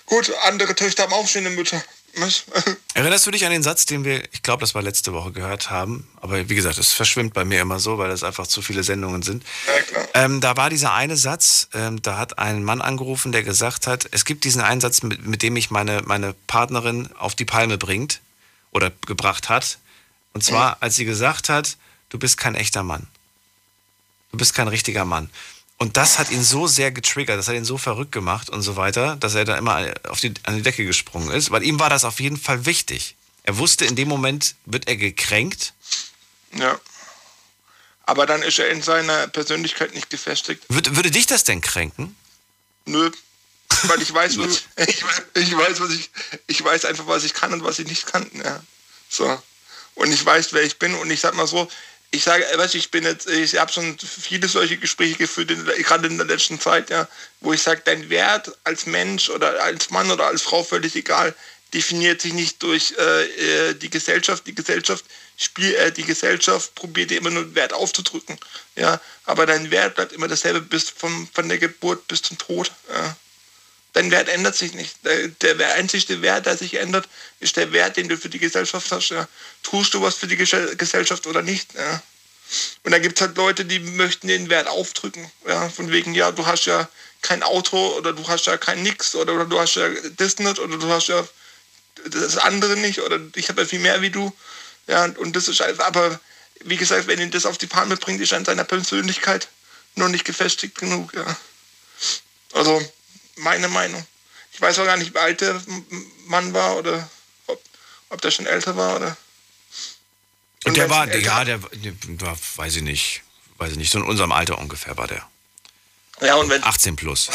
gut, andere Töchter haben auch schöne Mütter. *laughs* Erinnerst du dich an den Satz, den wir, ich glaube, das war letzte Woche gehört haben, aber wie gesagt, es verschwimmt bei mir immer so, weil das einfach zu viele Sendungen sind. Ähm, da war dieser eine Satz, ähm, da hat ein Mann angerufen, der gesagt hat, es gibt diesen einen Satz, mit, mit dem mich meine, meine Partnerin auf die Palme bringt oder gebracht hat. Und zwar, als sie gesagt hat, du bist kein echter Mann. Du bist kein richtiger Mann. Und das hat ihn so sehr getriggert, das hat ihn so verrückt gemacht und so weiter, dass er da immer auf die, an die Decke gesprungen ist, weil ihm war das auf jeden Fall wichtig. Er wusste, in dem Moment wird er gekränkt. Ja. Aber dann ist er in seiner Persönlichkeit nicht gefestigt. Würde, würde dich das denn kränken? Nö. Weil ich weiß, *laughs* was, ich, weiß- ich weiß, was ich, ich weiß einfach, was ich kann und was ich nicht kann. Ja. So. Und ich weiß, wer ich bin. Und ich sag mal so, ich sage, äh, weißt du, ich bin jetzt, ich habe schon viele solche Gespräche geführt, gerade in der letzten Zeit, ja, wo ich sage, dein Wert als Mensch oder als Mann oder als Frau völlig egal, definiert sich nicht durch äh, äh, die Gesellschaft. Die Gesellschaft spiel, äh, die Gesellschaft probiert dir immer nur Wert aufzudrücken. Ja, aber dein Wert bleibt immer dasselbe bis vom, von der Geburt bis zum Tod. Ja. Dein Wert ändert sich nicht. Der, einzigste Wert, der sich ändert, ist der Wert, den du für die Gesellschaft hast. Ja. Tust du was für die Gesell- Gesellschaft oder nicht? Ja. Und da gibt es halt Leute, die möchten den Wert aufdrücken. Ja. Von wegen, ja, du hast ja kein Auto oder du hast ja kein Nix oder, du hast ja das nicht oder du hast ja das andere nicht oder ich habe ja viel mehr wie du. Ja, und das ist einfach, aber wie gesagt, wenn ihn das auf die Palme bringt, ist er in seiner Persönlichkeit noch nicht gefestigt genug. Ja. Also meine Meinung. Ich weiß auch gar nicht, wie alt der Mann war oder ob, ob der schon älter war oder. Und der war, ja, der, war, weiß ich nicht, weiß ich nicht, so in unserem Alter ungefähr war der. Ja, und wenn, 18 plus. *laughs* *laughs*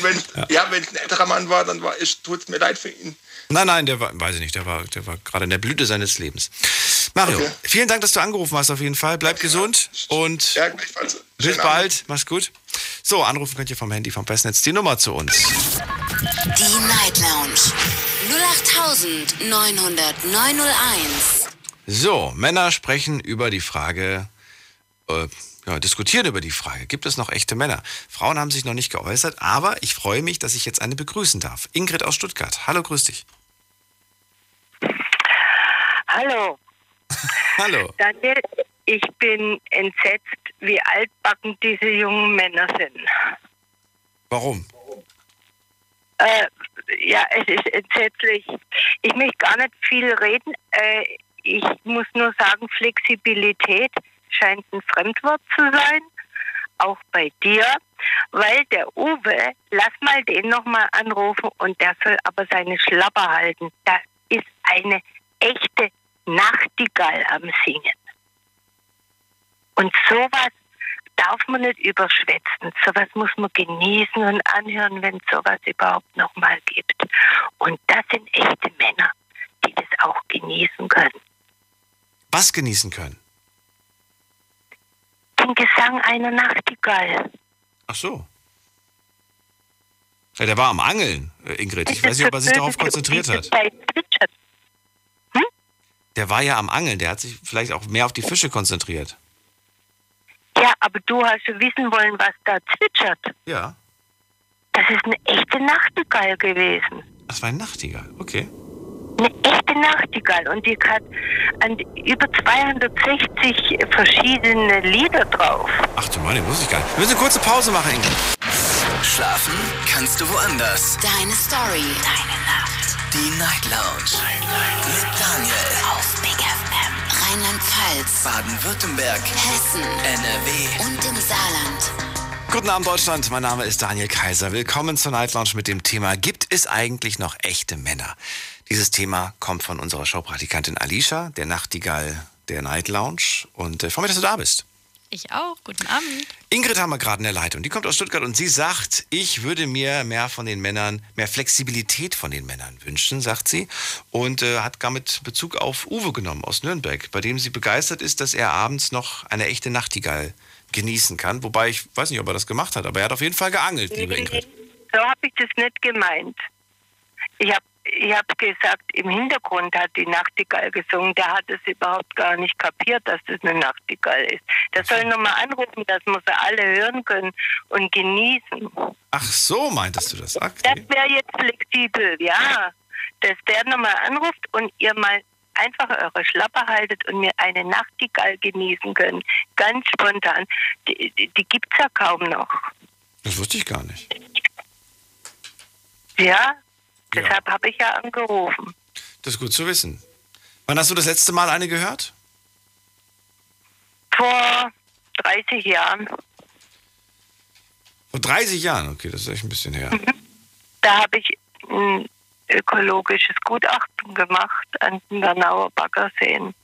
wenn, ja, wenn es ein älterer Mann war, dann war tut es mir leid für ihn. Nein, nein, der war, weiß ich nicht, der war, der war gerade in der Blüte seines Lebens. Mario, Okay. vielen Dank, dass du angerufen hast auf jeden Fall. Bleib gesund und Ja, bis bald. Mach's gut. So, anrufen könnt ihr vom Handy, vom Festnetz die Nummer zu uns. Die Night Lounge 0890901. So, Männer sprechen über die Frage, äh, ja, diskutieren über die Frage, gibt es noch echte Männer? Frauen haben sich noch nicht geäußert, aber ich freue mich, dass ich jetzt eine begrüßen darf. Ingrid aus Stuttgart. Hallo, grüß dich. Hallo, *laughs* Hallo. Daniel. Ich bin entsetzt, wie altbacken diese jungen Männer sind. Warum? Äh, ja, es ist entsetzlich. Ich möchte gar nicht viel reden. Äh, ich muss nur sagen, Flexibilität scheint ein Fremdwort zu sein, auch bei dir, weil der Uwe, lass mal den nochmal anrufen und der soll aber seine Schlapper halten. Das ist eine echte Nachtigall am Singen. Und sowas darf man nicht überschwätzen. Sowas muss man genießen und anhören, wenn es sowas überhaupt nochmal gibt. Und das sind echte Männer, die das auch genießen können. Was genießen können? Den Gesang einer Nachtigall. Ach so. Ja, der war am Angeln, äh, Ingrid. Ich weiß nicht, ob er sich darauf konzentriert hat. Der war ja am Angeln, der hat sich vielleicht auch mehr auf die Fische konzentriert. Ja, aber du hast ja wissen wollen, was da zwitschert. Ja. Das ist eine echte Nachtigall gewesen. Das war ein Nachtigall, okay. Eine echte Nachtigall. Und die hat an über 260 verschiedene Lieder drauf. Ach du den wusste ich gar nicht. Wir müssen eine kurze Pause machen, Ingrid. Schlafen kannst du woanders. Deine Story. Deine Nacht. Die Night Lounge. Mit Daniel. Auf. Rheinland-Pfalz. Baden-Württemberg. Hessen. NRW. Und im Saarland. Guten Abend, Deutschland. Mein Name ist Daniel Kaiser. Willkommen zur Night Lounge mit dem Thema Gibt es eigentlich noch echte Männer? Dieses Thema kommt von unserer Showpraktikantin Alicia, der Nachtigall der Night Lounge. Und äh, freue mich, dass du da bist. Ich auch. Guten Abend. Ingrid haben wir gerade in der Leitung. Die kommt aus Stuttgart und sie sagt, ich würde mir mehr von den Männern, mehr Flexibilität von den Männern wünschen, sagt sie. Und äh, hat gar mit Bezug auf Uwe genommen aus Nürnberg, bei dem sie begeistert ist, dass er abends noch eine echte Nachtigall genießen kann. Wobei ich weiß nicht, ob er das gemacht hat, aber er hat auf jeden Fall geangelt, liebe Ingrid. So habe ich das nicht gemeint. Ich habe ich habe gesagt, im Hintergrund hat die Nachtigall gesungen. Der hat es überhaupt gar nicht kapiert, dass das eine Nachtigall ist. Der soll nochmal anrufen, dass wir sie alle hören können und genießen. Ach so, meintest du das? Okay. Das wäre jetzt flexibel, ja. Dass der nochmal anruft und ihr mal einfach eure Schlappe haltet und mir eine Nachtigall genießen könnt. Ganz spontan. Die, die, die gibt es ja kaum noch. Das wusste ich gar nicht. Ja, deshalb habe ich ja angerufen. Das ist gut zu wissen. Wann hast du das letzte Mal eine gehört? Vor 30 Jahren. Vor 30 Jahren, okay, das ist echt ein bisschen her. Da habe ich ein ökologisches Gutachten gemacht an den Bernauer Baggerseen.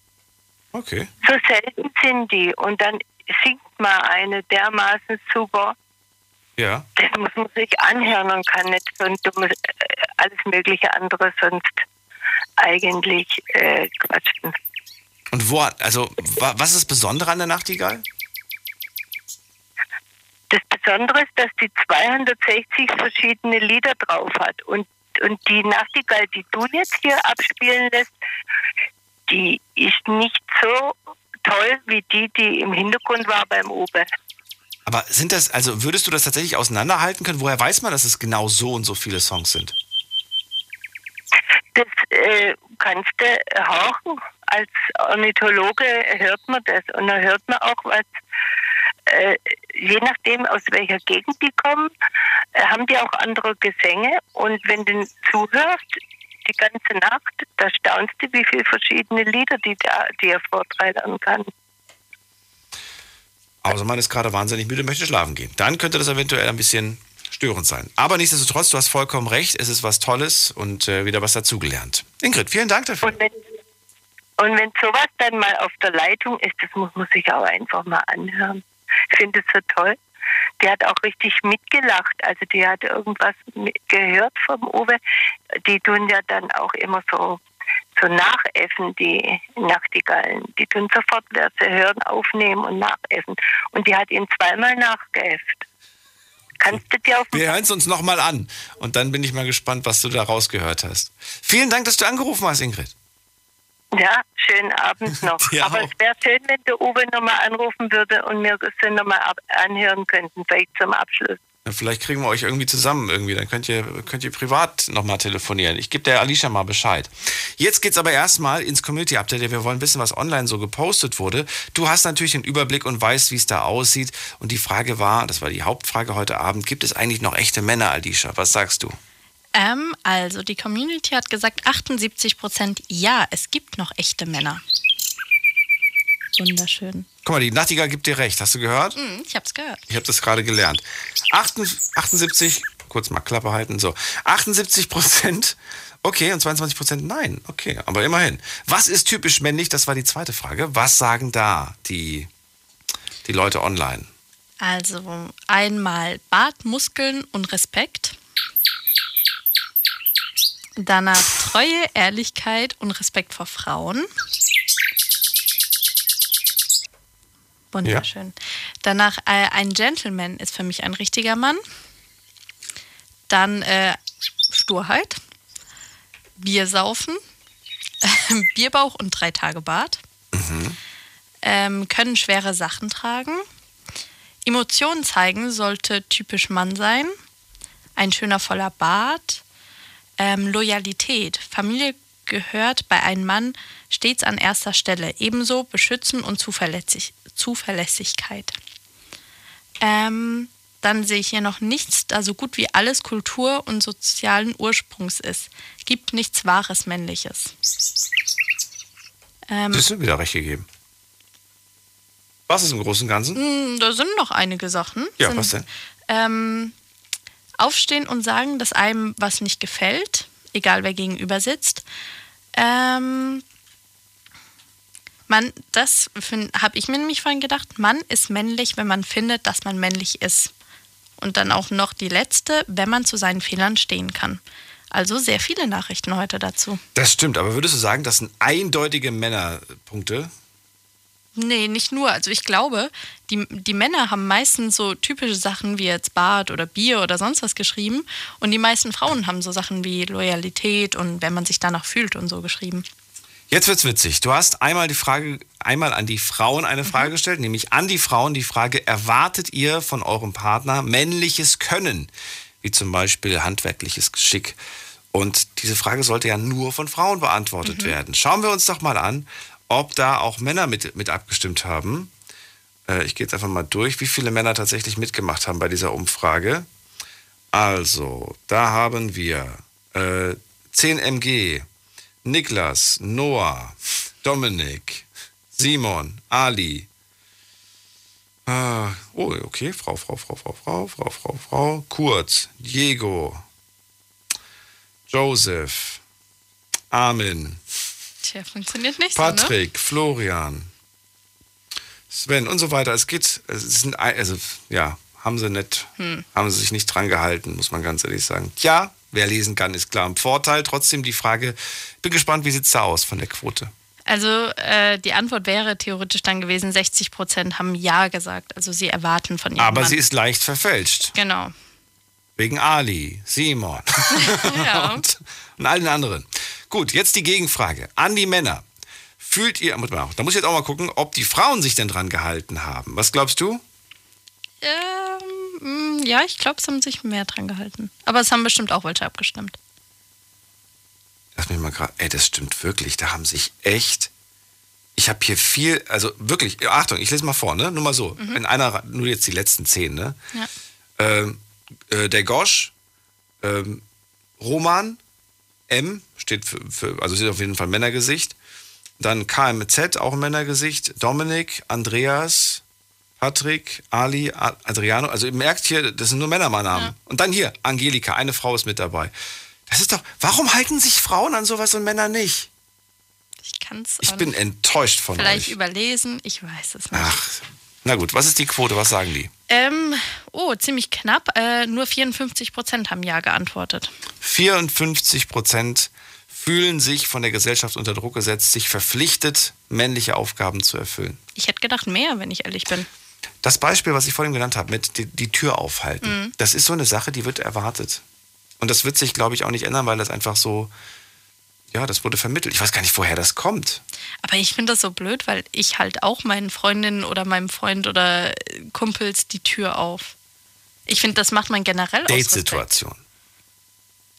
Okay. So selten sind die. Und dann singt mal eine dermaßen super. Ja. Das muss man sich anhören und kann nicht so ein dummes, äh, alles mögliche andere sonst eigentlich äh, quatschen. Und wo, also, wa- was ist das Besondere an der Nachtigall? Das Besondere ist, dass die 260 verschiedene Lieder drauf hat. Und, und die Nachtigall, die du jetzt hier abspielen lässt, die ist nicht so toll wie die, die im Hintergrund war beim Obe. Aber sind das, also würdest du das tatsächlich auseinanderhalten können? Woher weiß man, dass es genau so und so viele Songs sind? Das äh, kannst du horchen. Als Ornithologe hört man das. Und dann hört man auch, was, äh, je nachdem, aus welcher Gegend die kommen, äh, haben die auch andere Gesänge. Und wenn du zuhörst, die ganze Nacht, da staunst du, wie viele verschiedene Lieder die da dir vortragen kann. Außer man ist gerade wahnsinnig müde und möchte schlafen gehen. Dann könnte das eventuell ein bisschen störend sein. Aber nichtsdestotrotz, du hast vollkommen recht, es ist was Tolles und äh, wieder was dazugelernt. Ingrid, vielen Dank dafür. Und wenn, und wenn sowas dann mal auf der Leitung ist, das muss man sich auch einfach mal anhören. Ich finde es so toll. Die hat auch richtig mitgelacht. Also die hat irgendwas gehört vom Uwe. Die tun ja dann auch immer so, so nachäffen, die Nachtigallen. Die tun sofort, wer sie hören, aufnehmen und nachäffen. Und die hat ihn zweimal nachgeäfft. Kannst du dir auf Wir hören es uns nochmal an und dann bin ich mal gespannt, was du da rausgehört hast. Vielen Dank, dass du angerufen hast, Ingrid. Ja, schönen Abend *laughs* noch. Dir Aber auch. es wäre schön, wenn der Uwe nochmal anrufen würde und wir das nochmal anhören könnten, vielleicht zum Abschluss. Ja, Vielleicht kriegen wir euch irgendwie zusammen irgendwie. Dann könnt ihr, könnt ihr privat nochmal telefonieren. Ich gebe der Alicia mal Bescheid. Jetzt geht's aber erstmal ins Community Update. Wir wollen wissen, was online so gepostet wurde. Du hast natürlich den Überblick und weißt, wie es da aussieht. Und die Frage war, das war die Hauptfrage heute Abend, gibt es eigentlich noch echte Männer, Alicia? Was sagst du? Ähm, also, die Community hat gesagt, 78 Prozent, ja, es gibt noch echte Männer. Wunderschön. Guck mal, die Nachtigall gibt dir recht. Hast du gehört? Hm, ich hab's gehört. Ich habe das gerade gelernt. 78, kurz mal Klappe halten, so. 78 Prozent, okay, und 22 Prozent nein. Okay, aber immerhin. Was ist typisch männlich? Das war die zweite Frage. Was sagen da die, die Leute online? Also, einmal Bart, Muskeln und Respekt. Danach Treue, Ehrlichkeit und Respekt vor Frauen. Wunderschön. Danach äh, ein Gentleman ist für mich ein richtiger Mann. Dann äh, Sturheit, Biersaufen, *laughs* Bierbauch und drei Tage Bart. Ähm, können schwere Sachen tragen. Emotionen zeigen sollte typisch Mann sein. Ein schöner voller Bart. Ähm, Loyalität. Familie gehört bei einem Mann stets an erster Stelle. Ebenso Beschützen und Zuverlässig Zuverlässigkeit. Ähm, dann sehe ich hier noch nichts, da so gut wie alles Kultur und sozialen Ursprungs ist. Gibt nichts Wahres Männliches. Ähm, Das ist wieder recht gegeben. Was ist im Großen und Ganzen? Mm, Da sind noch einige Sachen. Ja, sind, was denn? Ähm, aufstehen und sagen, dass einem was nicht gefällt, egal wer gegenüber sitzt. Ähm, man, das habe ich mir nämlich vorhin gedacht, man ist männlich, wenn man findet, dass man männlich ist. Und dann auch noch die letzte, wenn man zu seinen Fehlern stehen kann. Also sehr viele Nachrichten heute dazu. Das stimmt, aber würdest du sagen, das sind eindeutige Männerpunkte? Nee, nicht nur. Also ich glaube, die, die Männer haben meistens so typische Sachen wie jetzt Bart oder Bier oder sonst was geschrieben. Und die meisten Frauen haben so Sachen wie Loyalität und wenn man sich danach fühlt und so geschrieben. Jetzt wird's witzig. Du hast einmal die Frage, einmal an die Frauen eine Frage gestellt, nämlich an die Frauen die Frage, erwartet ihr von eurem Partner männliches Können? Wie zum Beispiel handwerkliches Geschick. Und diese Frage sollte ja nur von Frauen beantwortet werden. Schauen wir uns doch mal an, ob da auch Männer mit, mit abgestimmt haben. Äh, ich gehe jetzt einfach mal durch, wie viele Männer tatsächlich mitgemacht haben bei dieser Umfrage. Also, da haben wir äh, 10 MG, Niklas, Noah, Dominik, Simon, Ali. Ah, oh, okay, Frau, Frau, Frau, Frau, Frau, Frau, Frau, Frau, Kurz, Diego, Joseph, Armin, Tja, funktioniert nicht so, ne? Patrick, Florian, Sven und so weiter. Es geht, es sind, also, ja, haben sie nicht, Hm. haben sie sich nicht dran gehalten, muss man ganz ehrlich sagen. Tja, wer lesen kann, ist klar im Vorteil. Trotzdem die Frage, bin gespannt, wie sieht's da aus von der Quote? Also äh, die Antwort wäre theoretisch dann gewesen, 60 Prozent haben Ja gesagt. Also sie erwarten von ihrem Aber sie ist leicht verfälscht. Genau. Wegen Ali, Simon *laughs* Ja. *laughs* und, und allen anderen. Gut, jetzt die Gegenfrage an die Männer. Fühlt ihr, da muss ich jetzt auch mal gucken, ob die Frauen sich denn dran gehalten haben. Was glaubst du? Ähm, ja, ich glaube, es haben sich mehr dran gehalten. Aber es haben bestimmt auch welche abgestimmt. Lass mich mal gerade. Ey, das stimmt wirklich. Da haben sich echt. Ich habe hier viel, also wirklich, Achtung, ich lese mal vor, ne? Nur mal so. Mhm. In einer, nur jetzt die letzten zehn, ne? Ja. Ähm, äh, der Gosch, ähm, Roman, M, steht für, für, also steht auf jeden Fall Männergesicht. Dann KMZ, auch Männergesicht. Dominik, Andreas, Patrick, Ali, Adriano. Also ihr merkt hier, das sind nur Männernamen. Und dann hier, Angelika, eine Frau ist mit dabei. Das ist doch, warum halten sich Frauen an sowas und Männer nicht? Ich kann es Ich bin enttäuscht von vielleicht euch. überlesen. Ich weiß es nicht. Ach, na gut, was ist die Quote? Was sagen die? Ähm, oh, ziemlich knapp. Äh, nur 54 Prozent haben Ja geantwortet. 54 Prozent fühlen sich von der Gesellschaft unter Druck gesetzt, sich verpflichtet, männliche Aufgaben zu erfüllen. Ich hätte gedacht mehr, wenn ich ehrlich bin. Das Beispiel, was ich vorhin genannt habe, mit die, die Tür aufhalten, Mhm. das ist so eine Sache, die wird erwartet. Und das wird sich, glaube ich, auch nicht ändern, weil das einfach so, ja, das wurde vermittelt. Ich weiß gar nicht, woher das kommt. Aber ich finde das so blöd, weil ich halt auch meinen Freundinnen oder meinem Freund oder Kumpels die Tür auf. Ich finde, das macht man generell Respekt. Date-Situation.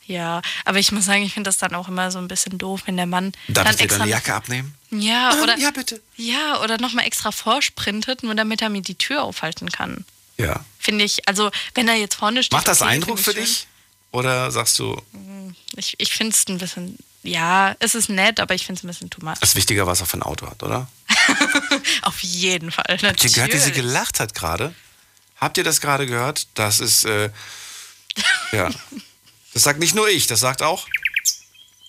Ja, aber ich muss sagen, ich finde das dann auch immer so ein bisschen doof, wenn der Mann Darf dann ich dir extra deine Jacke abnehmen? Ja, Ähm, oder ja, bitte. Ja, oder nochmal extra vorsprintet, nur damit er mir die Tür aufhalten kann. Ja. Finde ich, also wenn er jetzt vorne steht. Macht das okay, Eindruck für dich? Oder sagst du, schön. Ich, ich finde es ein bisschen, ja, es ist nett, aber ich finde es ein bisschen too much. es ist wichtiger, was er für ein Auto hat, oder? *laughs* Auf jeden Fall. Habt ihr gehört, wie sie natürlich. gelacht hat gerade? Habt ihr das gerade gehört? Das ist, äh, *laughs* ja. Das sagt nicht nur ich, das sagt auch.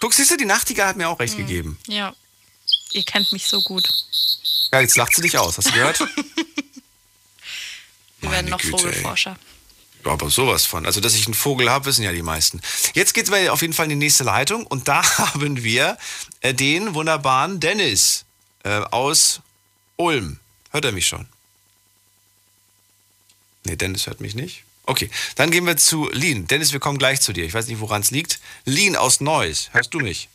Guck, siehst du, die Nachtigall hat mir auch recht Mhm. gegeben. Ja, ihr kennt mich so gut. Ja, jetzt lacht sie dich aus, hast du gehört? *laughs* Wir werden noch Güte, ey. Vogelforscher. Ja, aber sowas von. Also, dass ich einen Vogel habe, wissen ja die meisten. Jetzt geht's wir auf jeden Fall in die nächste Leitung und da *laughs* haben wir äh, den wunderbaren Dennis äh, aus Ulm. Hört er mich schon? Nee, Dennis hört mich nicht. Okay, dann gehen wir zu Lien. Dennis, wir kommen gleich zu dir. Ich weiß nicht, woran es liegt. Lien aus Neuss. Hörst du mich?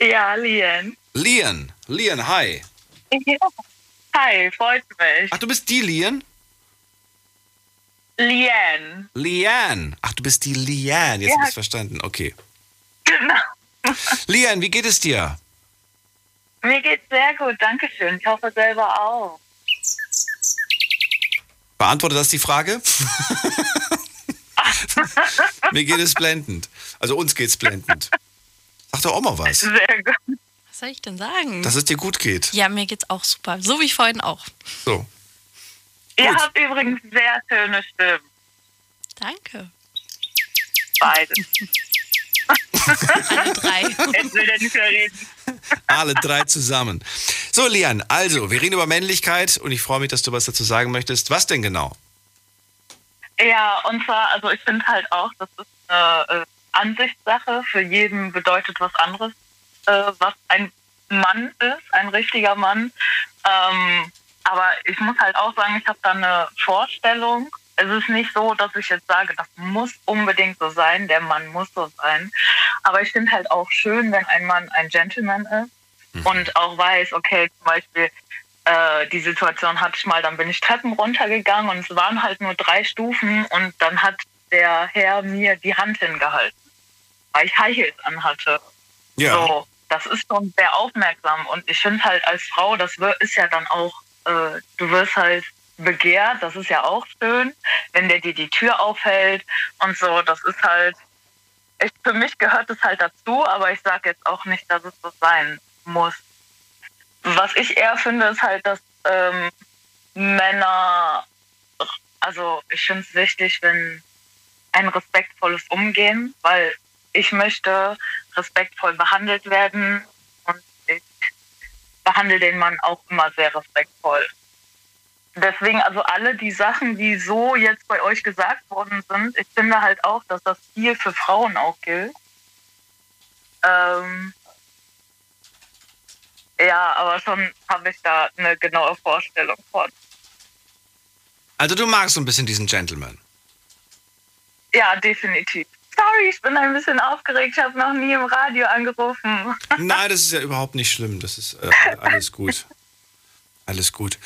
Ja, Lien. Lien. Lien, hi. Ja. Hi, freut mich. Ach, du bist die Lien? Lien. Lian. Ach, du bist die Lian. Jetzt Ja. habe ich verstanden. Okay. Genau. *laughs* Lian, wie geht es dir? Mir geht's sehr gut, danke schön. Ich hoffe selber auch. Beantwortet das die Frage? *laughs* Mir geht es blendend. Also uns geht's blendend. Sag doch auch mal was. Sehr gut. Was soll ich denn sagen? Dass es dir gut geht. ja, mir geht's auch super. So wie vorhin auch. So. Ihr habt übrigens sehr schöne Stimmen. Danke. Beide. Alle drei. Jetzt will er nicht mehr reden. Alle drei zusammen. So, Lian, also, wir reden über Männlichkeit und ich freue mich, dass du was dazu sagen möchtest. Was denn genau? Ja, und zwar, also ich finde halt auch, das ist eine äh, Ansichtssache. Für jeden bedeutet was anderes, äh, was ein Mann ist, ein richtiger Mann. Ähm, aber ich muss halt auch sagen, ich habe da eine Vorstellung. Es ist nicht so, dass ich jetzt sage, das muss unbedingt so sein, der Mann muss so sein. Aber ich finde halt auch schön, wenn ein Mann ein Gentleman ist und auch weiß, okay, zum Beispiel äh, die Situation hatte ich mal, dann bin ich Treppen runtergegangen und es waren halt nur drei Stufen und dann hat der Herr mir die Hand hingehalten, weil ich High Heels anhatte. Ja. So, das ist schon sehr aufmerksam und ich finde halt als Frau, das ist ja dann auch, äh, du wirst halt begehrt, das ist ja auch schön, wenn der dir die Tür aufhält und so, das ist halt, ich, für mich gehört es halt dazu, aber ich sage jetzt auch nicht, dass es so sein muss. Was ich eher finde, ist halt, dass ähm, Männer, also ich finde es wichtig, wenn ein respektvolles Umgehen, weil ich möchte respektvoll behandelt werden behandle den Mann auch immer sehr respektvoll. Deswegen, also alle die Sachen, die so jetzt bei euch gesagt worden sind, ich finde halt auch, dass das viel für Frauen auch gilt. Ähm, ja, aber schon habe ich da eine genaue Vorstellung von. Also du magst so ein bisschen diesen Gentleman. Ja, definitiv. Sorry, ich bin ein bisschen aufgeregt. Ich habe noch nie im Radio angerufen. *laughs* Nein, das ist ja überhaupt nicht schlimm. Das ist äh, alles gut. Alles gut.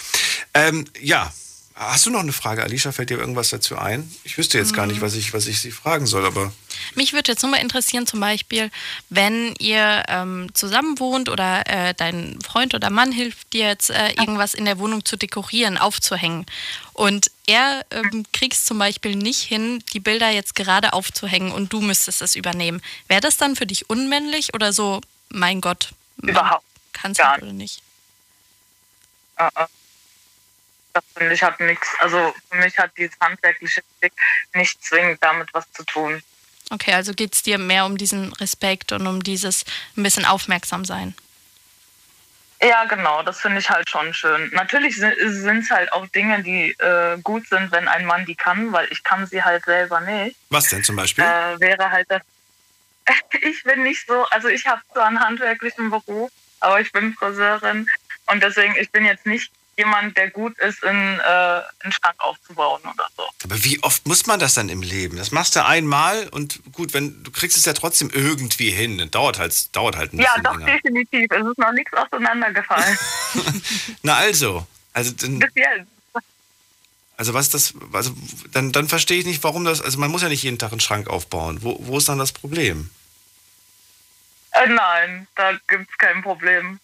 Ähm, ja, hast du noch eine Frage, Alicia? Fällt dir irgendwas dazu ein? Ich wüsste jetzt gar nicht, was ich, was ich sie fragen soll, aber Mich würde jetzt nur mal interessieren, zum Beispiel, wenn ihr ähm, zusammen wohnt oder äh, dein Freund oder Mann hilft dir jetzt, äh, irgendwas in der Wohnung zu dekorieren, aufzuhängen. Und er ähm, kriegt es zum Beispiel nicht hin, die Bilder jetzt gerade aufzuhängen und du müsstest es übernehmen. Wäre das dann für dich unmännlich oder so, mein Gott, Überhaupt kannst du oder nicht? Äh, äh. Das finde ich hat nichts, also für mich hat dieses handwerkliche Stück nicht zwingend damit was zu tun. Okay, also geht es dir mehr um diesen Respekt und um dieses ein bisschen aufmerksam sein. Ja, genau, das finde ich halt schon schön. Natürlich sind es halt auch Dinge, die äh, gut sind, wenn ein Mann die kann, weil ich kann sie halt selber nicht. was denn zum Beispiel? Äh, wäre halt das. *laughs* ich bin nicht so, also ich habe zwar einen handwerklichen Beruf, aber ich bin Friseurin und deswegen, ich bin jetzt nicht jemand, der gut ist, in, äh, einen Schrank aufzubauen oder so. Aber wie oft muss man das dann im Leben? Das machst du einmal und gut, wenn du kriegst es ja trotzdem irgendwie hin. Das dauert halt, dauert halt ein Ja, bisschen doch, länger. definitiv. Es ist noch nichts auseinandergefallen. *laughs* Na also, also dann, Bis jetzt. also was ist das? Also dann, dann verstehe ich nicht, warum das. Also man muss ja nicht jeden Tag einen Schrank aufbauen. Wo, wo ist dann das Problem? Äh, nein, da gibt es kein Problem.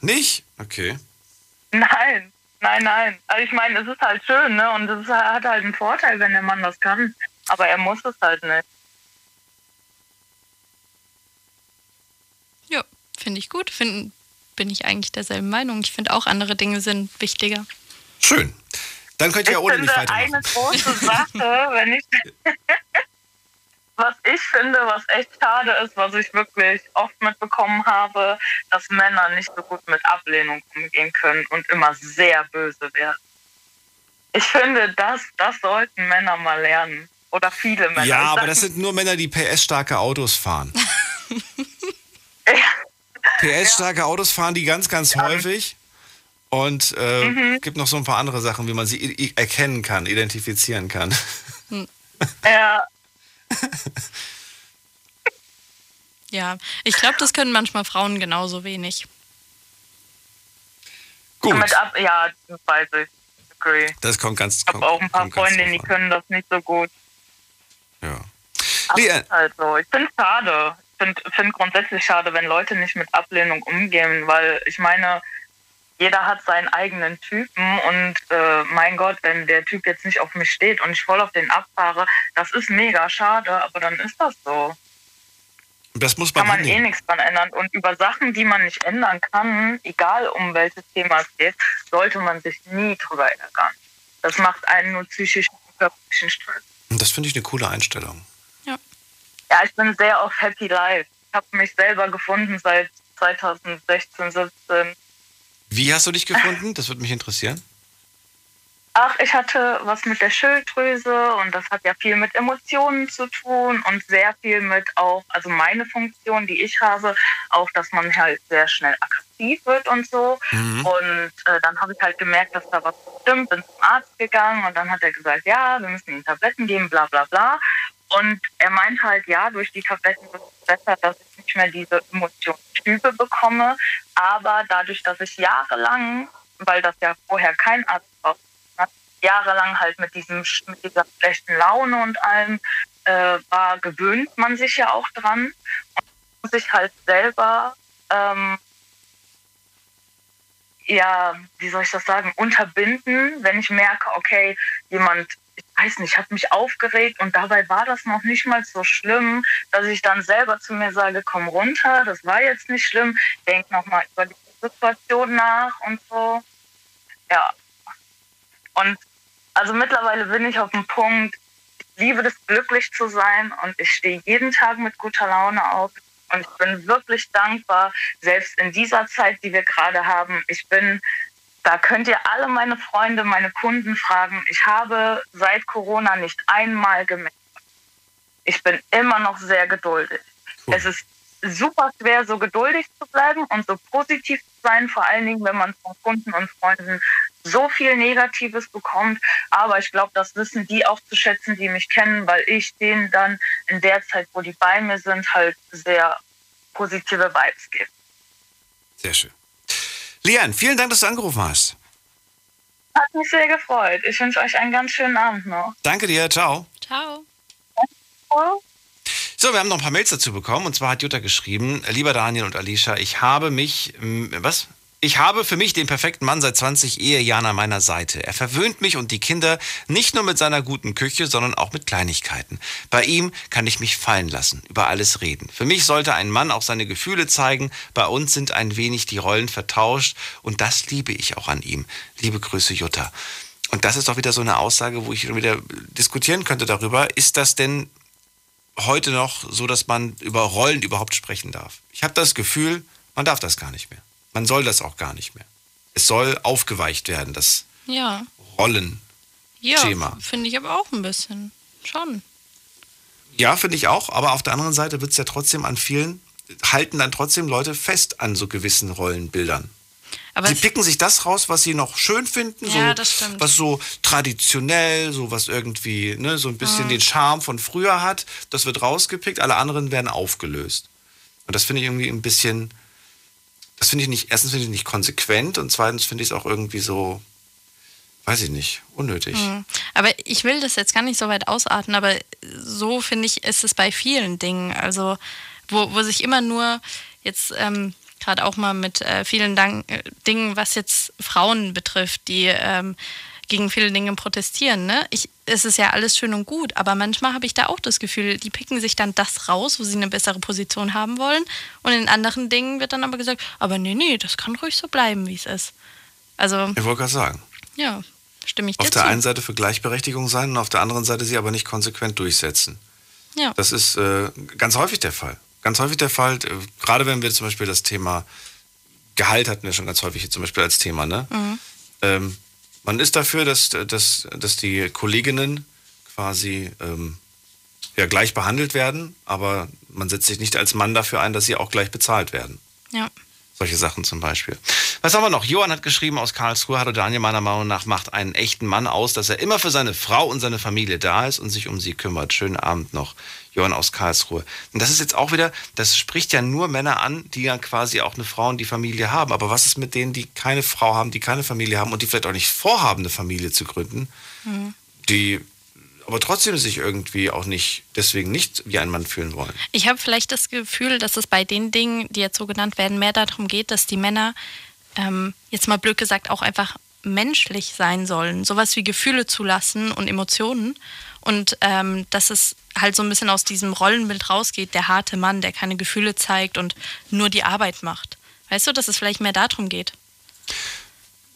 Nicht? Okay. Nein, nein, nein. Also ich meine, es ist halt schön, ne? Und es ist- hat halt einen Vorteil, wenn der Mann das kann. Aber er muss es halt nicht. Ja, finde ich gut. Find, bin ich eigentlich derselben Meinung. Ich finde auch andere Dinge sind wichtiger. Schön. Dann könnt ihr ja ohne mich weitermachen. eine große *laughs* Sache, wenn ich *laughs* was ich finde, was echt schade ist, was ich wirklich oft mitbekommen habe, dass Männer nicht so gut mit Ablehnung umgehen können und immer sehr böse werden. Ich finde, das, das sollten Männer mal lernen. Oder viele Männer. Ja, aber das sind nur Männer, die PS-starke Autos fahren. *laughs* PS-starke Autos fahren die ganz, ganz häufig. Und äh, Mhm. gibt noch so ein paar andere Sachen, wie man sie erkennen kann, identifizieren kann. Ja, *laughs* Ja, ich glaube, das können manchmal Frauen genauso wenig. Gut. Ab, ja, das weiß ich. Agree. Das kommt ganz Ich habe auch ein paar Freundinnen, die können das nicht so gut. Ja. Aber Lea- es ist halt so. Ich finde es schade. Ich finde find grundsätzlich schade, wenn Leute nicht mit Ablehnung umgehen, weil ich meine, jeder hat seinen eigenen Typen und äh, mein Gott, wenn der Typ jetzt nicht auf mich steht und ich voll auf den abfahre, das ist mega schade, aber dann ist das so. Das muss Kann man, man eh nichts dran ändern. Und über Sachen, die man nicht ändern kann, egal um welches Thema es geht, sollte man sich nie drüber ärgern. Das macht einen nur psychisch und körperlichen Stress. Und Das finde ich eine coole Einstellung. Ja, ich bin sehr auf Happy Life. Ich habe mich selber gefunden seit 2016, 17. Wie hast du dich gefunden? Das würde mich interessieren. Ach, ich hatte was mit der Schilddrüse und das hat ja viel mit Emotionen zu tun und sehr viel mit auch, also meine Funktion, die ich habe, auch, dass man halt sehr schnell aggressiv wird und so. Mhm. Und äh, dann habe ich halt gemerkt, dass da was stimmt, bin zum Arzt gegangen und dann hat er gesagt, ja, wir müssen ihm Tabletten geben, bla bla bla. Und er meint halt, ja, durch die Tabletten wird es besser, dass ich nicht mehr diese Emotionstype bekomme. Aber dadurch, dass ich jahrelang, weil das ja vorher kein Arzt war, jahrelang halt mit diesem mit dieser schlechten Laune und allem äh, war, gewöhnt man sich ja auch dran und muss sich halt selber ähm, ja, wie soll ich das sagen, unterbinden, wenn ich merke, okay, jemand, ich weiß nicht, hat mich aufgeregt und dabei war das noch nicht mal so schlimm, dass ich dann selber zu mir sage, komm runter, das war jetzt nicht schlimm, denk nochmal über die Situation nach und so. Ja. Und also mittlerweile bin ich auf dem Punkt, ich liebe es, glücklich zu sein und ich stehe jeden Tag mit guter Laune auf. Und ich bin wirklich dankbar, selbst in dieser Zeit, die wir gerade haben. Ich bin, da könnt ihr alle meine Freunde, meine Kunden fragen. Ich habe seit Corona nicht einmal gemerkt. Ich bin immer noch sehr geduldig. Es ist super schwer, so geduldig zu bleiben und so positiv zu sein, vor allen Dingen, wenn man von Kunden und Freunden so viel Negatives bekommt. Aber ich glaube, das wissen die auch zu schätzen, die mich kennen, weil ich denen dann in der Zeit, wo die bei mir sind, halt sehr positive Vibes gebe. Sehr schön. Lian, vielen Dank, dass du angerufen hast. Hat mich sehr gefreut. Ich wünsche euch einen ganz schönen Abend noch. Danke dir, ciao. Ciao. So, wir haben noch ein paar Mails dazu bekommen. Und zwar hat Jutta geschrieben, lieber Daniel und Alicia, ich habe mich, was? Ich habe für mich den perfekten Mann seit 20 Ehejahren an meiner Seite. Er verwöhnt mich und die Kinder nicht nur mit seiner guten Küche, sondern auch mit Kleinigkeiten. Bei ihm kann ich mich fallen lassen, über alles reden. Für mich sollte ein Mann auch seine Gefühle zeigen. Bei uns sind ein wenig die Rollen vertauscht und das liebe ich auch an ihm. Liebe Grüße, Jutta. Und das ist doch wieder so eine Aussage, wo ich wieder diskutieren könnte darüber. Ist das denn heute noch so, dass man über Rollen überhaupt sprechen darf? Ich habe das Gefühl, man darf das gar nicht mehr. Man soll das auch gar nicht mehr. Es soll aufgeweicht werden, das Ja. Rollen. Ja, finde ich aber auch ein bisschen. Schon. Ja, finde ich auch, aber auf der anderen Seite wird es ja trotzdem an vielen, halten dann trotzdem Leute fest an so gewissen Rollenbildern. Aber sie picken sich das raus, was sie noch schön finden, Ja, so, das stimmt. was so traditionell, so was irgendwie, ne, so ein bisschen Mhm. den Charme von früher hat. Das wird rausgepickt, alle anderen werden aufgelöst. Und das finde ich irgendwie ein bisschen, das finde ich nicht, erstens finde ich nicht konsequent und zweitens finde ich es auch irgendwie so, weiß ich nicht, unnötig. Mhm. Aber ich will das jetzt gar nicht so weit ausarten, aber so finde ich, ist es bei vielen Dingen. Also, wo, wo sich immer nur jetzt ähm, gerade auch mal mit äh, vielen Dank, äh, Dingen, was jetzt Frauen betrifft, die ähm, gegen viele Dinge protestieren. Ne? Ich, es ist ja alles schön und gut, aber manchmal habe ich da auch das Gefühl, die picken sich dann das raus, wo sie eine bessere Position haben wollen. Und in anderen Dingen wird dann aber gesagt, aber nee, nee, das kann ruhig so bleiben, wie es ist. Also, Ich wollte gerade sagen. ja, stimme ich dir Auf der zu. einen Seite für Gleichberechtigung sein und auf der anderen Seite sie aber nicht konsequent durchsetzen. Ja. Das ist äh, ganz häufig der Fall. Ganz häufig der Fall, äh, gerade wenn wir zum Beispiel das Thema Gehalt hatten wir schon ganz häufig hier zum Beispiel als Thema, ne? Mhm. Ähm, man ist dafür, dass, dass, dass die Kolleginnen quasi ähm, ja, gleich behandelt werden, aber man setzt sich nicht als Mann dafür ein, dass sie auch gleich bezahlt werden. Ja. Solche Sachen zum Beispiel. Was haben wir noch? Johann hat geschrieben aus Karlsruhe, Hallo Daniel, meiner Meinung nach macht einen echten Mann aus, dass er immer für seine Frau und seine Familie da ist und sich um sie kümmert. Schönen Abend noch. Johann aus Karlsruhe. Und das ist jetzt auch wieder, das spricht ja nur Männer an, die ja quasi auch eine Frau und die Familie haben. Aber was ist mit denen, die keine Frau haben, die keine Familie haben und die vielleicht auch nicht vorhaben, eine Familie zu gründen, Mhm. die aber trotzdem sich irgendwie auch nicht, deswegen nicht wie ein Mann fühlen wollen? Ich habe vielleicht das Gefühl, dass es bei den Dingen, die jetzt so genannt werden, mehr darum geht, dass die Männer, ähm, jetzt mal blöd gesagt, auch einfach menschlich sein sollen. Sowas wie Gefühle zulassen und Emotionen. Und ähm, dass es halt so ein bisschen aus diesem Rollenbild rausgeht, der harte Mann, der keine Gefühle zeigt und nur die Arbeit macht. Weißt du, dass es vielleicht mehr darum geht?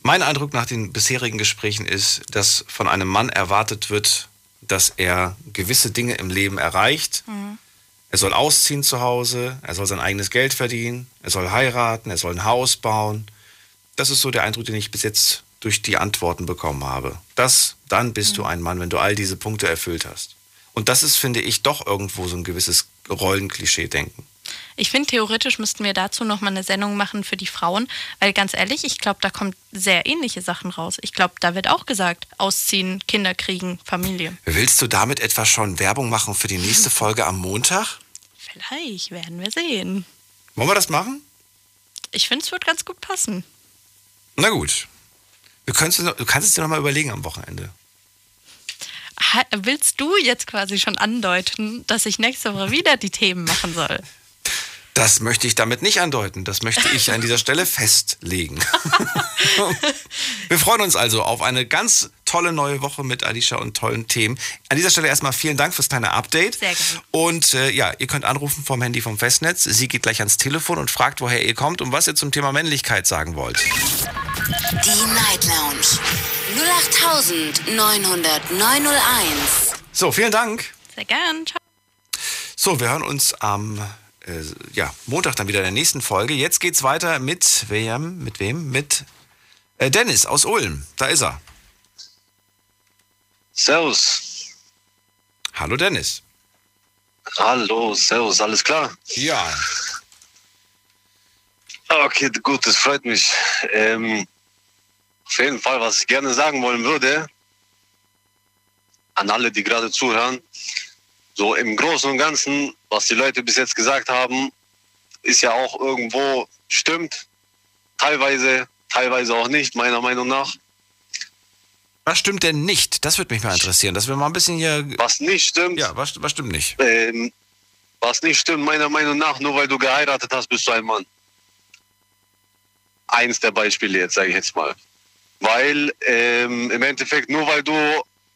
Mein Eindruck nach den bisherigen Gesprächen ist, dass von einem Mann erwartet wird, dass er gewisse Dinge im Leben erreicht. Er soll ausziehen zu Hause, er soll sein eigenes Geld verdienen, er soll heiraten, er soll ein Haus bauen. Das ist so der Eindruck, den ich bis jetzt durch die Antworten bekommen habe. Das, dann bist du ein Mann, wenn du all diese Punkte erfüllt hast. Und das ist, finde ich, doch irgendwo so ein gewisses Rollenklischee-Denken. Ich finde, theoretisch müssten wir dazu nochmal eine Sendung machen für die Frauen, weil ganz ehrlich, ich glaube, da kommen sehr ähnliche Sachen raus. Ich glaube, da wird auch gesagt, ausziehen, Kinder kriegen, Familie. Willst du damit etwa schon Werbung machen für die nächste Folge am Montag? Vielleicht werden wir sehen. Wollen wir das machen? Ich finde, es wird ganz gut passen. Na gut. Du, kannst, du kannst es dir nochmal überlegen am Wochenende. Willst du jetzt quasi schon andeuten, dass ich nächste Woche wieder die Themen machen soll? *laughs* Das möchte ich damit nicht andeuten. Das möchte ich an dieser Stelle festlegen. *laughs* Wir freuen uns also auf eine ganz tolle neue Woche mit Alicia und tollen Themen. An dieser Stelle erstmal vielen Dank fürs kleine Update. Sehr gerne. Und äh, ja, ihr könnt anrufen vom Handy vom Festnetz. Sie geht gleich ans Telefon und fragt, woher ihr kommt und was ihr zum Thema Männlichkeit sagen wollt. Die Night Lounge 0890901. So, vielen Dank. Sehr gern. Ciao. So, wir hören uns am äh, ja, Montag dann wieder in der nächsten Folge. Jetzt geht's weiter mit wem? Mit wem? Mit äh, Dennis aus Ulm. Da ist er. Servus. Hallo Dennis. Hallo, Servus, alles klar? Ja. Okay, gut, das freut mich. Ähm, auf jeden Fall, was ich gerne sagen wollen würde, an alle, die gerade zuhören, so im Großen und Ganzen, was die Leute bis jetzt gesagt haben, ist ja auch irgendwo stimmt. Teilweise, teilweise auch nicht, meiner Meinung nach. Was stimmt denn nicht? Das würde mich mal interessieren, dass wir mal ein bisschen hier. Was nicht stimmt? Ja, was, was stimmt nicht? Ähm, was nicht stimmt, meiner Meinung nach, nur weil du geheiratet hast, bist du ein Mann. Eins der Beispiele jetzt, sage ich jetzt mal. Weil ähm, im Endeffekt, nur weil du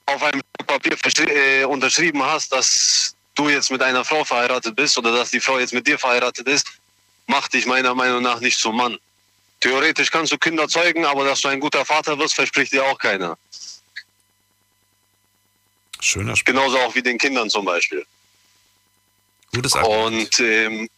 auf einem Papier äh, unterschrieben hast, dass du jetzt mit einer Frau verheiratet bist oder dass die Frau jetzt mit dir verheiratet ist, macht dich meiner Meinung nach nicht zum Mann. Theoretisch kannst du Kinder zeugen, aber dass du ein guter Vater wirst, verspricht dir auch keiner. Schöner Spruch. Genauso auch wie den Kindern zum Beispiel. Gutes Argument. Und ähm,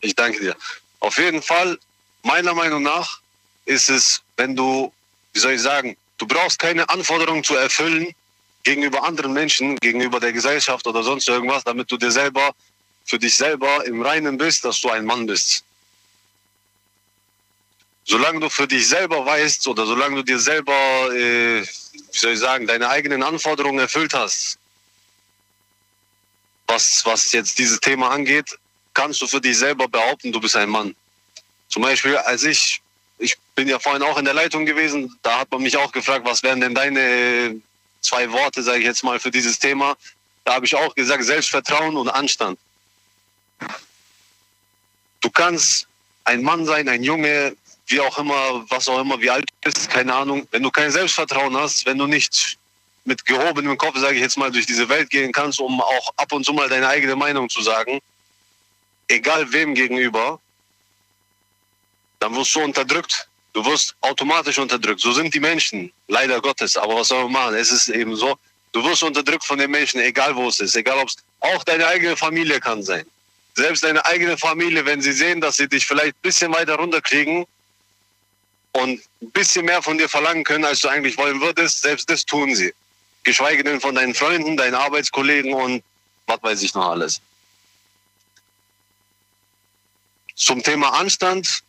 ich danke dir. Auf jeden Fall, meiner Meinung nach, ist es, wenn du, wie soll ich sagen, du brauchst keine Anforderungen zu erfüllen gegenüber anderen Menschen, gegenüber der Gesellschaft oder sonst irgendwas, damit du dir selber, für dich selber im Reinen bist, dass du ein Mann bist. Solange du für dich selber weißt oder solange du dir selber, äh, wie soll ich sagen, deine eigenen Anforderungen erfüllt hast, was, was jetzt dieses Thema angeht, kannst du für dich selber behaupten, du bist ein Mann. Zum Beispiel, als ich, ich bin ja vorhin auch in der Leitung gewesen, da hat man mich auch gefragt, was wären denn deine zwei Worte, sage ich jetzt mal, für dieses Thema. Da habe ich auch gesagt, Selbstvertrauen und Anstand. Du kannst ein Mann sein, ein Junge, wie auch immer, was auch immer, wie alt du bist, keine Ahnung. Wenn du kein Selbstvertrauen hast, wenn du nicht mit gehobenem Kopf, sage ich jetzt mal, durch diese Welt gehen kannst, um auch ab und zu mal deine eigene Meinung zu sagen, egal wem gegenüber, dann wirst du unterdrückt. Du wirst automatisch unterdrückt. So sind die Menschen, leider Gottes. Aber was soll man machen? Es ist eben so, du wirst unterdrückt von den Menschen, egal wo es ist. Egal ob es auch deine eigene Familie kann sein. Selbst deine eigene Familie, wenn sie sehen, dass sie dich vielleicht ein bisschen weiter runterkriegen und ein bisschen mehr von dir verlangen können, als du eigentlich wollen würdest, selbst das tun sie. Geschweige denn von deinen Freunden, deinen Arbeitskollegen und was weiß ich noch alles. Zum Thema Anstand,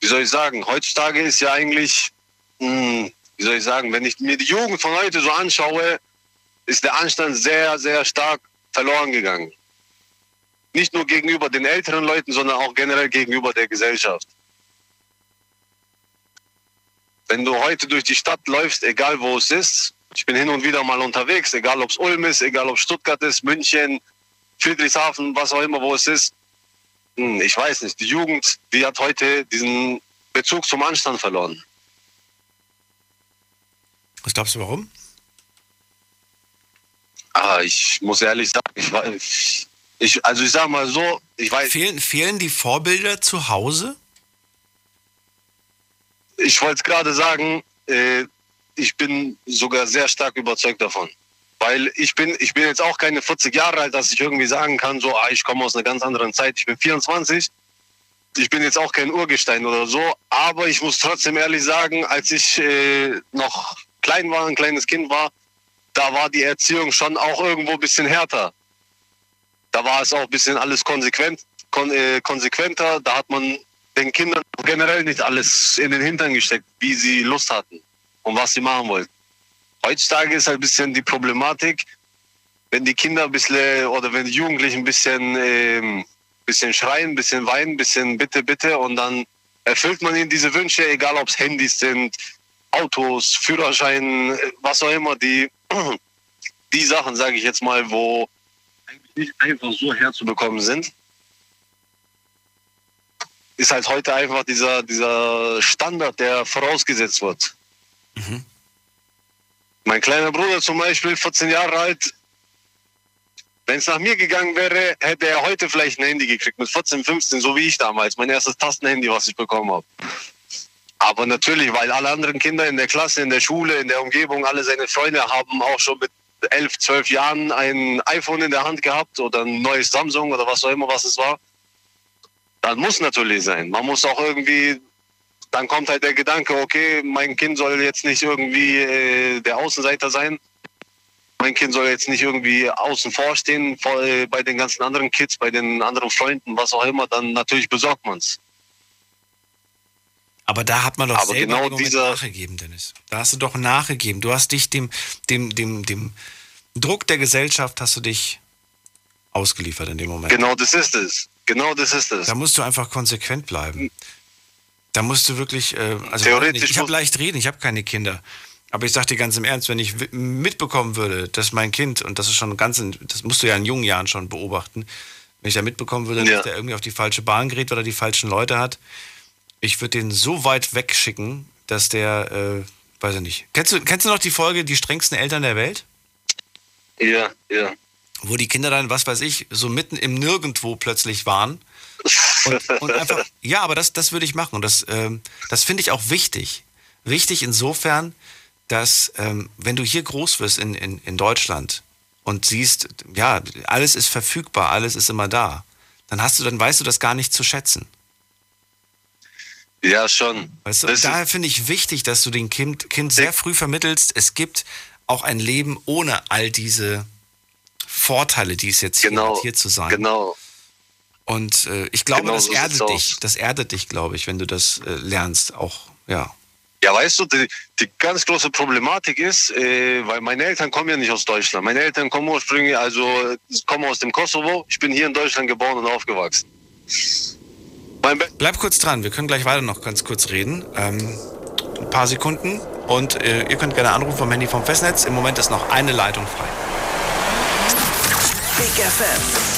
wie soll ich sagen, heutzutage ist ja eigentlich, mh, wie soll ich sagen, wenn ich mir die Jugend von heute so anschaue, ist der Anstand sehr, sehr stark verloren gegangen. Nicht nur gegenüber den älteren Leuten, sondern auch generell gegenüber der Gesellschaft. Wenn du heute durch die Stadt läufst, egal wo es ist, ich bin hin und wieder mal unterwegs, egal ob es Ulm ist, egal ob Stuttgart ist, München, Friedrichshafen, was auch immer, wo es ist. Hm, Ich weiß nicht, die Jugend, die hat heute diesen Bezug zum Anstand verloren. Was glaubst du, warum? Ah, ich muss ehrlich sagen, ich, ich, ich also ich sag mal so, ich weiß. Fehlen, fehlen die Vorbilder zu Hause? Ich wollte es gerade sagen, äh, ich bin sogar sehr stark überzeugt davon. Weil ich bin, ich bin jetzt auch keine 40 Jahre alt, dass ich irgendwie sagen kann, so, ah, ich komme aus einer ganz anderen Zeit. Ich bin 24. Ich bin jetzt auch kein Urgestein oder so, aber ich muss trotzdem ehrlich sagen, als ich äh, noch klein war, ein kleines Kind war, da war die Erziehung schon auch irgendwo ein bisschen härter. Da war es auch ein bisschen alles konsequent. kon äh, konsequenter. Da hat man den Kindern generell nicht alles in den Hintern gesteckt, wie sie Lust hatten und was sie machen wollten. Heutzutage ist halt ein bisschen die Problematik, wenn die Kinder ein bisschen oder wenn die Jugendlichen ein bisschen, ähm, bisschen schreien, ein bisschen weinen, ein bisschen bitte, bitte und dann erfüllt man ihnen diese Wünsche, egal ob es Handys sind, Autos, Führerschein, was auch immer, die, *clears throat* die Sachen, sage ich jetzt mal, wo eigentlich nicht einfach so herzubekommen sind, ist halt heute einfach dieser, dieser Standard, der vorausgesetzt wird. Mein kleiner Bruder zum Beispiel, 14 Jahre alt, wenn es nach mir gegangen wäre, hätte er heute vielleicht ein Handy gekriegt mit 14, 15, so wie ich damals. Mein erstes Tastenhandy, was ich bekommen habe. Aber natürlich, weil alle anderen Kinder in der Klasse, in der Schule, in der Umgebung, alle seine Freunde haben auch schon mit 11, 12 Jahren ein iPhone in der Hand gehabt oder ein neues Samsung oder was auch immer, was es war. Dann muss natürlich sein. Man muss auch irgendwie, dann kommt halt der Gedanke, okay, mein Kind soll jetzt nicht irgendwie äh, der Außenseiter sein. Mein Kind soll jetzt nicht irgendwie außen vor stehen vor, äh, bei den ganzen anderen Kids, bei den anderen Freunden, was auch immer. Dann natürlich besorgt man's. Aber da hat man doch Aber selber genau dieser- nachgegeben, Dennis. Da hast du doch nachgegeben. Du hast dich dem, dem, dem, dem Druck der Gesellschaft hast du dich ausgeliefert in dem Moment. Genau das ist es. Genau das ist es. Da musst du einfach konsequent bleiben. Da musst du wirklich, äh, also Theoretisch ich habe muss- leicht reden, ich habe keine Kinder. Aber ich sag dir ganz im Ernst, wenn ich mitbekommen würde, dass mein Kind, und das ist schon ganz, das musst du ja in jungen Jahren schon beobachten, wenn ich da mitbekommen würde, Ja. dass der irgendwie auf die falsche Bahn gerät oder die falschen Leute hat, ich würde den so weit wegschicken, dass der, äh, weiß ich nicht. Kennst du, kennst du noch die Folge Die strengsten Eltern der Welt? Ja, ja. Wo die Kinder dann, was weiß ich, so mitten im Nirgendwo plötzlich waren. Und, und einfach, ja, aber das, das würde ich machen. Und das, ähm, das finde ich auch wichtig. Wichtig insofern, dass ähm, wenn du hier groß wirst in, in, in Deutschland und siehst, ja, alles ist verfügbar, alles ist immer da, dann hast du, dann weißt du das gar nicht zu schätzen. Ja, schon. Weißt du? Daher finde ich wichtig, dass du dem Kind, kind sehr früh vermittelst, es gibt auch ein Leben ohne all diese Vorteile, die es jetzt hier Genau, hat, hier zu sein. Genau. Und äh, ich glaube, Genau das so erdet aus. dich. Das erdet dich, glaube ich, wenn du das äh, lernst. Auch, ja. Ja, weißt du, die, die ganz große Problematik ist, äh, weil meine Eltern kommen ja nicht aus Deutschland. Meine Eltern kommen ursprünglich, also kommen aus dem Kosovo. Ich bin hier in Deutschland geboren und aufgewachsen. Bleib kurz dran, wir können gleich weiter noch ganz kurz reden. Ähm, ein paar Sekunden. Und äh, ihr könnt gerne anrufen vom Handy vom Festnetz. Im Moment ist noch eine Leitung frei. Big FM.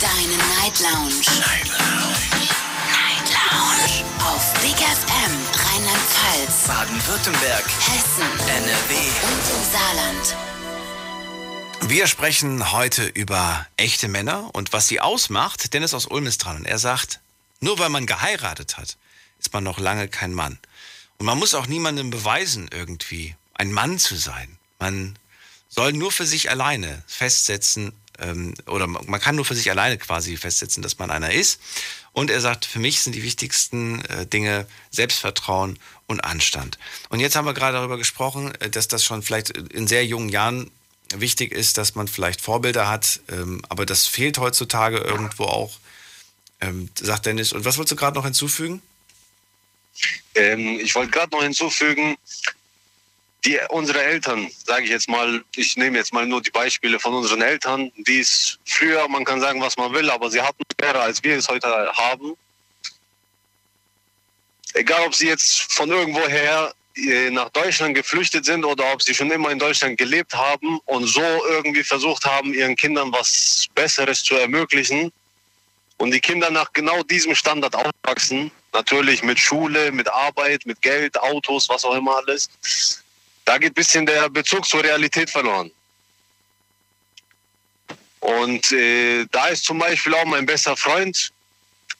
Deine Night Lounge. Night Lounge. Night Lounge. Auf Big FM Rheinland-Pfalz, Baden-Württemberg. Hessen, NRW. und im Saarland. Wir sprechen heute über echte Männer und was sie ausmacht. Dennis aus Ulm ist dran und er sagt, nur weil man geheiratet hat, ist man noch lange kein Mann. Und man muss auch niemandem beweisen, irgendwie ein Mann zu sein. Man soll nur für sich alleine festsetzen, ähm, oder man kann nur für sich alleine quasi festsetzen, dass man einer ist. Und er sagt, für mich sind die wichtigsten äh, Dinge Selbstvertrauen und Anstand. Und jetzt haben wir gerade darüber gesprochen, äh, dass das schon vielleicht in sehr jungen Jahren wichtig ist, dass man vielleicht Vorbilder hat, ähm, aber das fehlt heutzutage irgendwo auch, ähm, sagt Dennis. Und was wolltest du gerade noch hinzufügen? Ähm, ich wollte gerade noch hinzufügen, die, unsere Eltern, sage ich jetzt mal, ich nehme jetzt mal nur die Beispiele von unseren Eltern, die es früher, man kann sagen, was man will, aber sie hatten schwerer, als wir es heute haben. Egal, ob sie jetzt von irgendwoher nach Deutschland geflüchtet sind oder ob sie schon immer in Deutschland gelebt haben und so irgendwie versucht haben, ihren Kindern was Besseres zu ermöglichen. Und die Kinder nach genau diesem Standard aufwachsen, natürlich mit Schule, mit Arbeit, mit Geld, Autos, was auch immer alles. Da geht ein bisschen der Bezug zur Realität verloren. Und äh, da ist zum Beispiel auch mein bester Freund.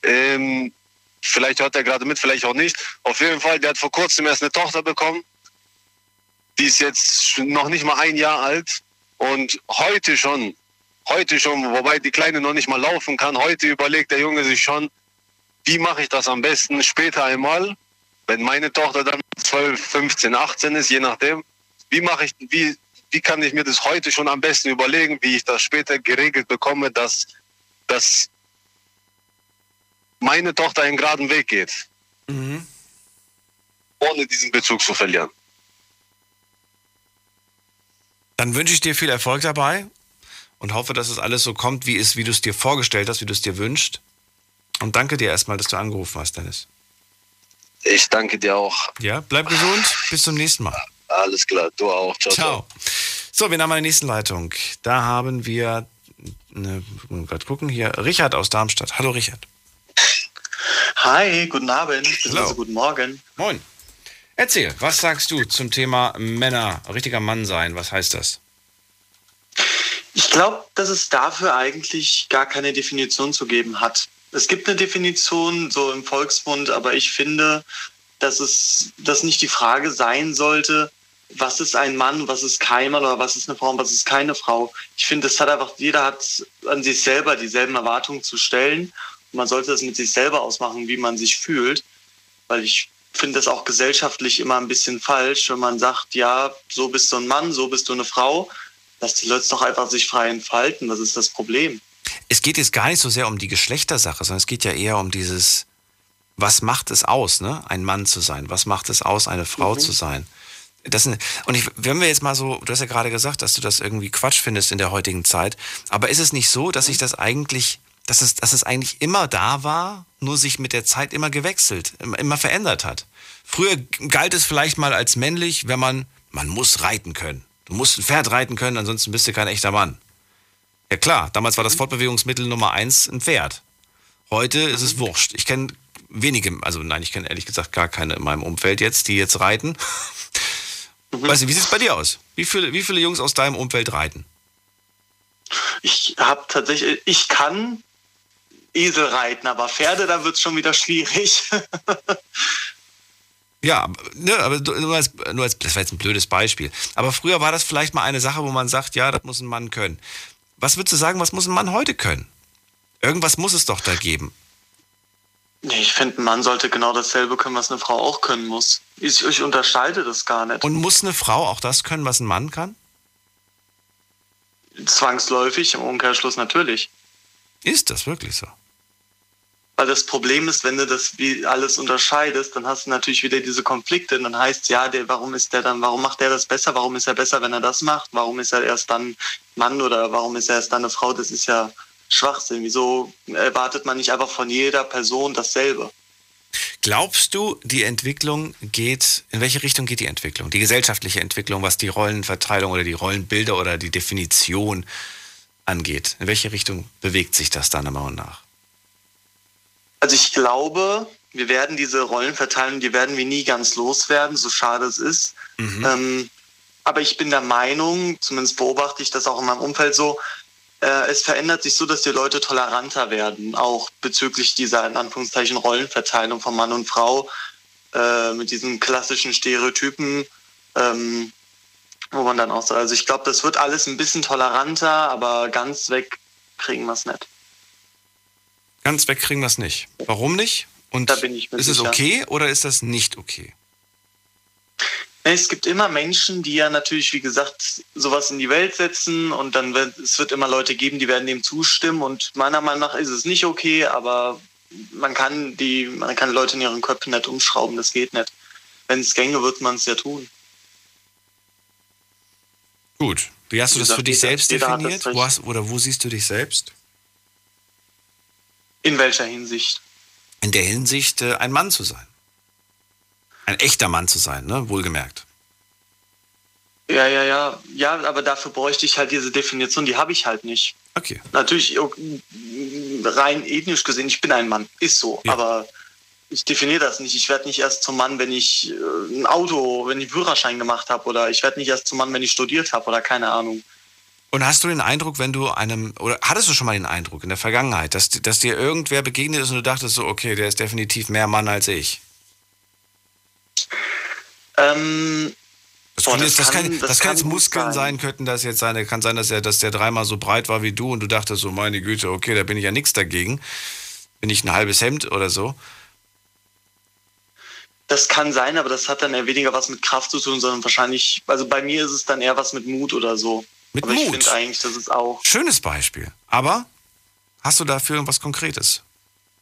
Ähm, Vielleicht hört er gerade mit, vielleicht auch nicht. Auf jeden Fall, der hat vor kurzem erst eine Tochter bekommen. Die ist jetzt noch nicht mal ein Jahr alt. Und heute schon, heute schon, wobei die Kleine noch nicht mal laufen kann, heute überlegt der Junge sich schon, wie mache ich das am besten später einmal, wenn meine Tochter dann 12, 15, 18 ist, je nachdem. Wie mache ich, wie, wie kann ich mir das heute schon am besten überlegen, wie ich das später geregelt bekomme, dass, dass meine Tochter einen geraden Weg geht. Mhm. Ohne diesen Bezug zu verlieren. Dann wünsche ich dir viel Erfolg dabei und hoffe, dass es alles so kommt, wie, es, wie du es dir vorgestellt hast, wie du es dir wünschst. Und danke dir erstmal, dass du angerufen hast, Dennis. Ich danke dir auch. Ja, bleib gesund. Bis zum nächsten Mal. Alles klar, du auch. Ciao, ciao. So, wir haben eine nächste Leitung. Da haben wir, ne, gerade gucken hier, Richard aus Darmstadt. Hallo, Richard. Hi, guten Abend. Also guten Morgen. Moin. Erzähl, was sagst du zum Thema Männer, richtiger Mann sein? Was heißt das? Ich glaube, dass es dafür eigentlich gar keine Definition zu geben hat. Es gibt eine Definition so im Volksmund, aber ich finde, dass es dass nicht die Frage sein sollte, was ist ein Mann, was ist kein Mann oder was ist eine Frau und was ist keine Frau. Ich finde, es hat einfach, jeder hat an sich selber dieselben Erwartungen zu stellen. Und man sollte das mit sich selber ausmachen, wie man sich fühlt. Weil ich finde das auch gesellschaftlich immer ein bisschen falsch, wenn man sagt, ja, so bist du ein Mann, so bist du eine Frau. Lass die Leute doch einfach sich frei entfalten. Was ist das Problem? Es geht jetzt gar nicht so sehr um die Geschlechtersache, sondern es geht ja eher um dieses, was macht es aus, ne? ein Mann zu sein? Was macht es aus, eine Frau mhm. zu sein? Das, und ich, wenn wir jetzt mal so, du hast ja gerade gesagt, dass du das irgendwie Quatsch findest in der heutigen Zeit, aber ist es nicht so, dass sich das eigentlich, dass es, dass es eigentlich immer da war, nur sich mit der Zeit immer gewechselt, immer verändert hat? Früher galt es vielleicht mal als männlich, wenn man, man muss reiten können. Du musst ein Pferd reiten können, ansonsten bist du kein echter Mann. Ja klar, damals war das Fortbewegungsmittel Nummer eins ein Pferd. Heute ist es wurscht. Ich kenne wenige, also nein, ich kenne ehrlich gesagt gar keine in meinem Umfeld jetzt, die jetzt reiten. Mhm. Weißt du, wie sieht es bei dir aus? Wie viele, wie viele Jungs aus deinem Umfeld reiten? Ich habe tatsächlich, ich kann Esel reiten, aber Pferde, da wird es schon wieder schwierig. *laughs* Ja, ne, aber nur als, nur als, das war jetzt ein blödes Beispiel. Aber früher war das vielleicht mal eine Sache, wo man sagt, ja, das muss ein Mann können. Was würdest du sagen, was muss ein Mann heute können? Irgendwas muss es doch da geben. Nee, ich finde, ein Mann sollte genau dasselbe können, was eine Frau auch können muss. Ich, ich unterscheide das gar nicht. Und muss eine Frau auch das können, was ein Mann kann? Zwangsläufig, im Umkehrschluss natürlich. Ist das wirklich so? Weil das Problem ist, wenn du das wie alles unterscheidest, dann hast du natürlich wieder diese Konflikte. Dann heißt ja, der, warum ist der dann, warum macht der das besser? Warum ist er besser, wenn er das macht? Warum ist er erst dann Mann oder warum ist er erst dann eine Frau? Das ist ja Schwachsinn. Wieso erwartet man nicht einfach von jeder Person dasselbe? Glaubst du, die Entwicklung geht, in welche Richtung geht die Entwicklung? Die gesellschaftliche Entwicklung, was die Rollenverteilung oder die Rollenbilder oder die Definition angeht. In welche Richtung bewegt sich das deiner Meinung nach? Also ich glaube, wir werden diese Rollenverteilung, die werden wir nie ganz loswerden, so schade es ist. Mhm. Ähm, aber ich bin der Meinung, zumindest beobachte ich das auch in meinem Umfeld so, äh, es verändert sich so, dass die Leute toleranter werden, auch bezüglich dieser in Anführungszeichen Rollenverteilung von Mann und Frau äh, mit diesen klassischen Stereotypen. Ähm, wo man dann auch so, also ich glaube, das wird alles ein bisschen toleranter, aber ganz weg kriegen wir es nicht. Ganz weg kriegen wir es nicht. Warum nicht? Und ist es sicher. okay oder ist das nicht okay? Es gibt immer Menschen, die ja natürlich, wie gesagt, sowas in die Welt setzen und dann wird es wird immer Leute geben, die werden dem zustimmen und meiner Meinung nach ist es nicht okay, aber man kann die, man kann Leute in ihren Köpfen nicht umschrauben, das geht nicht. Wenn es gänge, wird man es ja tun. Gut. Wie hast du das für dich selbst definiert? Wo hast, oder wo siehst du dich selbst? In welcher Hinsicht? In der Hinsicht, äh, ein Mann zu sein. Ein echter Mann zu sein, ne? wohlgemerkt. Ja, ja, ja. Ja, aber dafür bräuchte ich halt diese Definition, die habe ich halt nicht. Okay. Natürlich, rein ethnisch gesehen, ich bin ein Mann, ist so. Ja. Aber ich definiere das nicht. Ich werde nicht erst zum Mann, wenn ich äh, ein Auto, wenn ich Führerschein gemacht habe oder ich werde nicht erst zum Mann, wenn ich studiert habe oder keine Ahnung. Und hast du den Eindruck, wenn du einem, oder hattest du schon mal den Eindruck in der Vergangenheit, dass, dass dir irgendwer begegnet ist und du dachtest so, okay, der ist definitiv mehr Mann als ich? Ähm, Das, Boah, kann, das das, kann- kann, das kann jetzt Muskeln sein. sein. könnten das jetzt sein. Kann sein, dass, er, dass der dreimal so breit war wie du und du dachtest so, meine Güte, okay, da bin ich ja nichts dagegen. Bin ich ein halbes Hemd oder so. Das kann sein, aber das hat dann eher weniger was mit Kraft zu tun, sondern wahrscheinlich, also bei mir ist es dann eher was mit Mut oder so. Mit aber ich Mut? finde eigentlich, das ist auch. Schönes Beispiel. Aber hast du dafür irgendwas Konkretes?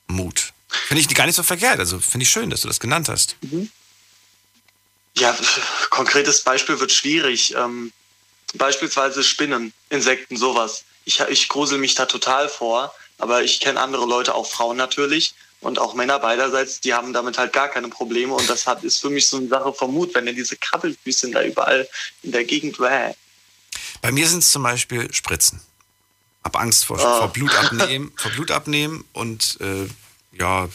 Mut. Finde ich gar nicht so verkehrt. Also finde ich schön, dass du das genannt hast. Ja, *laughs* konkretes Beispiel wird schwierig. Ähm, beispielsweise Spinnen, Insekten, sowas. Ich, ich grusel mich da total vor, aber ich kenne andere Leute, auch Frauen natürlich und auch Männer beiderseits, die haben damit halt gar keine Probleme und das hat, ist für mich so eine Sache vom Mut, wenn denn diese Krabbelfüßchen da überall in der Gegend, wäh. Bei mir sind es zum Beispiel Spritzen. Hab Angst vor, Ah. vor Blutabnehmen, *laughs* vor Blutabnehmen und äh, ja,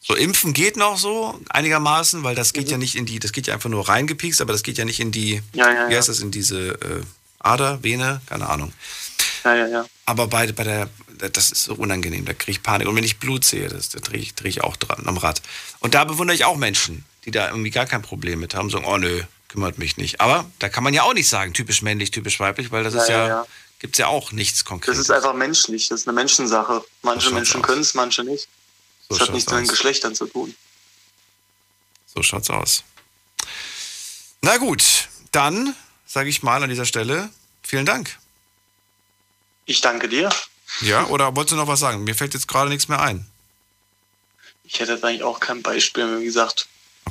so impfen geht noch so einigermaßen, weil das geht ja nicht in die, das geht ja einfach nur reingepiekst, aber das geht ja nicht in die, Mhm. Ja, ja, wie heißt das, in diese äh, Ader, Vene, keine Ahnung. Ja, ja, ja. Aber bei, bei der, das ist so unangenehm, da kriege ich Panik. Und wenn ich Blut sehe, das, da drehe ich, dreh ich auch dran am Rad. Und da bewundere ich auch Menschen, die da irgendwie gar kein Problem mit haben, sagen, oh nö, kümmert mich nicht. Aber da kann man ja auch nicht sagen, typisch männlich, typisch weiblich, weil das Ja, ist ja, ja, ja. gibt's ja auch nichts Das Konkretes. ist einfach menschlich, das ist eine Menschensache. Manche schaut's Menschen aus. können es, manche nicht. So das hat nichts mit den aus. Geschlechtern zu tun. So schaut's aus. Na gut, dann sage ich mal an dieser Stelle vielen Dank. Ich danke dir. Ja, oder wolltest du noch was sagen? Mir fällt jetzt gerade nichts mehr ein. Ich hätte jetzt eigentlich auch kein Beispiel, wie gesagt.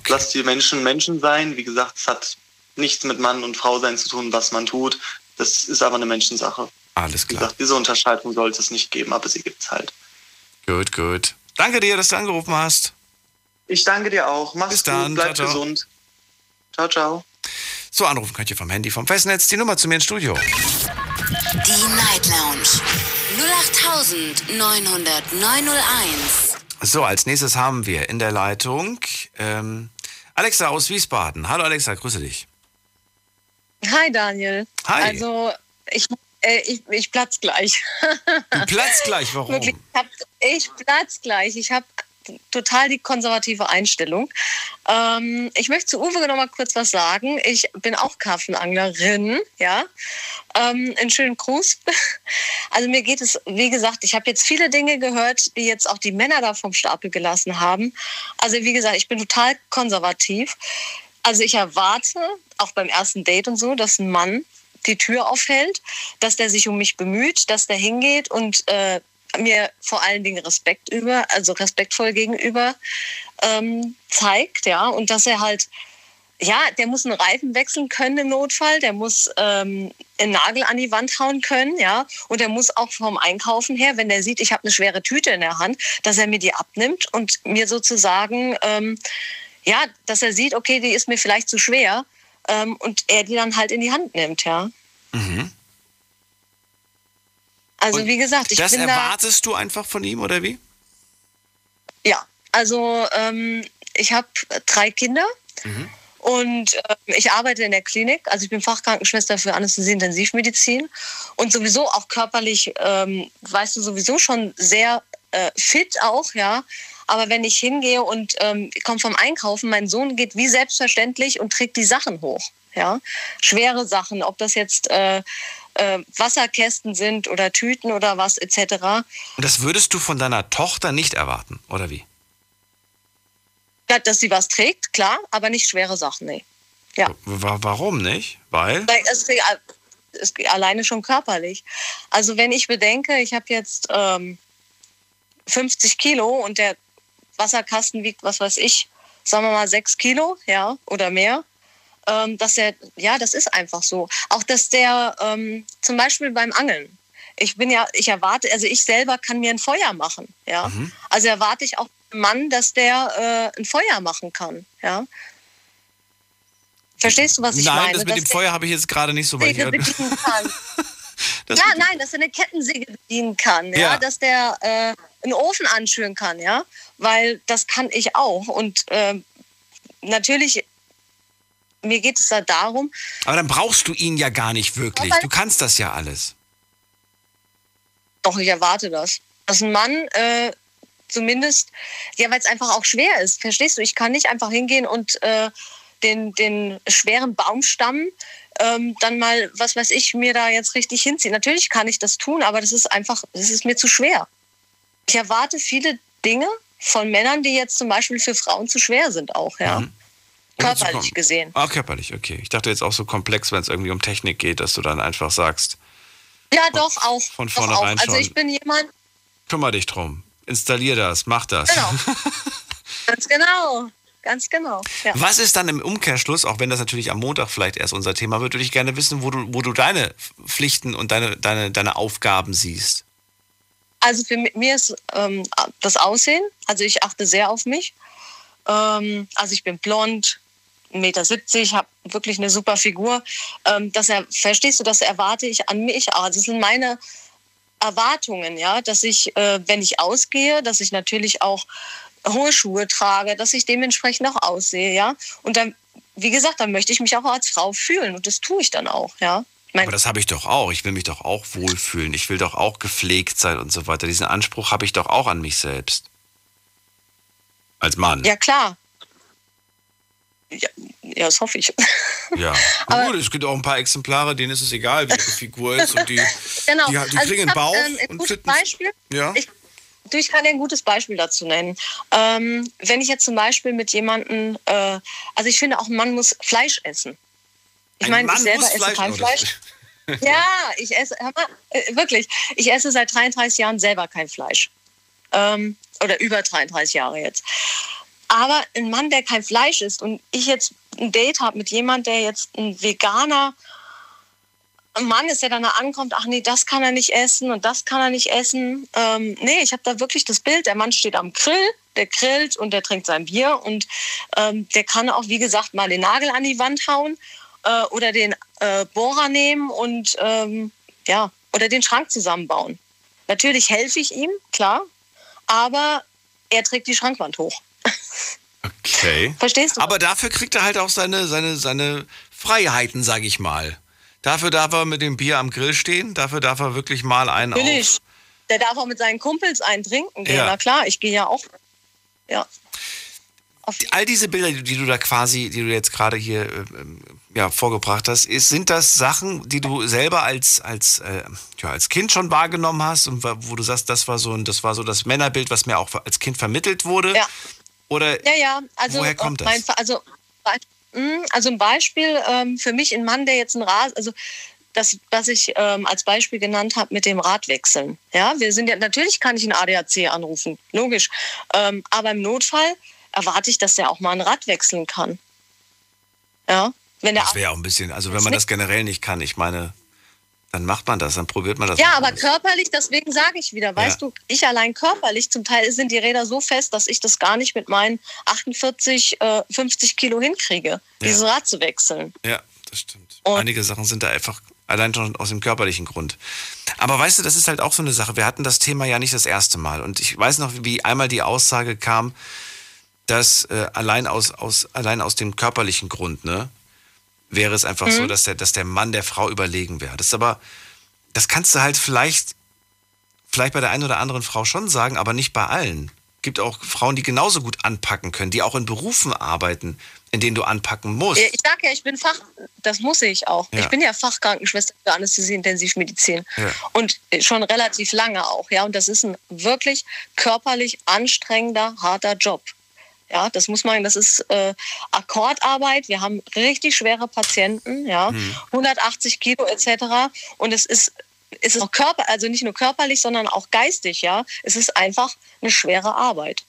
Lass die Menschen Menschen sein. Wie gesagt, es hat nichts mit Mann und Frau sein zu tun, was man tut. Das ist aber eine Menschensache. Alles Wie klar. gesagt, diese Unterscheidung sollte es nicht geben, aber sie gibt es halt. Gut, gut. Danke dir, dass du angerufen hast. Ich danke dir auch. Mach's Bis dann. gut, bleib Ciao, ciao. gesund. Ciao, ciao. So, anrufen könnt ihr vom Handy, vom Festnetz. Die Nummer zu mir ins Studio. Die Night Lounge 0890901. So, als nächstes haben wir in der Leitung ähm, Alexa aus Wiesbaden. Hallo Alexa, grüße dich. Hi Daniel. Hi. Also ich, äh, ich, ich platz gleich. Du platzt gleich, *laughs* warum? Wirklich, ich, hab, ich platz gleich. Ich habe total die konservative Einstellung. Ähm, ich möchte zu Uwe noch mal kurz was sagen. Ich bin auch Karpfenanglerin, ja. Ähm, einen schönen Gruß. *laughs* Also mir geht es, wie gesagt, ich habe jetzt viele Dinge gehört, die jetzt auch die Männer da vom Stapel gelassen haben. Also wie gesagt, ich bin total konservativ. Also ich erwarte, auch beim ersten Date und so, dass ein Mann die Tür aufhält, dass der sich um mich bemüht, dass der hingeht und äh, mir vor allen Dingen Respekt über, also respektvoll gegenüber ähm, zeigt, ja, und dass er halt, ja, der muss einen Reifen wechseln können im Notfall, der muss ähm, einen Nagel an die Wand hauen können, ja, und er muss auch vom Einkaufen her, wenn er sieht, ich habe eine schwere Tüte in der Hand, dass er mir die abnimmt und mir sozusagen, ähm, ja, dass er sieht, okay, die ist mir vielleicht zu schwer ähm, und er die dann halt in die Hand nimmt, ja. Mhm. Also wie gesagt, ich das bin da, erwartest du einfach von ihm, oder wie? ja, also ähm, ich habe drei Kinder und äh, ich arbeite in der Klinik. Also ich bin Fachkrankenschwester für Anästhesie-Intensivmedizin und sowieso auch körperlich, ähm, weißt du, sowieso schon sehr äh, fit auch, ja. Aber wenn ich hingehe und ähm, komme vom Einkaufen, mein Sohn geht wie selbstverständlich und trägt die Sachen hoch, ja. Schwere Sachen, ob das jetzt äh, äh, Wasserkästen sind oder Tüten oder was etc. Und das würdest du von deiner Tochter nicht erwarten, oder wie? Ja, Dass sie was trägt, klar, aber nicht schwere Sachen, nee. Ja. Wa- Warum nicht? Weil? Weil es, es geht alleine schon körperlich. Also wenn ich bedenke, ich habe jetzt ähm, 50 Kilo und der Wasserkasten wiegt, was weiß ich, sagen wir mal 6 Kilo, ja, oder mehr. Ähm, dass der, ja, das ist einfach so. Auch dass der ähm, zum Beispiel beim Angeln, ich bin ja, ich erwarte, also ich selber kann mir ein Feuer machen, ja. Mhm. Also erwarte ich auch einen Mann, dass der äh, ein Feuer machen kann, ja. Verstehst du, was ich Nein, meine? das mit Dass dem Feuer habe ich jetzt gerade nicht so weit gehört. *laughs* Das ja, nein, dass er eine Kettensäge bedienen kann, ja, Ja. dass der äh, einen Ofen anschüren kann, ja, weil das kann ich auch und ähm, natürlich mir geht es da darum, Aber dann brauchst du ihn ja gar nicht wirklich. Du kannst das ja alles. doch, ich erwarte das. Dass ein Mann äh, zumindest, ja, weil es einfach auch schwer ist. Verstehst du? Ich kann nicht einfach hingehen und äh, den, den schweren Baumstamm ähm, dann mal, was weiß ich, mir da jetzt richtig hinziehen. Natürlich kann ich das tun, aber das ist einfach, das ist mir zu schwer. Ich erwarte viele Dinge von Männern, die jetzt zum Beispiel für Frauen zu schwer sind, auch, ja. Mhm. Körperlich gesehen. Ah, körperlich, okay. Ich dachte jetzt auch so komplex, wenn es irgendwie um Technik geht, dass du dann einfach sagst, Ja, doch, auch. von doch auch. vornherein Also schon. ich bin jemand, kümmere dich drum. Installier das, mach das. Genau. *laughs* ganz genau, ganz genau. Ja. Was ist dann im Umkehrschluss, auch wenn das natürlich am Montag vielleicht erst unser Thema wird, würde ich gerne wissen, wo du, wo du deine Pflichten und deine, deine, deine Aufgaben siehst. Also für mi- mir ist ähm, das Aussehen, also ich achte sehr auf mich. Ähm, also ich bin blond, 1,70 Meter, habe wirklich eine super Figur. Ähm, das er, verstehst du, das erwarte ich an mich. Also das sind meine Erwartungen, ja, dass ich, äh, wenn ich ausgehe, dass ich natürlich auch hohe Schuhe trage, dass ich dementsprechend auch aussehe, ja. Und dann, wie gesagt, dann möchte ich mich auch als Frau fühlen und das tue ich dann auch, ja. Mein, Aber das habe ich doch auch. Ich will mich doch auch wohlfühlen. Ich will doch auch gepflegt sein und so weiter. Diesen Anspruch habe ich doch auch an mich selbst. Als Mann. ja, klar. Ja, ja, das hoffe ich. Ja. *laughs* Aber- Gut, es gibt auch ein paar Exemplare, denen ist es egal, wie ihre Figur ist. Und die, *laughs* genau. die, die Also kriegen einen Bauch ähm, ein und gutes. Beispiel. Ja. Ich, ich kann dir ein gutes Beispiel dazu nennen. Ähm, wenn ich jetzt zum Beispiel mit jemandem, äh, also ich finde auch ein Mann muss Fleisch essen. Ich Ein meine, ich selber esse Fleisch- kein Fleisch. *laughs* Ja, ich esse, mal, äh, wirklich, ich esse seit 33 Jahren selber kein Fleisch. Ähm, oder über 33 Jahre jetzt. Aber ein Mann, der kein Fleisch isst und ich jetzt ein Date habe mit jemand, der jetzt ein veganer Mann ist, der dann da ankommt, ach nee, das kann er nicht essen und das kann er nicht essen. Ähm, nee, ich habe da wirklich das Bild, der Mann steht am Grill, der grillt und der trinkt sein Bier und ähm, der kann auch, wie gesagt, mal den Nagel an die Wand hauen äh, oder den äh, Bohrer nehmen und ähm, ja, oder den Schrank zusammenbauen. Natürlich helfe ich ihm, klar, aber er trägt die Schrankwand hoch. Okay. Verstehst du? Aber dafür kriegt er halt auch seine, seine, seine Freiheiten, sag ich mal. Dafür darf er mit dem Bier am Grill stehen, dafür darf er wirklich mal einen Natürlich. auf. Der darf auch mit seinen Kumpels einen trinken gehen. Ja. Na klar, ich gehe ja auch. Ja. All diese Bilder, die du da quasi, die du jetzt gerade hier äh, ja, vorgebracht hast, ist, sind das Sachen, die du selber als, als, äh, ja, als Kind schon wahrgenommen hast und wo du sagst, das war so ein, das war so das Männerbild, was mir auch als Kind vermittelt wurde? Ja. Oder Ja, ja. Also, Woher kommt mein, das? Fa- also, mh, also ein Beispiel ähm, für mich, ein Mann, der jetzt ein Rad, also das, was ich ähm, als Beispiel genannt habe mit dem Radwechseln. Ja, wir sind ja, natürlich kann ich einen ADAC anrufen, logisch. Ähm, aber im Notfall erwarte ich, dass der auch mal ein Rad wechseln kann. Ja, wenn der das wäre auch ein bisschen, also wenn man das generell nicht kann, ich meine, dann macht man das, dann probiert man das. Ja, aber körperlich, deswegen sage ich wieder, weißt du, ich allein körperlich, zum Teil sind die Räder so fest, dass ich das gar nicht mit meinen 48, äh, 50 Kilo hinkriege, dieses Rad zu wechseln. Ja, das stimmt. Einige Sachen sind da einfach allein schon aus dem körperlichen Grund. Aber weißt du, das ist halt auch so eine Sache. Wir hatten das Thema ja nicht das erste Mal. Und ich weiß noch, wie einmal die Aussage kam, dass äh, allein, aus, aus, allein aus dem körperlichen Grund, ne, wäre es einfach Mhm. so, dass der, dass der Mann der Frau überlegen wäre. Das ist aber, das kannst du halt vielleicht, vielleicht bei der einen oder anderen Frau schon sagen, aber nicht bei allen. Gibt auch Frauen, die genauso gut anpacken können, die auch in Berufen arbeiten, in denen du anpacken musst. Ich sage ja, ich bin Fach, das muss ich auch. Ja. Ich bin ja Fachkrankenschwester für Anästhesie Intensivmedizin Ja. und schon relativ lange auch, ja. Und das ist ein wirklich körperlich anstrengender, harter Job. Ja, das muss man, das ist äh, Akkordarbeit. Wir haben richtig schwere Patienten, ja, Mhm. 180 Kilo etc. Und es ist, es ist auch Körper, also nicht nur körperlich, sondern auch geistig, ja. Es ist einfach eine schwere Arbeit.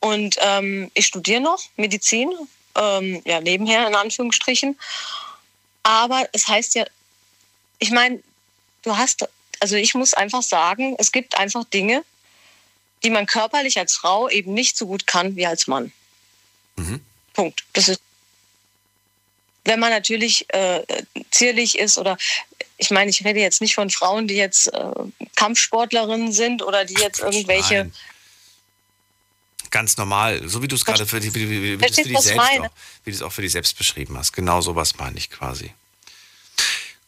Und ähm, ich studiere noch Medizin, ähm, ja, nebenher in Anführungsstrichen. Aber es heißt ja, ich meine, du hast, also ich muss einfach sagen, es gibt einfach Dinge, die man körperlich als Frau eben nicht so gut kann wie als Mann. Punkt. Das ist, wenn man natürlich äh, zierlich ist oder ich meine, ich rede jetzt nicht von Frauen, die jetzt äh, Kampfsportlerinnen sind oder die jetzt irgendwelche nein. Ganz normal, so wie du es gerade für, die, wie, wie, wie, für dich selbst meine? auch, wie du es auch für dich selbst beschrieben hast. Genau sowas meine ich quasi.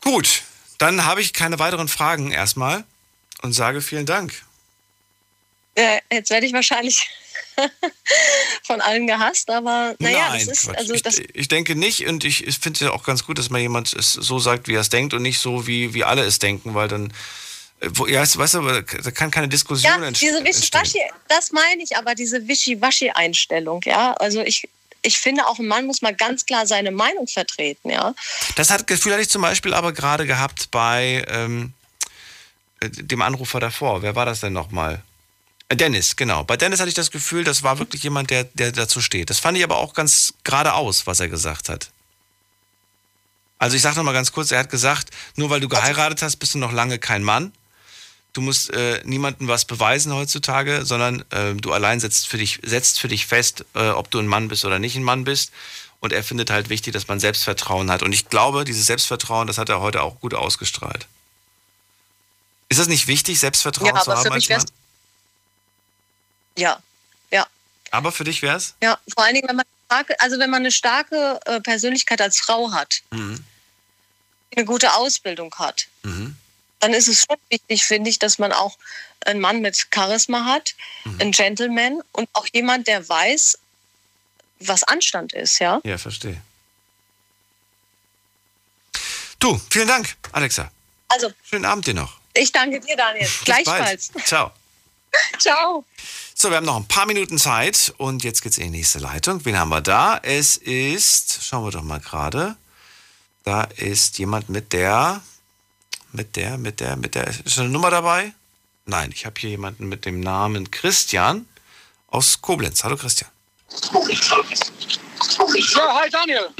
Gut, dann habe ich keine weiteren Fragen erstmal und sage vielen Dank. Äh, jetzt werde ich wahrscheinlich *laughs* von allen gehasst, aber naja, Nein, das ist, also das, ich, ich denke nicht und ich, ich finde es ja auch ganz gut, dass mal jemand es so sagt, wie er es denkt und nicht so, wie, wie alle es denken, weil dann, äh, wo, ja, weißt du, da kann keine Diskussion ja, diese entstehen. Wischiwaschi, das meine ich, aber diese Wischiwaschi-Einstellung, ja, also ich, ich finde auch ein Mann muss mal ganz klar seine Meinung vertreten, ja. Das hat Gefühl hatte ich zum Beispiel aber gerade gehabt bei ähm, äh, dem Anrufer davor. Wer war das denn nochmal? Dennis, genau. Bei Dennis hatte ich das Gefühl, das war wirklich jemand, der, der dazu steht. Das fand ich aber auch ganz geradeaus, was er gesagt hat. Also ich sage nochmal ganz kurz, er hat gesagt, nur weil du geheiratet hast, bist du noch lange kein Mann. Du musst äh, niemandem was beweisen heutzutage, sondern äh, du allein setzt für dich, setzt für dich fest, äh, ob du ein Mann bist oder nicht ein Mann bist. Und er findet halt wichtig, dass man Selbstvertrauen hat. Und ich glaube, dieses Selbstvertrauen, das hat er heute auch gut ausgestrahlt. Ist das nicht wichtig, Selbstvertrauen Ja, zu aber haben für als mich wär's, Mann? Ja, ja. Aber für dich wär's? Ja, vor allen Dingen, wenn man starke, also wenn man eine starke äh, Persönlichkeit als Frau hat, Mhm. eine gute Ausbildung hat, Mhm. dann ist es schon wichtig, finde ich, dass man auch einen Mann mit Charisma hat, Mhm. einen Gentleman und auch jemand, der weiß, was Anstand ist, ja. Ja, verstehe. Du, vielen Dank, Alexa. Also, Schönen Abend dir noch. ich danke dir, Daniel. Gleichfalls. Ciao. *laughs* Ciao. So, wir haben noch ein paar Minuten Zeit und jetzt geht's in die nächste Leitung. Wen haben wir da? Es ist, schauen wir doch mal gerade. Da ist jemand mit der, mit der, mit der, mit der, ist eine Nummer dabei? Nein, ich habe hier jemanden mit dem Namen Christian aus Koblenz. Hallo Christian. Ja, hi Daniel.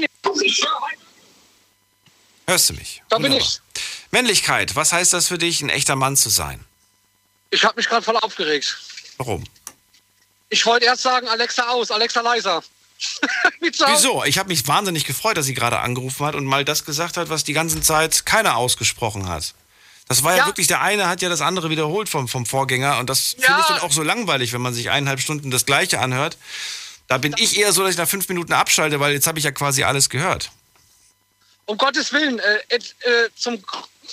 Hörst du mich? Da bin Wunderbar. ich. Männlichkeit, was heißt das für dich, ein echter Mann zu sein? Ich habe mich gerade voll aufgeregt. Warum? Ich wollte erst sagen, Alexa aus, Alexa leiser. *laughs* Wieso? Ich habe mich wahnsinnig gefreut, dass sie gerade angerufen hat und mal das gesagt hat, was die ganze Zeit keiner ausgesprochen hat. Das war ja, Ja. wirklich, der eine hat ja das andere wiederholt vom, vom Vorgänger und das finde ich dann auch so langweilig, wenn man sich eineinhalb Stunden das Gleiche anhört. Da bin ich eher so, dass ich nach fünf Minuten abschalte, weil jetzt habe ich ja quasi alles gehört. Um Gottes Willen, äh, äh, zum,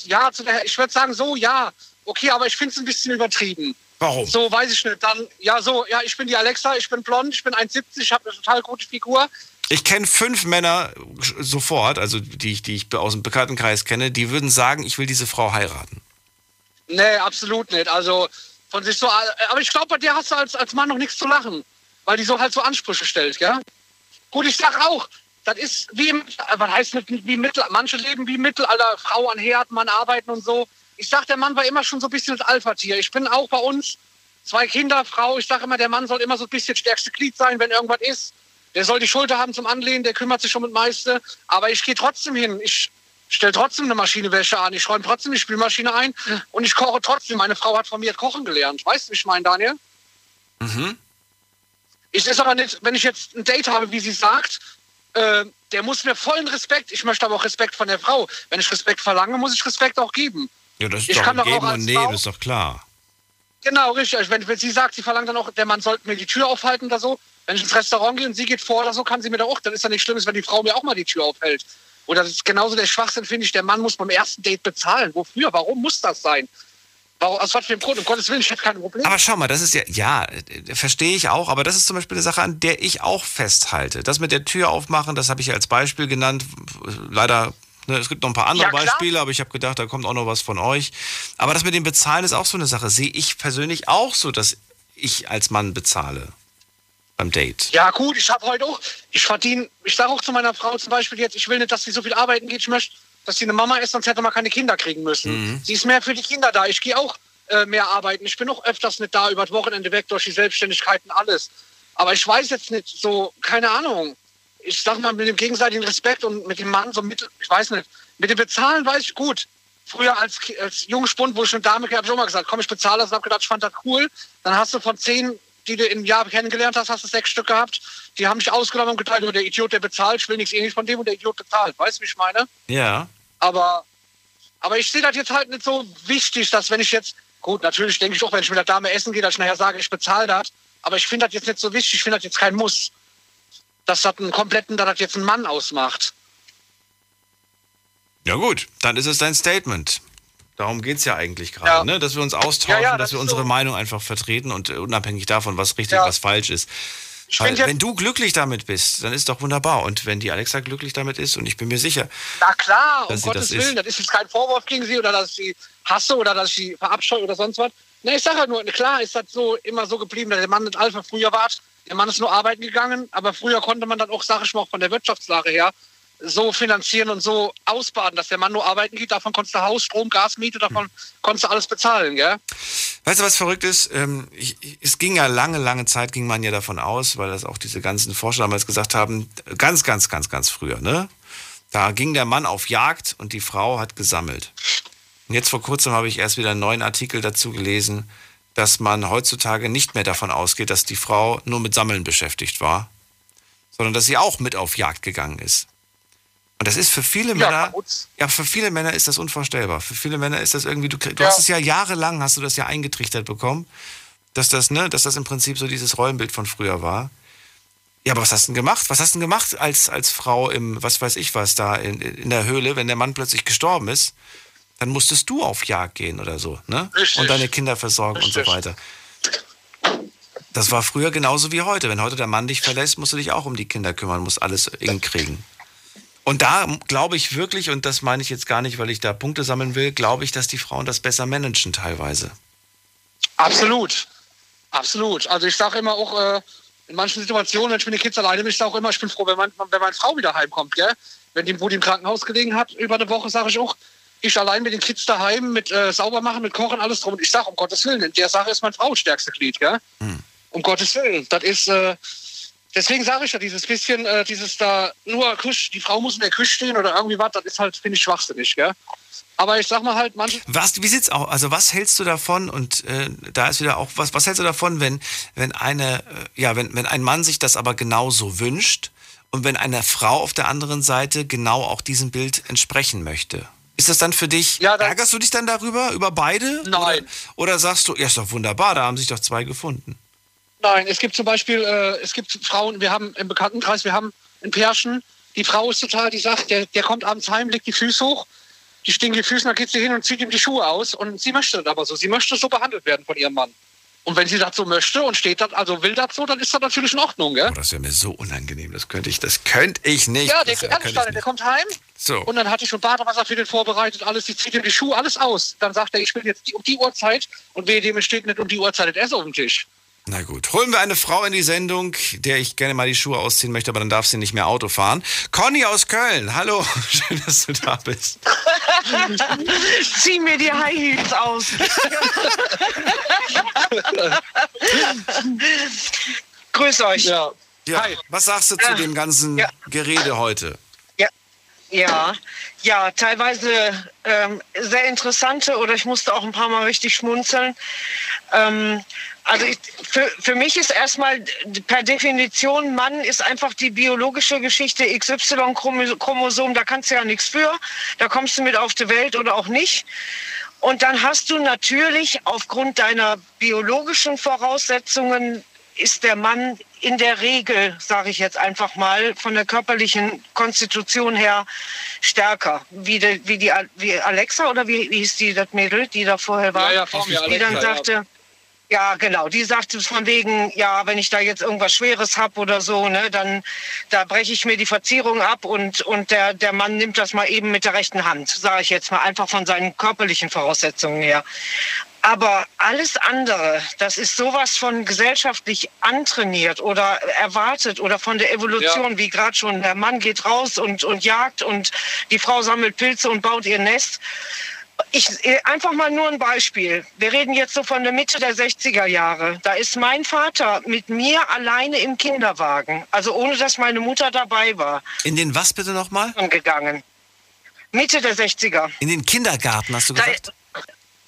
ja, zu der, ich würde sagen so, ja, okay, aber ich finde es ein bisschen übertrieben. Warum? So, weiß ich nicht. Dann, ja, so, ja, ich bin die Alexa, ich bin blond, ich bin 1,70, ich habe eine total gute Figur. Ich kenne fünf Männer sofort, also die ich, die ich aus dem Bekanntenkreis kenne, die würden sagen, ich will diese Frau heiraten. Nee, absolut nicht. Also von sich so, äh, aber ich glaube, bei dir hast du als, als Mann noch nichts zu lachen, weil die so halt so Ansprüche stellt, ja? Gut, ich sag auch, das ist wie äh, was heißt nicht wie Mittel, manche leben wie Mittelalter, Frau an Herd, Mann arbeiten und so. Ich sag, der Mann war immer schon so ein bisschen das Alpha-Tier. Ich bin auch bei uns zwei Kinder, Frau. Ich sage immer, der Mann soll immer so ein bisschen stärkste Glied sein, wenn irgendwas ist. Der soll die Schulter haben zum Anlehnen, der kümmert sich schon mit meiste. Aber ich gehe trotzdem hin. Ich stelle trotzdem eine Maschine Wäsche an. Ich räume trotzdem die Spülmaschine ein und ich koche trotzdem. Meine Frau hat von mir kochen gelernt. Weißt du, wie ich meine, Daniel? Mhm. Ich ist aber nicht, wenn ich jetzt ein Date habe, wie sie sagt, äh, der muss mir vollen Respekt. Ich möchte aber auch Respekt von der Frau. Wenn ich Respekt verlange, muss ich Respekt auch geben. Ja, das ist Ich doch kann doch geben auch und nehmen, Frau- ist doch klar. Genau, richtig. Also wenn, wenn sie sagt, sie verlangt dann auch, der Mann sollte mir die Tür aufhalten oder so. Wenn ich ins Restaurant gehe und sie geht vor oder so, kann sie mir da auch. Dann ist ja nichts Schlimmes, wenn die Frau mir auch mal die Tür aufhält. Oder das ist genauso der Schwachsinn, finde ich, der Mann muss beim ersten Date bezahlen. Wofür? Warum muss das sein? Warum, aus was für einem Grund? Um Gottes Willen, ich hätte kein Problem. Aber schau mal, das ist ja, ja, äh, verstehe ich auch, aber das ist zum Beispiel eine Sache, an der ich auch festhalte. Das mit der Tür aufmachen, das habe ich ja als Beispiel genannt. Leider, ne, es gibt noch ein paar andere Ja. Beispiele, aber ich habe gedacht, da kommt auch noch was von euch. Aber das mit dem Bezahlen ist auch so eine Sache. Sehe ich persönlich auch so, dass ich als Mann bezahle beim Date. Ja, gut, ich habe heute auch, ich verdiene, ich sage auch zu meiner Frau zum Beispiel jetzt, ich will nicht, dass sie so viel arbeiten geht, ich möchte, dass sie eine Mama ist, sonst hätte man keine Kinder kriegen müssen. Mhm. Sie ist mehr für die Kinder da. Ich gehe auch äh, mehr arbeiten. Ich bin auch öfters nicht da, über das Wochenende weg, durch die Selbstständigkeit und alles. Aber ich weiß jetzt nicht so, keine Ahnung. Ich sag mal, mit dem gegenseitigen Respekt und mit dem Mann so mit, ich weiß nicht, mit dem Bezahlen weiß ich gut. Früher als, als Jungspund, wo ich eine Dame habe ich auch mal gesagt, komm, ich bezahle das und habe gedacht, ich fand das cool. Dann hast du von zehn, die du im Jahr kennengelernt hast, hast du sechs Stück gehabt. Die haben mich ausgenommen und geteilt, nur der Idiot, der bezahlt, ich will nichts ähnliches von dem und der Idiot bezahlt. Weißt du, wie ich meine? Ja. Aber, aber ich sehe das jetzt halt nicht so wichtig, dass wenn ich jetzt, gut, natürlich denke ich auch, wenn ich mit der Dame essen gehe, dass ich nachher sage, ich bezahle das. Aber ich finde das jetzt nicht so wichtig, ich finde das jetzt kein Muss. Dass das einen kompletten, dass das jetzt einen Mann ausmacht. Ja gut, dann ist es dein Statement. Darum geht es ja eigentlich gerade, Ja. ne? dass wir uns austauschen, Ja, ja, dass das wir ist unsere so. Meinung einfach vertreten und äh, unabhängig davon, was richtig, was falsch ist. Weil, wenn du glücklich damit bist, dann ist doch wunderbar. Und wenn die Alexa glücklich damit ist, und ich bin mir sicher, Na klar, um Dass Gottes das Willen, das ist jetzt kein Vorwurf gegen sie oder dass ich sie hasse oder dass ich sie verabscheue oder sonst was. Ne, ich sage halt nur, klar ist das so immer so geblieben, dass der Mann nicht Alpha früher war. Der Mann ist nur arbeiten gegangen, aber früher konnte man dann auch, sage ich mal, auch von der Wirtschaftslage her, so finanzieren und so ausbaden, dass der Mann nur arbeiten geht. Davon konntest du Haus, Strom, Gas, Miete, davon konntest du alles bezahlen, gell? Weißt du, was verrückt ist? Ähm, ich, ich- es ging ja lange, lange Zeit, ging man ja davon aus, weil das auch diese ganzen Forscher damals gesagt haben, ganz, ganz, ganz, ganz früher, ne? Da ging der Mann auf Jagd und die Frau hat gesammelt. Und jetzt vor kurzem habe ich erst wieder einen neuen Artikel dazu gelesen, dass man heutzutage nicht mehr davon ausgeht, dass die Frau nur mit Sammeln beschäftigt war, sondern dass sie auch mit auf Jagd gegangen ist. Und das ist für viele Männer, ja, für viele Männer ist das unvorstellbar. Für viele Männer ist das irgendwie, du, du Ja. hast es ja jahrelang, hast du das ja eingetrichtert bekommen, dass das, ne, dass das im Prinzip so dieses Rollenbild von früher war. Ja, aber was hast du denn gemacht? Was hast du denn gemacht als, als Frau im, was weiß ich was, da in, in der Höhle, wenn der Mann plötzlich gestorben ist? Dann musstest du auf Jagd gehen oder so, ne? Richtig. Und deine Kinder versorgen und so Richtig. weiter. Das war früher genauso wie heute. Wenn heute der Mann dich verlässt, musst du dich auch um die Kinder kümmern, musst alles hinkriegen. Und da glaube ich wirklich, und das meine ich jetzt gar nicht, weil ich da Punkte sammeln will, glaube ich, dass die Frauen das besser managen teilweise. Absolut. Absolut. Also ich sage immer auch, äh, in manchen Situationen, wenn ich mit den Kids alleine bin, ich sage auch immer, ich bin froh, wenn, mein, wenn meine Frau wieder heimkommt, gell? Wenn die, wo die im Krankenhaus gelegen hat, über eine Woche, sage ich auch, ich allein mit den Kids daheim, mit äh, sauber machen, mit kochen, alles drum. Und ich sage, um Gottes Willen, in der Sache ist meine Frau stärkste Glied, gell? Um Gottes Willen. Das ist, äh, deswegen sage ich ja, dieses bisschen, äh, dieses da, nur Küche, die Frau muss in der Küche stehen oder irgendwie was, das ist halt, finde ich, schwachsinnig, gell? Aber ich sag mal halt, manche. Was, wie sieht's aus? Also was hältst du davon? Und äh, da ist wieder auch was. Was hältst du davon, wenn wenn eine äh, ja wenn wenn ein Mann sich das aber genauso wünscht und wenn eine Frau auf der anderen Seite genau auch diesem Bild entsprechen möchte? Ist das dann für dich? ärgerst du dich dann darüber über beide? Nein. Oder, oder sagst du, ja ist doch wunderbar, da haben sich doch zwei gefunden. Nein, es gibt zum Beispiel, äh, es gibt Frauen, wir haben im Bekanntenkreis, wir haben ein Pärchen, die Frau ist total, die sagt, der, der kommt abends heim, legt die Füße hoch, die stehen die Füße, dann geht sie hin und zieht ihm die Schuhe aus und sie möchte das aber so. Sie möchte so behandelt werden von ihrem Mann. Und wenn sie das so möchte und steht das, also will das so, dann ist das natürlich in Ordnung, gell? Oh, das wäre mir so unangenehm. Das könnte ich, das könnte ich nicht. ja, der, das, ehrlich, könnte ich der kommt heim So. und dann hatte ich schon Badewasser für den vorbereitet, alles, die zieht ihm die Schuhe, alles aus. Dann sagt er, ich will jetzt die, um die Uhrzeit und wehe dem steht nicht um die Uhrzeit das Essen auf dem Tisch. Na gut, holen wir eine Frau in die Sendung, der ich gerne mal die Schuhe ausziehen möchte, aber dann darf sie nicht mehr Auto fahren. Conny aus Köln, hallo, *laughs* schön, dass du da bist. *laughs* Zieh mir die High Heels aus. *laughs* Grüß euch. Ja. Ja, was sagst du zu dem ganzen Gerede heute? Ja, ja, ja teilweise ähm, sehr interessante oder ich musste auch ein paar Mal richtig schmunzeln. Ähm, also ich, für, für mich ist erstmal per Definition, Mann ist einfach die biologische Geschichte XY-Chromosom, da kannst du ja nichts für. Da kommst du mit auf die Welt oder auch nicht. Und dann hast du natürlich aufgrund deiner biologischen Voraussetzungen ist der Mann in der Regel, sage ich jetzt einfach mal, von der körperlichen Konstitution her stärker. Wie, die, wie, die, wie Alexa oder wie, wie hieß die, das Mädel, die da vorher war? Ja, ja, die dann Alexa, ja. sagte, ja, genau. Die sagte von wegen, ja, wenn ich da jetzt irgendwas Schweres hab oder so, ne, dann da breche ich mir die Verzierung ab und, und der, der Mann nimmt das mal eben mit der rechten Hand, sage ich jetzt mal, einfach von seinen körperlichen Voraussetzungen her. Aber alles andere, das ist sowas von gesellschaftlich antrainiert oder erwartet oder von der Evolution, wie gerade schon, der Mann geht raus und, und jagt und die Frau sammelt Pilze und baut ihr Nest. Ich, einfach mal nur ein Beispiel. Wir reden jetzt so von der Mitte der 60er Jahre. Da ist mein Vater mit mir alleine im Kinderwagen, also ohne dass meine Mutter dabei war, In den was bitte nochmal? gegangen. Mitte der 60er. In den Kindergarten, hast du Da, gesagt?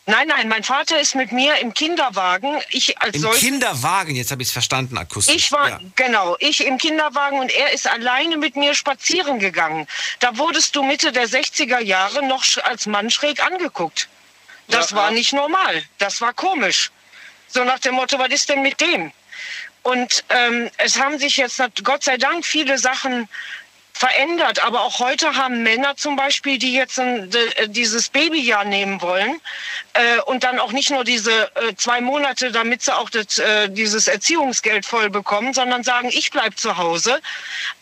Nein, nein, mein Vater ist mit mir im Kinderwagen. Ich als Im solches- Kinderwagen, jetzt habe ich es verstanden akustisch. Ich war, Ja. genau, ich im Kinderwagen und er ist alleine mit mir spazieren gegangen. Da wurdest du Mitte der 60er Jahre noch als Mann schräg angeguckt. Das Ja, war ja. nicht normal. Das war komisch. So nach dem Motto, was ist denn mit dem? Und ähm, es haben sich jetzt Gott sei Dank viele Sachen verändert. Aber auch heute haben Männer zum Beispiel, die jetzt ein, de, dieses Babyjahr nehmen wollen äh, und dann auch nicht nur diese äh, zwei Monate, damit sie auch das, äh, dieses Erziehungsgeld voll bekommen, sondern sagen, ich bleib zu Hause.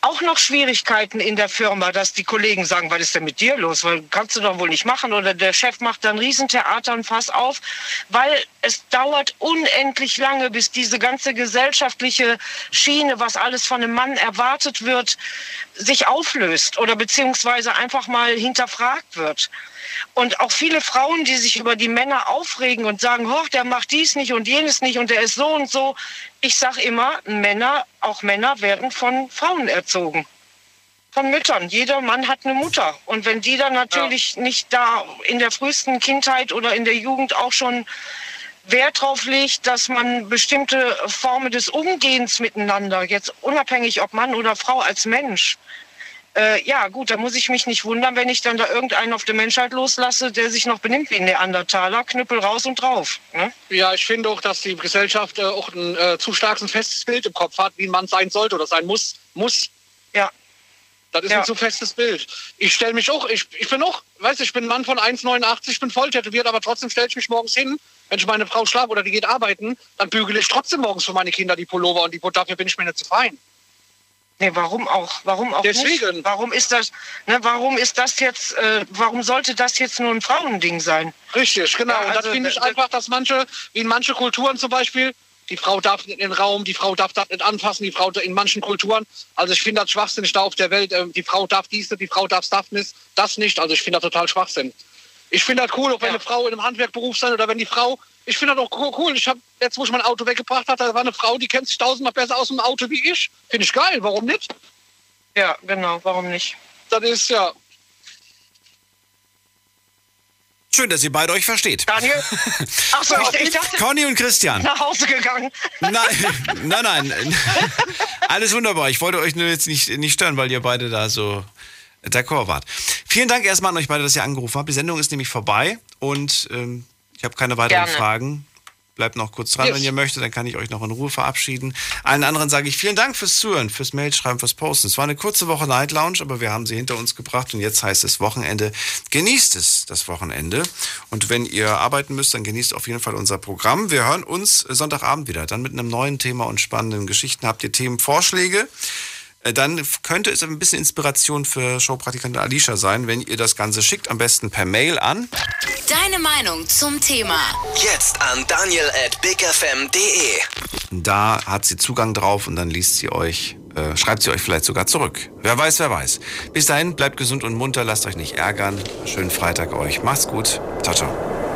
Auch noch Schwierigkeiten in der Firma, dass die Kollegen sagen, was ist denn mit dir los? Weil kannst du doch wohl nicht machen. Oder der Chef macht dann Riesentheater und Fass auf, weil es dauert unendlich lange, bis diese ganze gesellschaftliche Schiene, was alles von einem Mann erwartet wird, sich auflöst oder beziehungsweise einfach mal hinterfragt wird. Und auch viele Frauen, die sich über die Männer aufregen und sagen, hoch, der macht dies nicht und jenes nicht und der ist so und so. Ich sage immer, Männer, auch Männer werden von Frauen erzogen. Von Müttern. Jeder Mann hat eine Mutter. Und wenn die dann natürlich nicht da in der frühesten Kindheit oder in der Jugend auch schon Wert drauf legt, dass man bestimmte Formen des Umgehens miteinander, jetzt unabhängig ob Mann oder Frau als Mensch, äh, ja gut, da muss ich mich nicht wundern, wenn ich dann da irgendeinen auf die Menschheit loslasse, der sich noch benimmt wie ein Neandertaler, Knüppel raus und drauf. Ne? Ja, ich finde auch, dass die Gesellschaft äh, auch ein äh, zu starkes und festes Bild im Kopf hat, wie ein Mann sein sollte oder sein muss. Muss. Ja. Das ist Ja. ein zu festes Bild. Ich stelle mich auch, ich, ich bin auch, weißt du, ich bin ein Mann von 1,89, ich bin voll tätowiert, aber trotzdem stelle ich mich morgens hin, wenn ich meine Frau schlafe oder die geht arbeiten, dann bügele ich trotzdem morgens für meine Kinder die Pullover und die dafür bin ich mir nicht zu fein. Nee, warum auch? Warum auch Deswegen. nicht? Warum ist das, ne, warum ist das jetzt, äh, warum sollte das jetzt nur ein Frauending sein? Richtig, genau. Ja, und das also, finde ich das- einfach, dass manche, wie in manche Kulturen zum Beispiel, die Frau darf nicht in den Raum, die Frau darf das nicht anfassen, die Frau in manchen Kulturen. Also ich finde das schwachsinnig da auf der Welt. ähm, Die Frau darf dies nicht, die Frau darf das nicht, das nicht. Also ich finde das total Schwachsinn. Ich finde das cool, auch wenn eine Frau in einem Handwerkberuf sein oder wenn die Frau, ich finde das auch co- cool. Ich habe jetzt, wo ich mein Auto weggebracht habe, da war eine Frau, die kennt sich tausendmal besser aus dem Auto wie ich. Finde ich geil, warum nicht? Ja, genau, warum nicht? Das ist ja. Schön, dass ihr beide euch versteht. Daniel? *laughs* Ach so, ich, ich dachte, Conny und Christian. nach Hause gegangen. Nein, *laughs* nein, nein. *laughs* Alles wunderbar. Ich wollte euch nur jetzt nicht, nicht stören, weil ihr beide da so d'accord wart. Vielen Dank erstmal an euch beide, dass ihr angerufen habt. Die Sendung ist nämlich vorbei und ähm, ich habe keine weiteren Gerne. Fragen. Bleibt noch kurz dran, Yes. wenn ihr möchtet, dann kann ich euch noch in Ruhe verabschieden. Allen anderen sage ich vielen Dank fürs Zuhören, fürs Mailschreiben, fürs Posten. Es war eine kurze Woche Night Lounge, aber wir haben sie hinter uns gebracht und jetzt heißt es Wochenende. Genießt es, das Wochenende. Und wenn ihr arbeiten müsst, dann genießt auf jeden Fall unser Programm. Wir hören uns Sonntagabend wieder, dann mit einem neuen Thema und spannenden Geschichten. Habt ihr Themenvorschläge? Äh, Dann könnte es ein bisschen Inspiration für Showpraktikantin Alicia sein, wenn ihr das Ganze schickt, am besten per Mail an. Deine Meinung zum Thema. Jetzt an daniel at bigfm.de. Da hat sie Zugang drauf und dann liest sie euch, äh, schreibt sie euch vielleicht sogar zurück. Wer weiß, wer weiß. Bis dahin, bleibt gesund und munter, lasst euch nicht ärgern. Schönen Freitag euch. Macht's gut. Ciao, ciao.